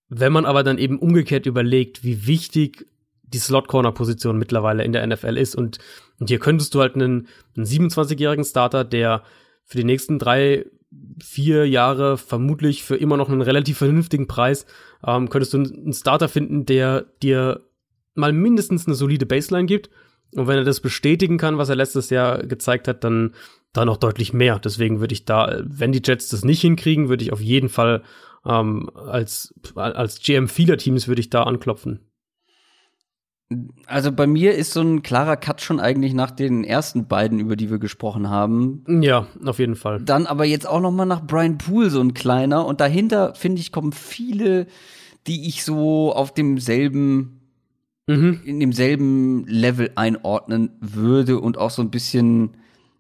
wenn man aber dann eben umgekehrt überlegt, wie wichtig die Slot-Corner-Position mittlerweile in der NFL ist und, und hier könntest du halt einen, einen 27-jährigen Starter, der für die nächsten drei, vier Jahre vermutlich für immer noch einen relativ vernünftigen Preis, ähm, könntest du einen Starter finden, der dir mal mindestens eine solide Baseline gibt. Und wenn er das bestätigen kann, was er letztes Jahr gezeigt hat, dann da noch deutlich mehr. Deswegen würde ich da, wenn die Jets das nicht hinkriegen, würde ich auf jeden Fall ähm, als, als GM vieler Teams würde ich da anklopfen. Also bei mir ist so ein klarer Cut schon eigentlich nach den ersten beiden, über die wir gesprochen haben. Ja, auf jeden Fall. Dann aber jetzt auch noch mal nach Brian Poole so ein kleiner und dahinter finde ich kommen viele, die ich so auf demselben mhm. in demselben Level einordnen würde und auch so ein bisschen,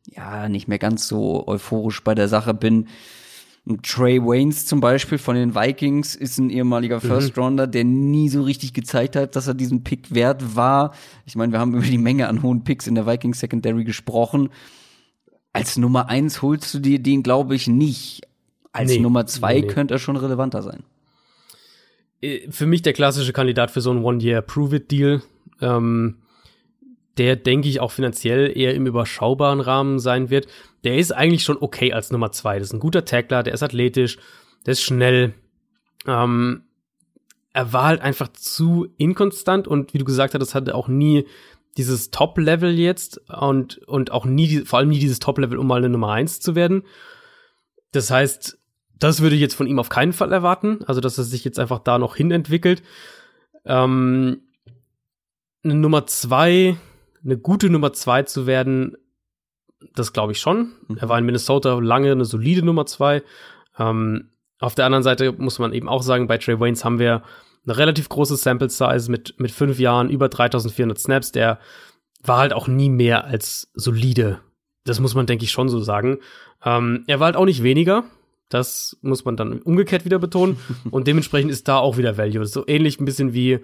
ja, nicht mehr ganz so euphorisch bei der Sache bin. Trey Waynes zum Beispiel von den Vikings ist ein ehemaliger mhm. First Rounder, der nie so richtig gezeigt hat, dass er diesen Pick wert war. Ich meine, wir haben über die Menge an hohen Picks in der Vikings Secondary gesprochen. Als Nummer eins holst du dir den, glaube ich, nicht. Als nee, Nummer zwei nee. könnte er schon relevanter sein. Äh, für mich der klassische Kandidat für so einen One-Year-Prove-It-Deal. Ähm, der, denke ich, auch finanziell eher im überschaubaren Rahmen sein wird. Der ist eigentlich schon okay als Nummer zwei. Das ist ein guter Tackler, der ist athletisch, der ist schnell. Ähm, er war halt einfach zu inkonstant und wie du gesagt hast, hatte auch nie dieses Top-Level jetzt und, und auch nie, vor allem nie dieses Top-Level, um mal eine Nummer eins zu werden. Das heißt, das würde ich jetzt von ihm auf keinen Fall erwarten. Also, dass er sich jetzt einfach da noch hin entwickelt. Ähm, eine Nummer zwei, eine gute Nummer zwei zu werden, das glaube ich schon. Mhm. Er war in Minnesota lange eine solide Nummer zwei. Ähm, auf der anderen Seite muss man eben auch sagen, bei Trey Waynes haben wir eine relativ große Sample Size mit, mit fünf Jahren, über 3400 Snaps. Der war halt auch nie mehr als solide. Das muss man, denke ich, schon so sagen. Ähm, er war halt auch nicht weniger. Das muss man dann umgekehrt wieder betonen. *laughs* Und dementsprechend ist da auch wieder Value. So ähnlich ein bisschen wie,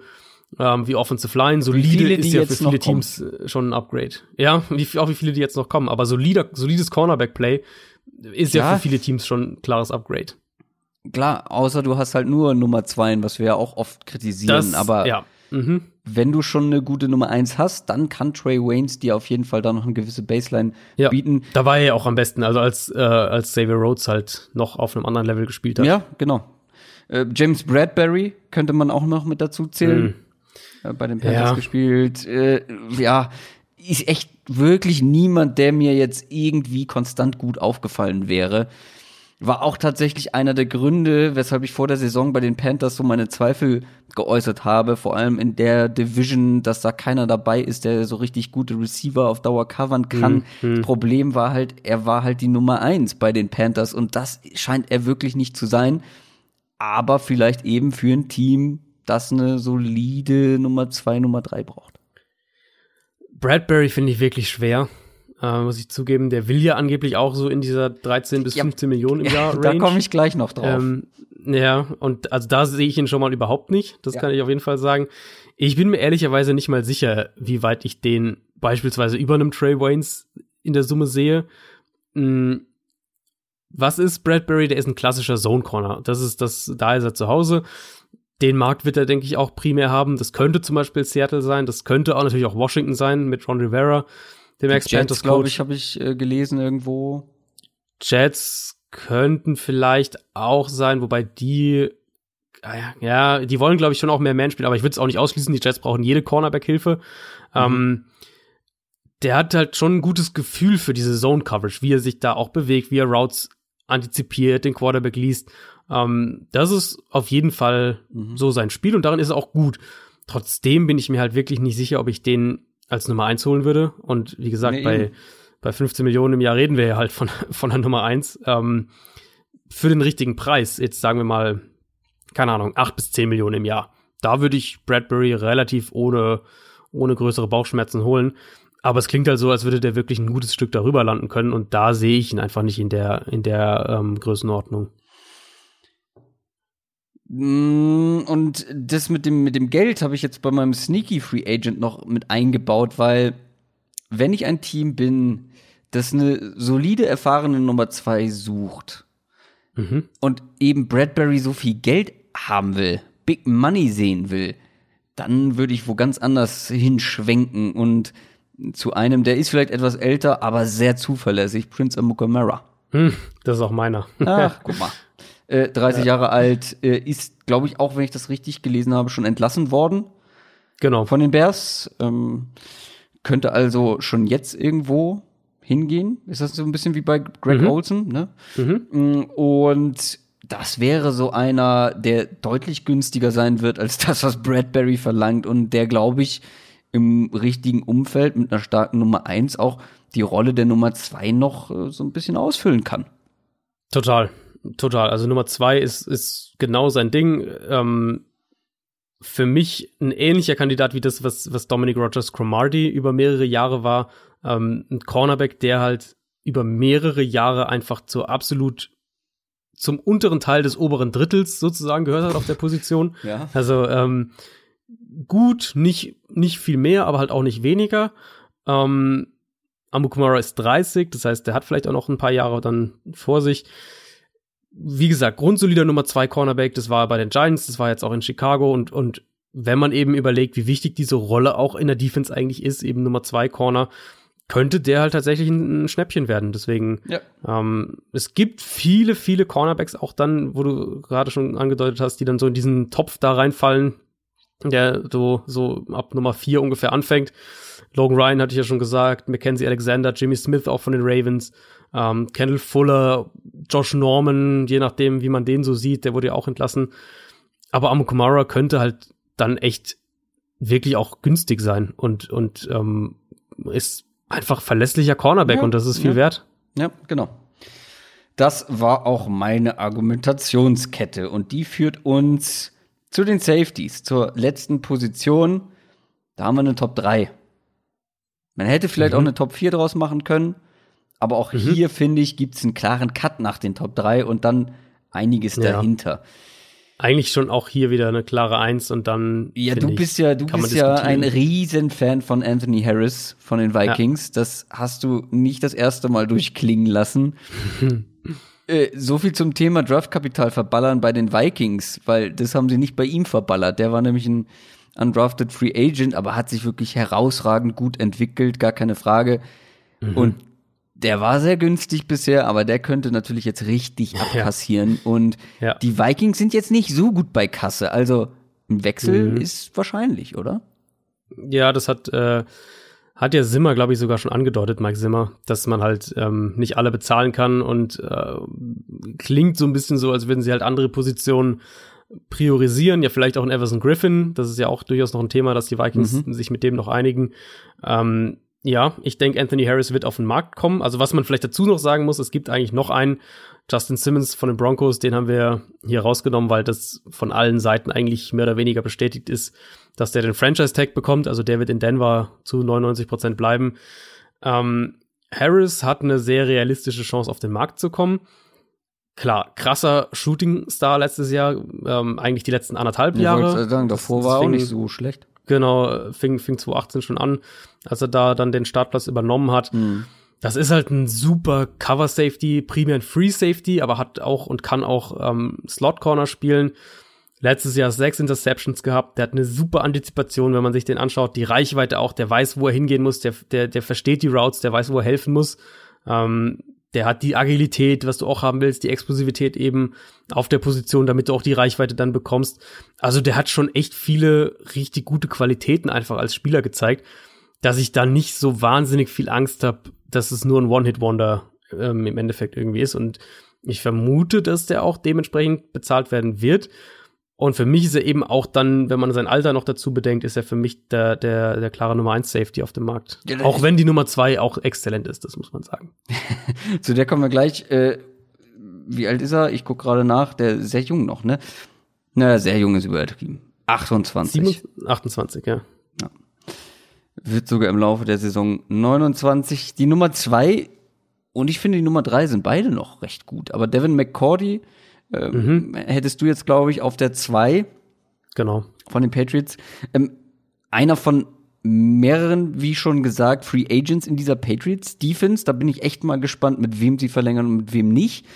ähm, wie Offensive Line. Solide viele, ist ja für viele Teams kommen. schon ein Upgrade. Ja, wie, auch wie viele, die jetzt noch kommen. Aber solider, solides Cornerback-Play ist ja. ja für viele Teams schon ein klares Upgrade. Klar, außer du hast halt nur Nummer zwei, was wir ja auch oft kritisieren. Das, aber ja. Mhm wenn du schon eine gute Nummer eins hast, dann kann Trey Waynes dir auf jeden Fall da noch eine gewisse Baseline ja, bieten. Da war er ja auch am besten, also als, äh, als Xavier Rhodes halt noch auf einem anderen Level gespielt hat. Ja, genau. Äh, James Bradbury könnte man auch noch mit dazu zählen. Mhm. Äh, bei den Panthers ja. gespielt. Äh, ja, ist echt wirklich niemand, der mir jetzt irgendwie konstant gut aufgefallen wäre war auch tatsächlich einer der Gründe, weshalb ich vor der Saison bei den Panthers so meine Zweifel geäußert habe, vor allem in der Division, dass da keiner dabei ist, der so richtig gute Receiver auf Dauer covern kann. Mhm. Problem war halt, er war halt die Nummer eins bei den Panthers und das scheint er wirklich nicht zu sein. Aber vielleicht eben für ein Team, das eine solide Nummer zwei, Nummer drei braucht. Bradbury finde ich wirklich schwer äh, muss ich zugeben. Der will ja angeblich auch so in dieser 13 bis 15 ja, Millionen im Jahr Range. *laughs* Da komme ich gleich noch drauf. Ähm, ja, und also da sehe ich ihn schon mal überhaupt nicht. Das ja. kann ich auf jeden Fall sagen. Ich bin mir ehrlicherweise nicht mal sicher, wie weit ich den beispielsweise über einem Trey Waynes in der Summe sehe. Hm, was ist Bradbury? Der ist ein klassischer Zone Corner. Das ist das, da ist er zu Hause. Den Markt wird er, denke ich, auch primär haben. Das könnte zum Beispiel Seattle sein. Das könnte auch natürlich auch Washington sein mit Ron Rivera dem Ex-Panthers glaube ich, habe ich äh, gelesen irgendwo. Jets könnten vielleicht auch sein, wobei die ah ja, die wollen glaube ich schon auch mehr Man spielen, aber ich würde es auch nicht ausschließen, die Jets brauchen jede Cornerback-Hilfe. Mhm. Ähm, der hat halt schon ein gutes Gefühl für diese Zone-Coverage, wie er sich da auch bewegt, wie er Routes antizipiert, den Quarterback liest. Ähm, das ist auf jeden Fall mhm. so sein Spiel und darin ist er auch gut. Trotzdem bin ich mir halt wirklich nicht sicher, ob ich den als Nummer eins holen würde. Und wie gesagt, nee, bei, bei 15 Millionen im Jahr reden wir ja halt von, *laughs* von der Nummer eins. Ähm, für den richtigen Preis, jetzt sagen wir mal, keine Ahnung, acht bis zehn Millionen im Jahr. Da würde ich Bradbury relativ ohne, ohne größere Bauchschmerzen holen. Aber es klingt halt so, als würde der wirklich ein gutes Stück darüber landen können. Und da sehe ich ihn einfach nicht in der, in der ähm, Größenordnung. Mm, Und das mit dem, mit dem Geld habe ich jetzt bei meinem Sneaky Free Agent noch mit eingebaut, weil wenn ich ein Team bin, das eine solide, erfahrene Nummer zwei sucht und eben Bradbury so viel Geld haben will, Big Money sehen will, dann würde ich wo ganz anders hinschwenken und zu einem, der ist vielleicht etwas älter, aber sehr zuverlässig, Prince Amukamara. Hm, das ist auch meiner. Ach, *laughs* guck mal. Äh, 30 Jahre alt, äh, ist, glaube ich, auch wenn ich das richtig gelesen habe, schon entlassen worden genau. von den Bears. Ähm, könnte also schon jetzt irgendwo hingehen. Ist das so ein bisschen wie bei Greg Olson, ne? Mm, Und das wäre so einer, der deutlich günstiger sein wird als das, was Bradbury verlangt und der, glaube ich, im richtigen Umfeld mit einer starken Nummer eins auch die Rolle der Nummer zwei noch äh, so ein bisschen ausfüllen kann. Total, total. Also Nummer zwei ist, ist genau sein Ding. Ähm, für mich ein ähnlicher Kandidat wie das, was, was Dominic Rogers Cromartie über mehrere Jahre war. Ähm, ein Cornerback, der halt über mehrere Jahre einfach zur absolut zum unteren Teil des oberen Drittels sozusagen gehört hat auf der Position. Ja. Also ähm, gut, nicht, nicht viel mehr, aber halt auch nicht weniger. Ähm, Amukumara ist 30, das heißt, der hat vielleicht auch noch ein paar Jahre dann vor sich. Wie gesagt, grundsolider Nummer zwei Cornerback, das war bei den Giants, das war jetzt auch in Chicago und, und wenn man eben überlegt, wie wichtig diese Rolle auch in der Defense eigentlich ist, eben Nummer zwei Corner, könnte der halt tatsächlich ein, Schnäppchen werden. Deswegen, Ja. ähm, es gibt viele, viele Cornerbacks auch dann, wo du gerade schon angedeutet hast, die dann so in diesen Topf da reinfallen, der so, so ab Nummer vier ungefähr anfängt. Logan Ryan hatte ich ja schon gesagt, Mackenzie Alexander, Jimmy Smith auch von den Ravens, ähm, Kendall Fuller, Josh Norman, je nachdem, wie man den so sieht, der wurde ja auch entlassen. Aber Amu Kamara könnte halt dann echt wirklich auch günstig sein und, und ähm, ist einfach verlässlicher Cornerback Ja, und das ist viel ja. wert. Ja, genau. Das war auch meine Argumentationskette und die führt uns zu den Safeties, zur letzten Position. Da haben wir eine Top 3. Man hätte vielleicht Mhm. auch eine Top 4 draus machen können, aber auch hier, finde ich, gibt es einen klaren Cut nach den Top 3 und dann einiges Ja. dahinter. Eigentlich schon auch hier wieder eine klare Eins und dann. Ja, du ich, bist ja, du bist ja ein. Riesenfan von Anthony Harris von den Vikings. Das hast du nicht das erste Mal durchklingen lassen. *laughs* äh, so viel zum Thema Draftkapital verballern bei den Vikings, weil das haben sie nicht bei ihm verballert. Der war nämlich ein undrafted Free Agent, aber hat sich wirklich herausragend gut entwickelt, gar keine Frage. Mhm. Und der war sehr günstig bisher, aber der könnte natürlich jetzt richtig abkassieren. Und Ja. die Vikings sind jetzt nicht so gut bei Kasse. Also ein Wechsel Mhm. ist wahrscheinlich, oder? Ja, das hat, äh, hat ja Simmer, glaube ich, sogar schon angedeutet, Mike Simmer, dass man halt ähm, nicht alle bezahlen kann und äh, klingt so ein bisschen so, als würden sie halt andere Positionen priorisieren. Ja, vielleicht auch ein Everson Griffin. Das ist ja auch durchaus noch ein Thema, dass die Vikings sich mit dem noch einigen. Ähm, ja, ich denke, Anthony Harris wird auf den Markt kommen. Also was man vielleicht dazu noch sagen muss, es gibt eigentlich noch einen, Justin Simmons von den Broncos, den haben wir hier rausgenommen, weil das von allen Seiten eigentlich mehr oder weniger bestätigt ist, dass der den Franchise-Tag bekommt. Also der wird in Denver zu 99 Prozent bleiben. Ähm, Harris hat eine sehr realistische Chance, auf den Markt zu kommen. Klar, krasser Shooting-Star letztes Jahr, ähm, eigentlich die letzten anderthalb Ich Jahre. wollte sagen, davor Das war auch fing- nicht so schlecht. Genau, fing, fing 2018 schon an, als er da dann den Startplatz übernommen hat. Das ist halt ein super Cover Safety, primär ein Free Safety, aber hat auch und kann auch ähm, Slot Corner spielen. Letztes Jahr sechs Interceptions gehabt. Der hat eine super Antizipation, wenn man sich den anschaut. Die Reichweite auch, der weiß, wo er hingehen muss, der, der, der versteht die Routes, der weiß, wo er helfen muss. Ähm, der hat die Agilität, was du auch haben willst, die Explosivität eben auf der Position, damit du auch die Reichweite dann bekommst. Also der hat schon echt viele richtig gute Qualitäten einfach als Spieler gezeigt, dass ich da nicht so wahnsinnig viel Angst habe, dass es nur ein One-Hit-Wonder ähm, im Endeffekt irgendwie ist. Und ich vermute, dass der auch dementsprechend bezahlt werden wird. Und für mich ist er eben auch dann, wenn man sein Alter noch dazu bedenkt, ist er für mich der, der, der klare Nummer 1 Safety auf dem Markt. Ja, auch wenn die Nummer 2 auch exzellent ist, das muss man sagen. *laughs* Zu der kommen wir gleich. Äh, wie alt ist er? Ich gucke gerade nach. Der ist sehr jung noch, ne? Naja, sehr jung ist übertrieben. 28. 27, 28, ja. Wird sogar im Laufe der Saison 29. Die Nummer zwei und ich finde die Nummer drei sind beide noch recht gut. Aber Devin McCordy Ähm, Hättest du jetzt, glaube ich, auf der 2 Genau. von den Patriots. Ähm, einer von mehreren, wie schon gesagt, Free Agents in dieser Patriots Defense. Da bin ich echt mal gespannt, mit wem sie verlängern und mit wem nicht.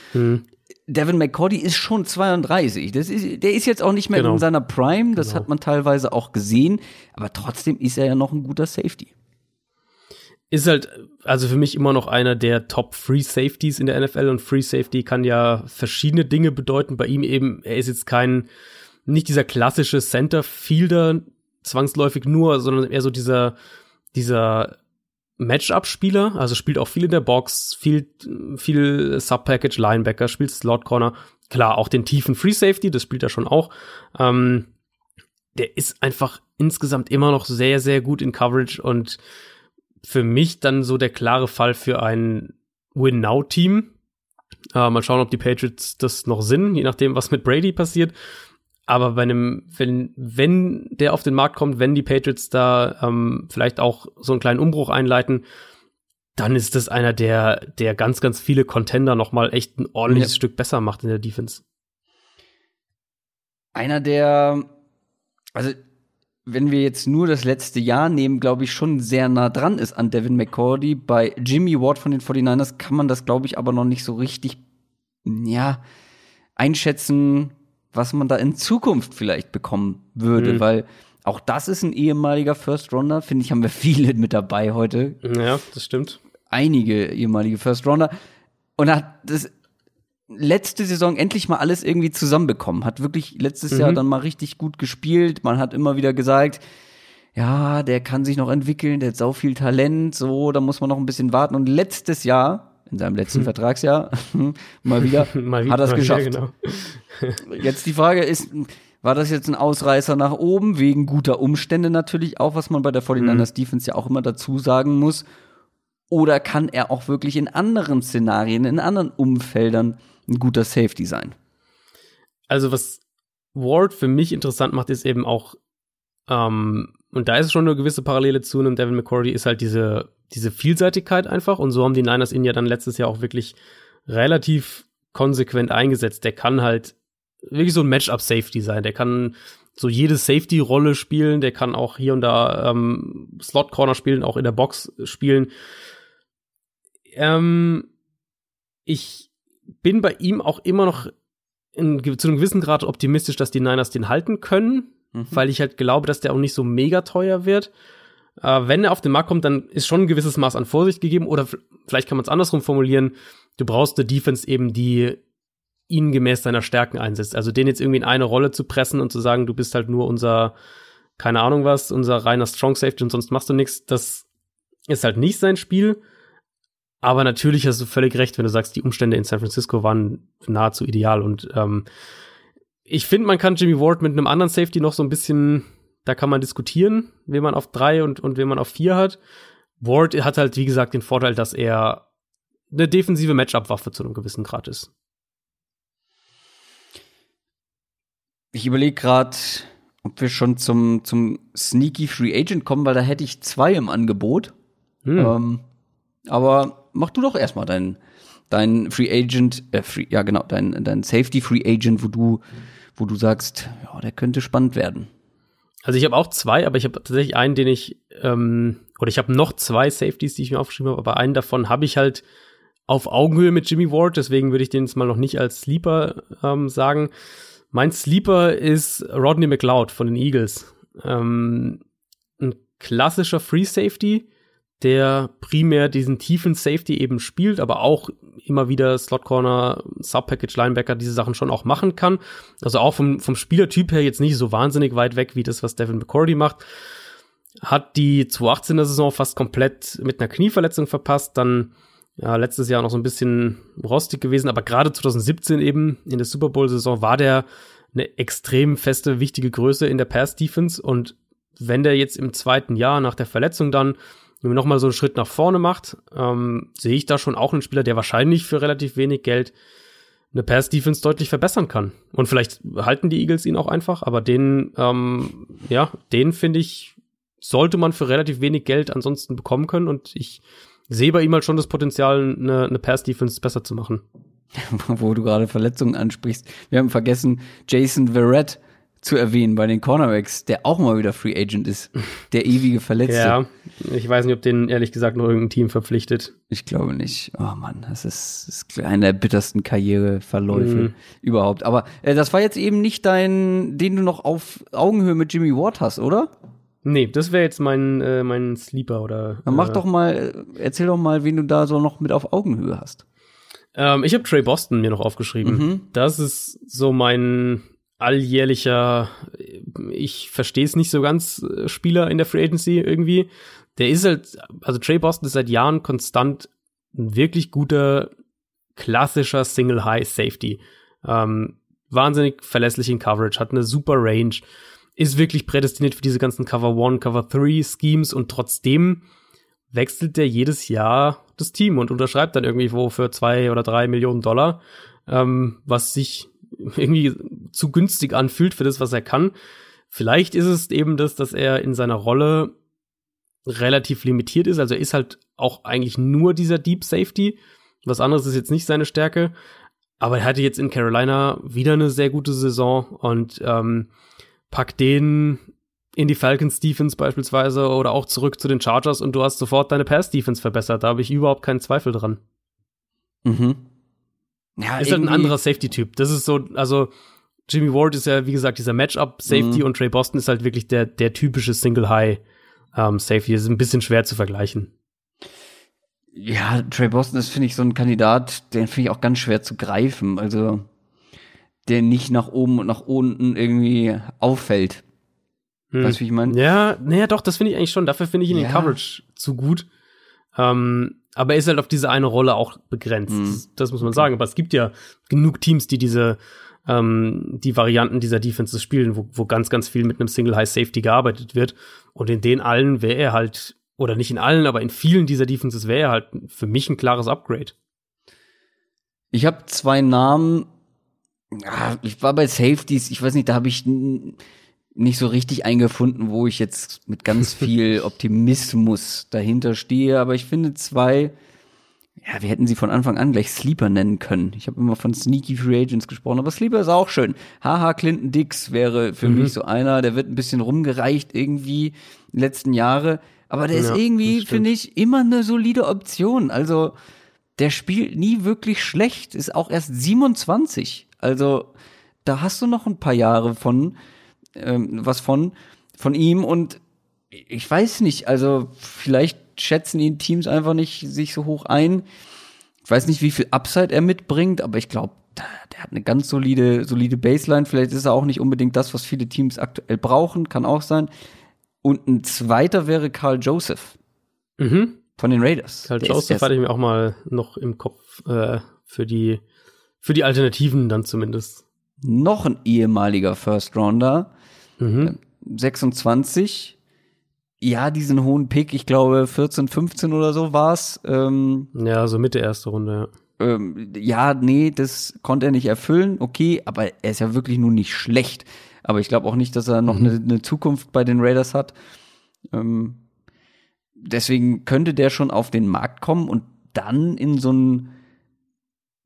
Devin McCordy ist schon 32. Das ist, der ist jetzt auch nicht mehr Genau. in seiner Prime. Das Genau. hat man teilweise auch gesehen. Aber trotzdem ist er ja noch ein guter Safety. Ist halt, also für mich immer noch einer der Top Free Safeties in der NFL und Free Safety kann ja verschiedene Dinge bedeuten. Bei ihm eben, er ist jetzt kein, nicht dieser klassische Center-Fielder zwangsläufig nur, sondern eher so dieser, dieser Matchup-Spieler, also spielt auch viel in der Box, viel, viel Sub-Package Linebacker, spielt Slot Corner. Klar, auch den tiefen Free Safety, das spielt er schon auch. Ähm, der ist einfach insgesamt immer noch sehr, sehr gut in Coverage und für mich dann so der klare Fall für ein Win-Now-Team. Äh, mal schauen, ob die Patriots das noch sind, je nachdem, was mit Brady passiert. Aber bei einem, wenn, wenn der auf den Markt kommt, wenn die Patriots da ähm, vielleicht auch so einen kleinen Umbruch einleiten, dann ist das einer, der, der ganz, ganz viele Contender noch mal echt ein ordentliches Ja. Stück besser macht in der Defense. Einer der, also wenn wir jetzt nur das letzte Jahr nehmen, glaube ich, schon sehr nah dran ist an Devin McCordy. Bei Jimmy Ward von den 49ers kann man das, glaube ich, aber noch nicht so richtig, ja, einschätzen, was man da in Zukunft vielleicht bekommen würde, Mhm. weil auch das ist ein ehemaliger First Rounder. Finde ich, haben wir *laughs* viele mit dabei heute. Ja, das stimmt. Einige ehemalige First Rounder. Und hat das letzte Saison endlich mal alles irgendwie zusammenbekommen. Hat wirklich letztes Jahr dann mal richtig gut gespielt. Man hat immer wieder gesagt, ja, der kann sich noch entwickeln, der hat sau viel Talent, so, da muss man noch ein bisschen warten. Und letztes Jahr, in seinem letzten Vertragsjahr, *laughs* mal wieder, *laughs* Mal wieder- hat er es wieder, geschafft. genau. *laughs* Jetzt die Frage ist, war das jetzt ein Ausreißer nach oben, wegen guter Umstände natürlich auch, was man bei der 49ers Defense ja auch immer dazu sagen muss? Oder kann er auch wirklich in anderen Szenarien, in anderen Umfeldern ein guter Safety sein? Also was Ward für mich interessant macht, ist eben auch, ähm, und da ist schon eine gewisse Parallele zu einem Devin McCourty, ist halt diese, diese Vielseitigkeit einfach. Und so haben die Niners ihn ja dann letztes Jahr auch wirklich relativ konsequent eingesetzt. Der kann halt wirklich so ein Matchup-Safety sein. Der kann so jede Safety-Rolle spielen. Der kann auch hier und da ähm, Slot-Corner spielen, auch in der Box spielen. Ähm, ich bin bei ihm auch immer noch in, zu einem gewissen Grad optimistisch, dass die Niners den halten können, weil ich halt glaube, dass der auch nicht so mega teuer wird. Äh, wenn er auf den Markt kommt, dann ist schon ein gewisses Maß an Vorsicht gegeben oder vielleicht kann man es andersrum formulieren. Du brauchst eine Defense eben, die ihn gemäß seiner Stärken einsetzt. Also den jetzt irgendwie in eine Rolle zu pressen und zu sagen, du bist halt nur unser, keine Ahnung was, unser reiner Strong Safety und sonst machst du nichts, das ist halt nicht sein Spiel. Aber natürlich hast du völlig recht, wenn du sagst, die Umstände in San Francisco waren nahezu ideal. Und ähm, ich finde, man kann Jimmy Ward mit einem anderen Safety noch so ein bisschen, da kann man diskutieren, wen man auf drei und, und wen man auf vier hat. Ward hat halt, wie gesagt, den Vorteil, dass er eine defensive Matchup-Waffe zu einem gewissen Grad ist. Ich überlege gerade, ob wir schon zum, zum Sneaky Free Agent kommen, weil da hätte ich zwei im Angebot. Hm. Ähm, aber mach du doch erstmal dein, dein Free Agent, äh, Free, ja genau, dein, dein Safety Free Agent, wo du, wo du sagst, ja, der könnte spannend werden. Also ich habe auch zwei, aber ich habe tatsächlich einen, den ich, ähm, oder ich habe noch zwei Safeties, die ich mir aufgeschrieben habe, aber einen davon habe ich halt auf Augenhöhe mit Jimmy Ward, deswegen würde ich den jetzt mal noch nicht als Sleeper ähm, sagen. Mein Sleeper ist Rodney McLeod von den Eagles. Ähm, ein klassischer Free Safety, der primär diesen tiefen Safety eben spielt, aber auch immer wieder Slot Corner, Sub-Package Linebacker, diese Sachen schon auch machen kann. Also auch vom, vom Spielertyp her jetzt nicht so wahnsinnig weit weg wie das, was Devin McCourty macht. Hat die 2018er Saison fast komplett mit einer Knieverletzung verpasst, dann ja, letztes Jahr noch so ein bisschen rostig gewesen, aber gerade 2017 eben in der Super Bowl-Saison war der eine extrem feste, wichtige Größe in der Pass-Defense und wenn der jetzt im zweiten Jahr nach der Verletzung dann noch mal so einen Schritt nach vorne macht, ähm, sehe ich da schon auch einen Spieler, der wahrscheinlich für relativ wenig Geld eine Pass-Defense deutlich verbessern kann. Und vielleicht halten die Eagles ihn auch einfach, aber den, ähm, ja, den finde ich, sollte man für relativ wenig Geld ansonsten bekommen können und ich sehe bei ihm halt schon das Potenzial, eine, eine Pass-Defense besser zu machen. *laughs* Wo du gerade Verletzungen ansprichst. Wir haben vergessen, Jason Verrett zu erwähnen bei den Cornerbacks, der auch mal wieder Free Agent ist. *laughs* Der ewige Verletzte. Ja, ich weiß nicht, ob den ehrlich gesagt noch irgendein Team verpflichtet. Ich glaube nicht. Oh Mann, das ist, das ist einer der bittersten Karriereverläufe mhm. überhaupt. Aber äh, das war jetzt eben nicht dein, den du noch auf Augenhöhe mit Jimmy Ward hast, oder? Nee, das wäre jetzt mein, äh, mein Sleeper oder. Dann mach äh, doch mal, erzähl doch mal, wen du da so noch mit auf Augenhöhe hast. Ähm, ich habe Trey Boston mir noch aufgeschrieben. Mhm. Das ist so mein alljährlicher, ich verstehe es nicht so ganz, äh, Spieler in der Free Agency irgendwie. Der ist halt, also Trey Boston ist seit Jahren konstant ein wirklich guter, klassischer Single High Safety. Ähm, wahnsinnig verlässlich in Coverage, hat eine super Range, ist wirklich prädestiniert für diese ganzen Cover One, Cover Three Schemes und trotzdem wechselt der jedes Jahr das Team und unterschreibt dann irgendwie wo für zwei oder drei Millionen Dollar, ähm, was sich irgendwie zu günstig anfühlt für das, was er kann. Vielleicht ist es eben das, dass er in seiner Rolle relativ limitiert ist. Also er ist halt auch eigentlich nur dieser Deep Safety. Was anderes ist jetzt nicht seine Stärke. Aber er hatte jetzt in Carolina wieder eine sehr gute Saison und ähm, packt den in die Falcons Defense beispielsweise oder auch zurück zu den Chargers und du hast sofort deine Pass Defense verbessert. Da habe ich überhaupt keinen Zweifel dran. Mhm. Ja, ist halt ein anderer Safety-Typ. Das ist so, also Jimmy Ward ist ja, wie gesagt, dieser Matchup-Safety mhm. und Trey Boston ist halt wirklich der, der typische Single-High-Safety. Ähm, ist ein bisschen schwer zu vergleichen. Ja, Trey Boston ist, finde ich, so ein Kandidat, den finde ich auch ganz schwer zu greifen. Also, der nicht nach oben und nach unten irgendwie auffällt. Hm. Weißt du, wie ich meine? Ja, naja, doch, das finde ich eigentlich schon. Dafür finde ich ihn ja. in Coverage zu gut. Ähm, aber er ist halt auf diese eine Rolle auch begrenzt. Mhm. Das, muss man sagen. Aber es gibt ja genug Teams, die diese ähm, die Varianten dieser Defenses spielen, wo, wo ganz, ganz viel mit einem Single High Safety gearbeitet wird. Und in den allen wäre er halt, oder nicht in allen, aber in vielen dieser Defenses wäre er halt für mich ein klares Upgrade. Ich habe zwei Namen. Ja, ich war bei Safeties, ich weiß nicht, da habe ich nicht so richtig eingefunden, wo ich jetzt mit ganz *laughs* viel Optimismus dahinter stehe, aber ich finde zwei, ja, wir hätten sie von Anfang an gleich Sleeper nennen können. Ich habe immer von Sneaky Free Agents gesprochen, aber Sleeper ist auch schön. Haha, Clinton Dix wäre für mhm. mich so einer, der wird ein bisschen rumgereicht irgendwie die letzten Jahre, aber der ja, ist irgendwie, finde ich, immer eine solide Option. Also, der spielt nie wirklich schlecht, ist auch erst 27. Also, da hast du noch ein paar Jahre von ähm, was von, von ihm und ich weiß nicht, also vielleicht schätzen ihn Teams einfach nicht sich so hoch ein. Ich weiß nicht, wie viel Upside er mitbringt, aber ich glaube, der hat eine ganz solide, solide Baseline. Vielleicht ist er auch nicht unbedingt das, was viele Teams aktuell brauchen, kann auch sein. Und ein zweiter wäre Carl Joseph. Mhm. Von den Raiders. Carl der Joseph hatte ich mir auch mal noch im Kopf äh, für die für die Alternativen dann zumindest. Noch ein ehemaliger First Rounder, Mhm. 26. Ja, diesen hohen Pick, ich glaube 14, 15 oder so war's. Ähm, ja, so Mitte erste Runde, ja. Ähm, ja, nee, das konnte er nicht erfüllen, okay, aber er ist ja wirklich nur nicht schlecht. Aber ich glaube auch nicht, dass er noch eine mhm. ne Zukunft bei den Raiders hat. Ähm, deswegen könnte der schon auf den Markt kommen und dann in so ein,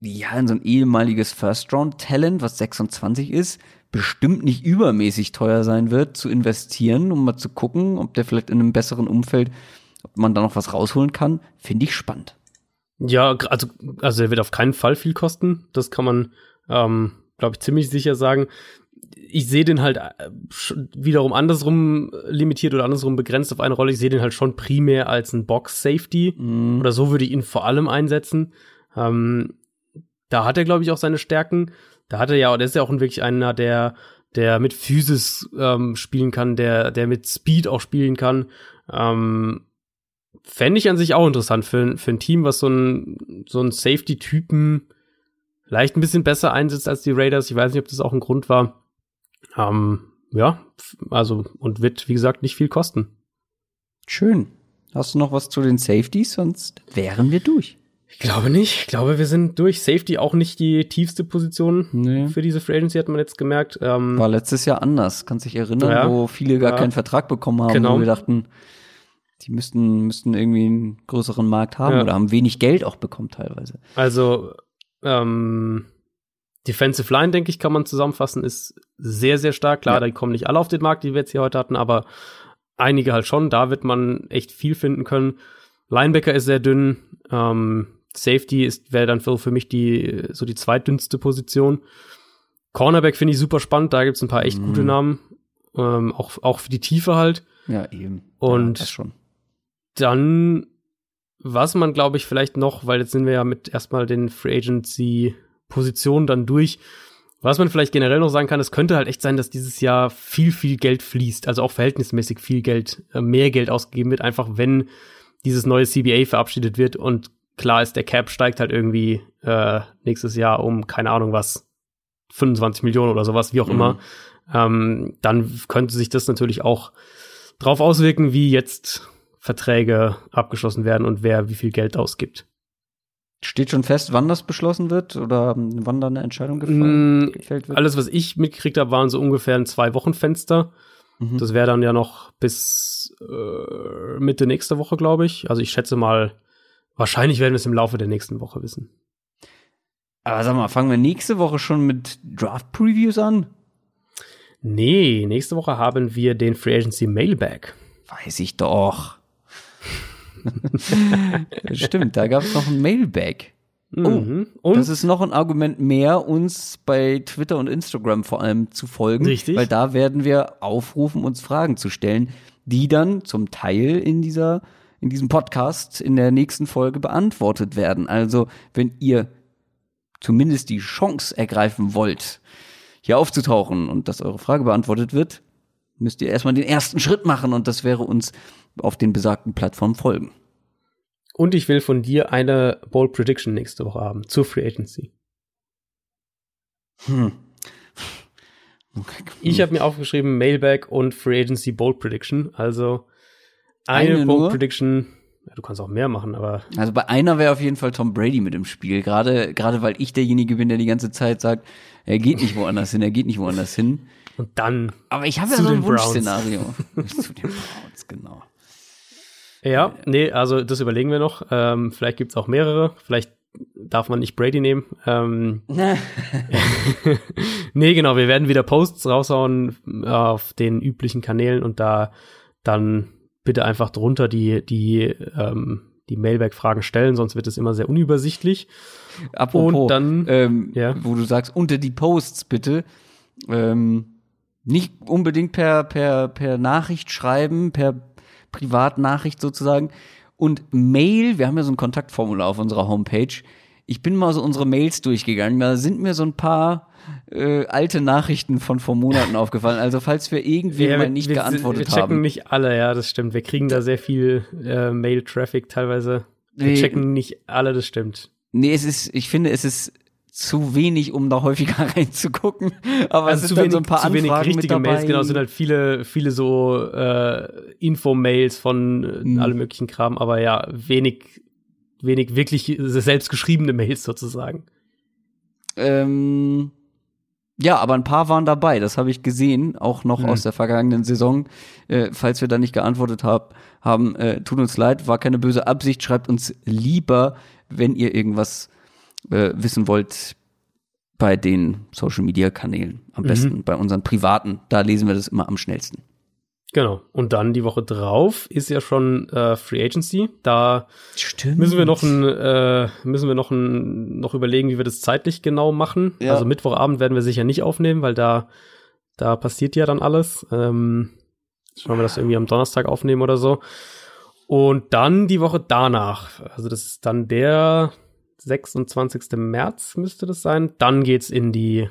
ja, in so ein ehemaliges First-Round-Talent, was 26 ist, bestimmt nicht übermäßig teuer sein wird, zu investieren, um mal zu gucken, ob der vielleicht in einem besseren Umfeld, ob man da noch was rausholen kann, finde ich spannend. Ja, also, also er wird auf keinen Fall viel kosten. Das kann man, ähm, glaube ich, ziemlich sicher sagen. Ich sehe den halt äh, wiederum andersrum limitiert oder andersrum begrenzt auf eine Rolle. Ich sehe den halt schon primär als ein Box-Safety. Mm. Oder so würde ich ihn vor allem einsetzen. Ähm, da hat er, glaube ich, auch seine Stärken. Da hat er ja, der ist ja auch wirklich einer, der, der mit Physis ähm, spielen kann, der, der mit Speed auch spielen kann. Ähm, Fände ich an sich auch interessant für, für ein Team, was so ein, so ein Safety-Typen vielleicht ein bisschen besser einsetzt als die Raiders. Ich weiß nicht, ob das auch ein Grund war. Ähm, ja, also, und wird, wie gesagt, nicht viel kosten. Schön. Hast du noch was zu den Safeties? Sonst wären wir durch. Ich glaube nicht. Ich glaube, wir sind durch. Safety auch nicht die tiefste Position nee. für diese Free Agency, hat man jetzt gemerkt. Ähm, War letztes Jahr anders. Kannst dich erinnern, ja, wo viele gar ja. keinen Vertrag bekommen haben, genau. wo wir dachten, die müssten, müssten irgendwie einen größeren Markt haben ja. oder haben wenig Geld auch bekommen teilweise. Also Ähm, Defensive Line, denke ich, kann man zusammenfassen, ist sehr, sehr stark. Klar, ja. die kommen nicht alle auf den Markt, die wir jetzt hier heute hatten, aber einige halt schon. Da wird man echt viel finden können. Linebacker ist sehr dünn. Ähm, Safety ist wäre dann für, für mich die so die zweitdünnste Position. Cornerback finde ich super spannend. Da gibt's ein paar echt mhm. gute Namen. Ähm, auch auch für die Tiefe halt. Ja eben. Und ja, schon. dann was man glaube ich vielleicht noch, weil jetzt sind wir ja mit erstmal den Free Agency Position dann durch. Was man vielleicht generell noch sagen kann, es könnte halt echt sein, dass dieses Jahr viel, viel Geld fließt, also auch verhältnismäßig viel Geld, äh, mehr Geld ausgegeben wird, einfach wenn dieses neue CBA verabschiedet wird und klar ist, der Cap steigt halt irgendwie äh, nächstes Jahr um, keine Ahnung was, 25 Millionen oder sowas, wie auch mhm. immer, ähm, dann könnte sich das natürlich auch drauf auswirken, wie jetzt Verträge abgeschlossen werden und wer wie viel Geld ausgibt. Steht schon fest, wann das beschlossen wird oder wann da eine Entscheidung gefallen, mm, gefällt wird? Alles, was ich mitgekriegt habe, waren so ungefähr ein Zwei-Wochen-Fenster. Mhm. Das wäre dann ja noch bis äh, Mitte nächster Woche, glaube ich. Also ich schätze mal, wahrscheinlich werden wir es im Laufe der nächsten Woche wissen. Aber sag mal, fangen wir nächste Woche schon mit Draft-Previews an? Nee, nächste Woche haben wir den Free Agency Mailbag. Weiß ich doch. *laughs* *laughs* Stimmt, da gab es noch ein Mailbag. Oh, mhm. und das ist noch ein Argument mehr, uns bei Twitter und Instagram vor allem zu folgen. Richtig. Weil da werden wir aufrufen, uns Fragen zu stellen, die dann zum Teil in dieser, in diesem Podcast in der nächsten Folge beantwortet werden. Also, wenn ihr zumindest die Chance ergreifen wollt, hier aufzutauchen und dass eure Frage beantwortet wird, müsst ihr erstmal den ersten Schritt machen und das wäre uns auf den besagten Plattformen folgen. Und ich will von dir eine Bold Prediction nächste Woche haben zur Free Agency. Hm. Okay. Ich habe mir aufgeschrieben Mailbag und Free Agency Bold Prediction. Also eine, eine Bold nur? Prediction. Ja, du kannst auch mehr machen, aber. Also bei einer wäre auf jeden Fall Tom Brady mit im Spiel. Gerade, gerade weil ich derjenige bin, der die ganze Zeit sagt, er geht nicht woanders hin, er geht nicht woanders hin. Und dann. Aber ich habe ja so ein Wunschszenario. *laughs* zu den Browns, genau. Ja, nee, also das überlegen wir noch. Ähm, vielleicht gibt's auch mehrere. Vielleicht darf man nicht Brady nehmen. Ähm, *laughs* nee, genau, wir werden wieder Posts raushauen äh, auf den üblichen Kanälen und da dann bitte einfach drunter die, die, ähm, die Mailback-Fragen stellen, sonst wird es immer sehr unübersichtlich. Apropos, und dann, ähm, ja. wo du sagst, unter die Posts bitte, ähm, nicht unbedingt per, per, per Nachricht schreiben, per Privatnachricht sozusagen. Und Mail, wir haben ja so ein Kontaktformular auf unserer Homepage. Ich bin mal so unsere Mails durchgegangen. Da sind mir so ein paar äh, alte Nachrichten von vor Monaten *laughs* aufgefallen. Also falls wir irgendwie ja, mal nicht wir, geantwortet haben. Wir checken haben. nicht alle, ja, das stimmt. Wir kriegen da sehr viel äh, Mail-Traffic teilweise. Wir nee, checken nicht alle, das stimmt. Nee, es ist, ich finde, es ist zu wenig, um da häufiger *laughs* reinzugucken. Aber also es sind wenig, so ein paar zu Anfragen wenig richtige mit dabei. Mails, genau, es sind halt viele, viele so äh, Info-Mails von äh, mhm. allem möglichen Kram, aber ja, wenig, wenig wirklich selbstgeschriebene Mails sozusagen. Ähm, ja, aber ein paar waren dabei, das habe ich gesehen, auch noch mhm. aus der vergangenen Saison. Äh, falls wir da nicht geantwortet hab, haben, äh, tut uns leid, war keine böse Absicht, schreibt uns lieber, wenn ihr irgendwas äh, wissen wollt, bei den Social Media Kanälen. Am mhm. besten bei unseren privaten. Da lesen wir das immer am schnellsten. Genau. Und dann die Woche drauf ist ja schon äh, Free Agency. Da Stimmt. müssen wir noch ein, äh, müssen wir noch ein, noch überlegen, wie wir das zeitlich genau machen. Ja. Also Mittwochabend werden wir sicher nicht aufnehmen, weil da, da passiert ja dann alles. Ähm, schauen wir das irgendwie am Donnerstag aufnehmen oder so. Und dann die Woche danach. Also das ist dann der 26. März müsste das sein. Dann geht's in die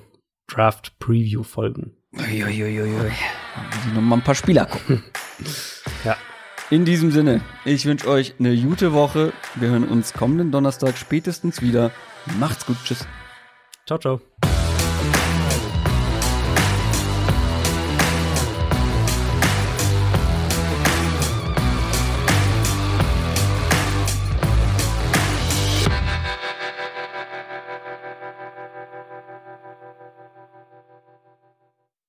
Draft Preview Folgen. Uiuiuiui. Noch mal ein paar Spieler gucken. *laughs* ja. In diesem Sinne, ich wünsche euch eine gute Woche. Wir hören uns kommenden Donnerstag spätestens wieder. Macht's gut. Tschüss. Ciao, ciao.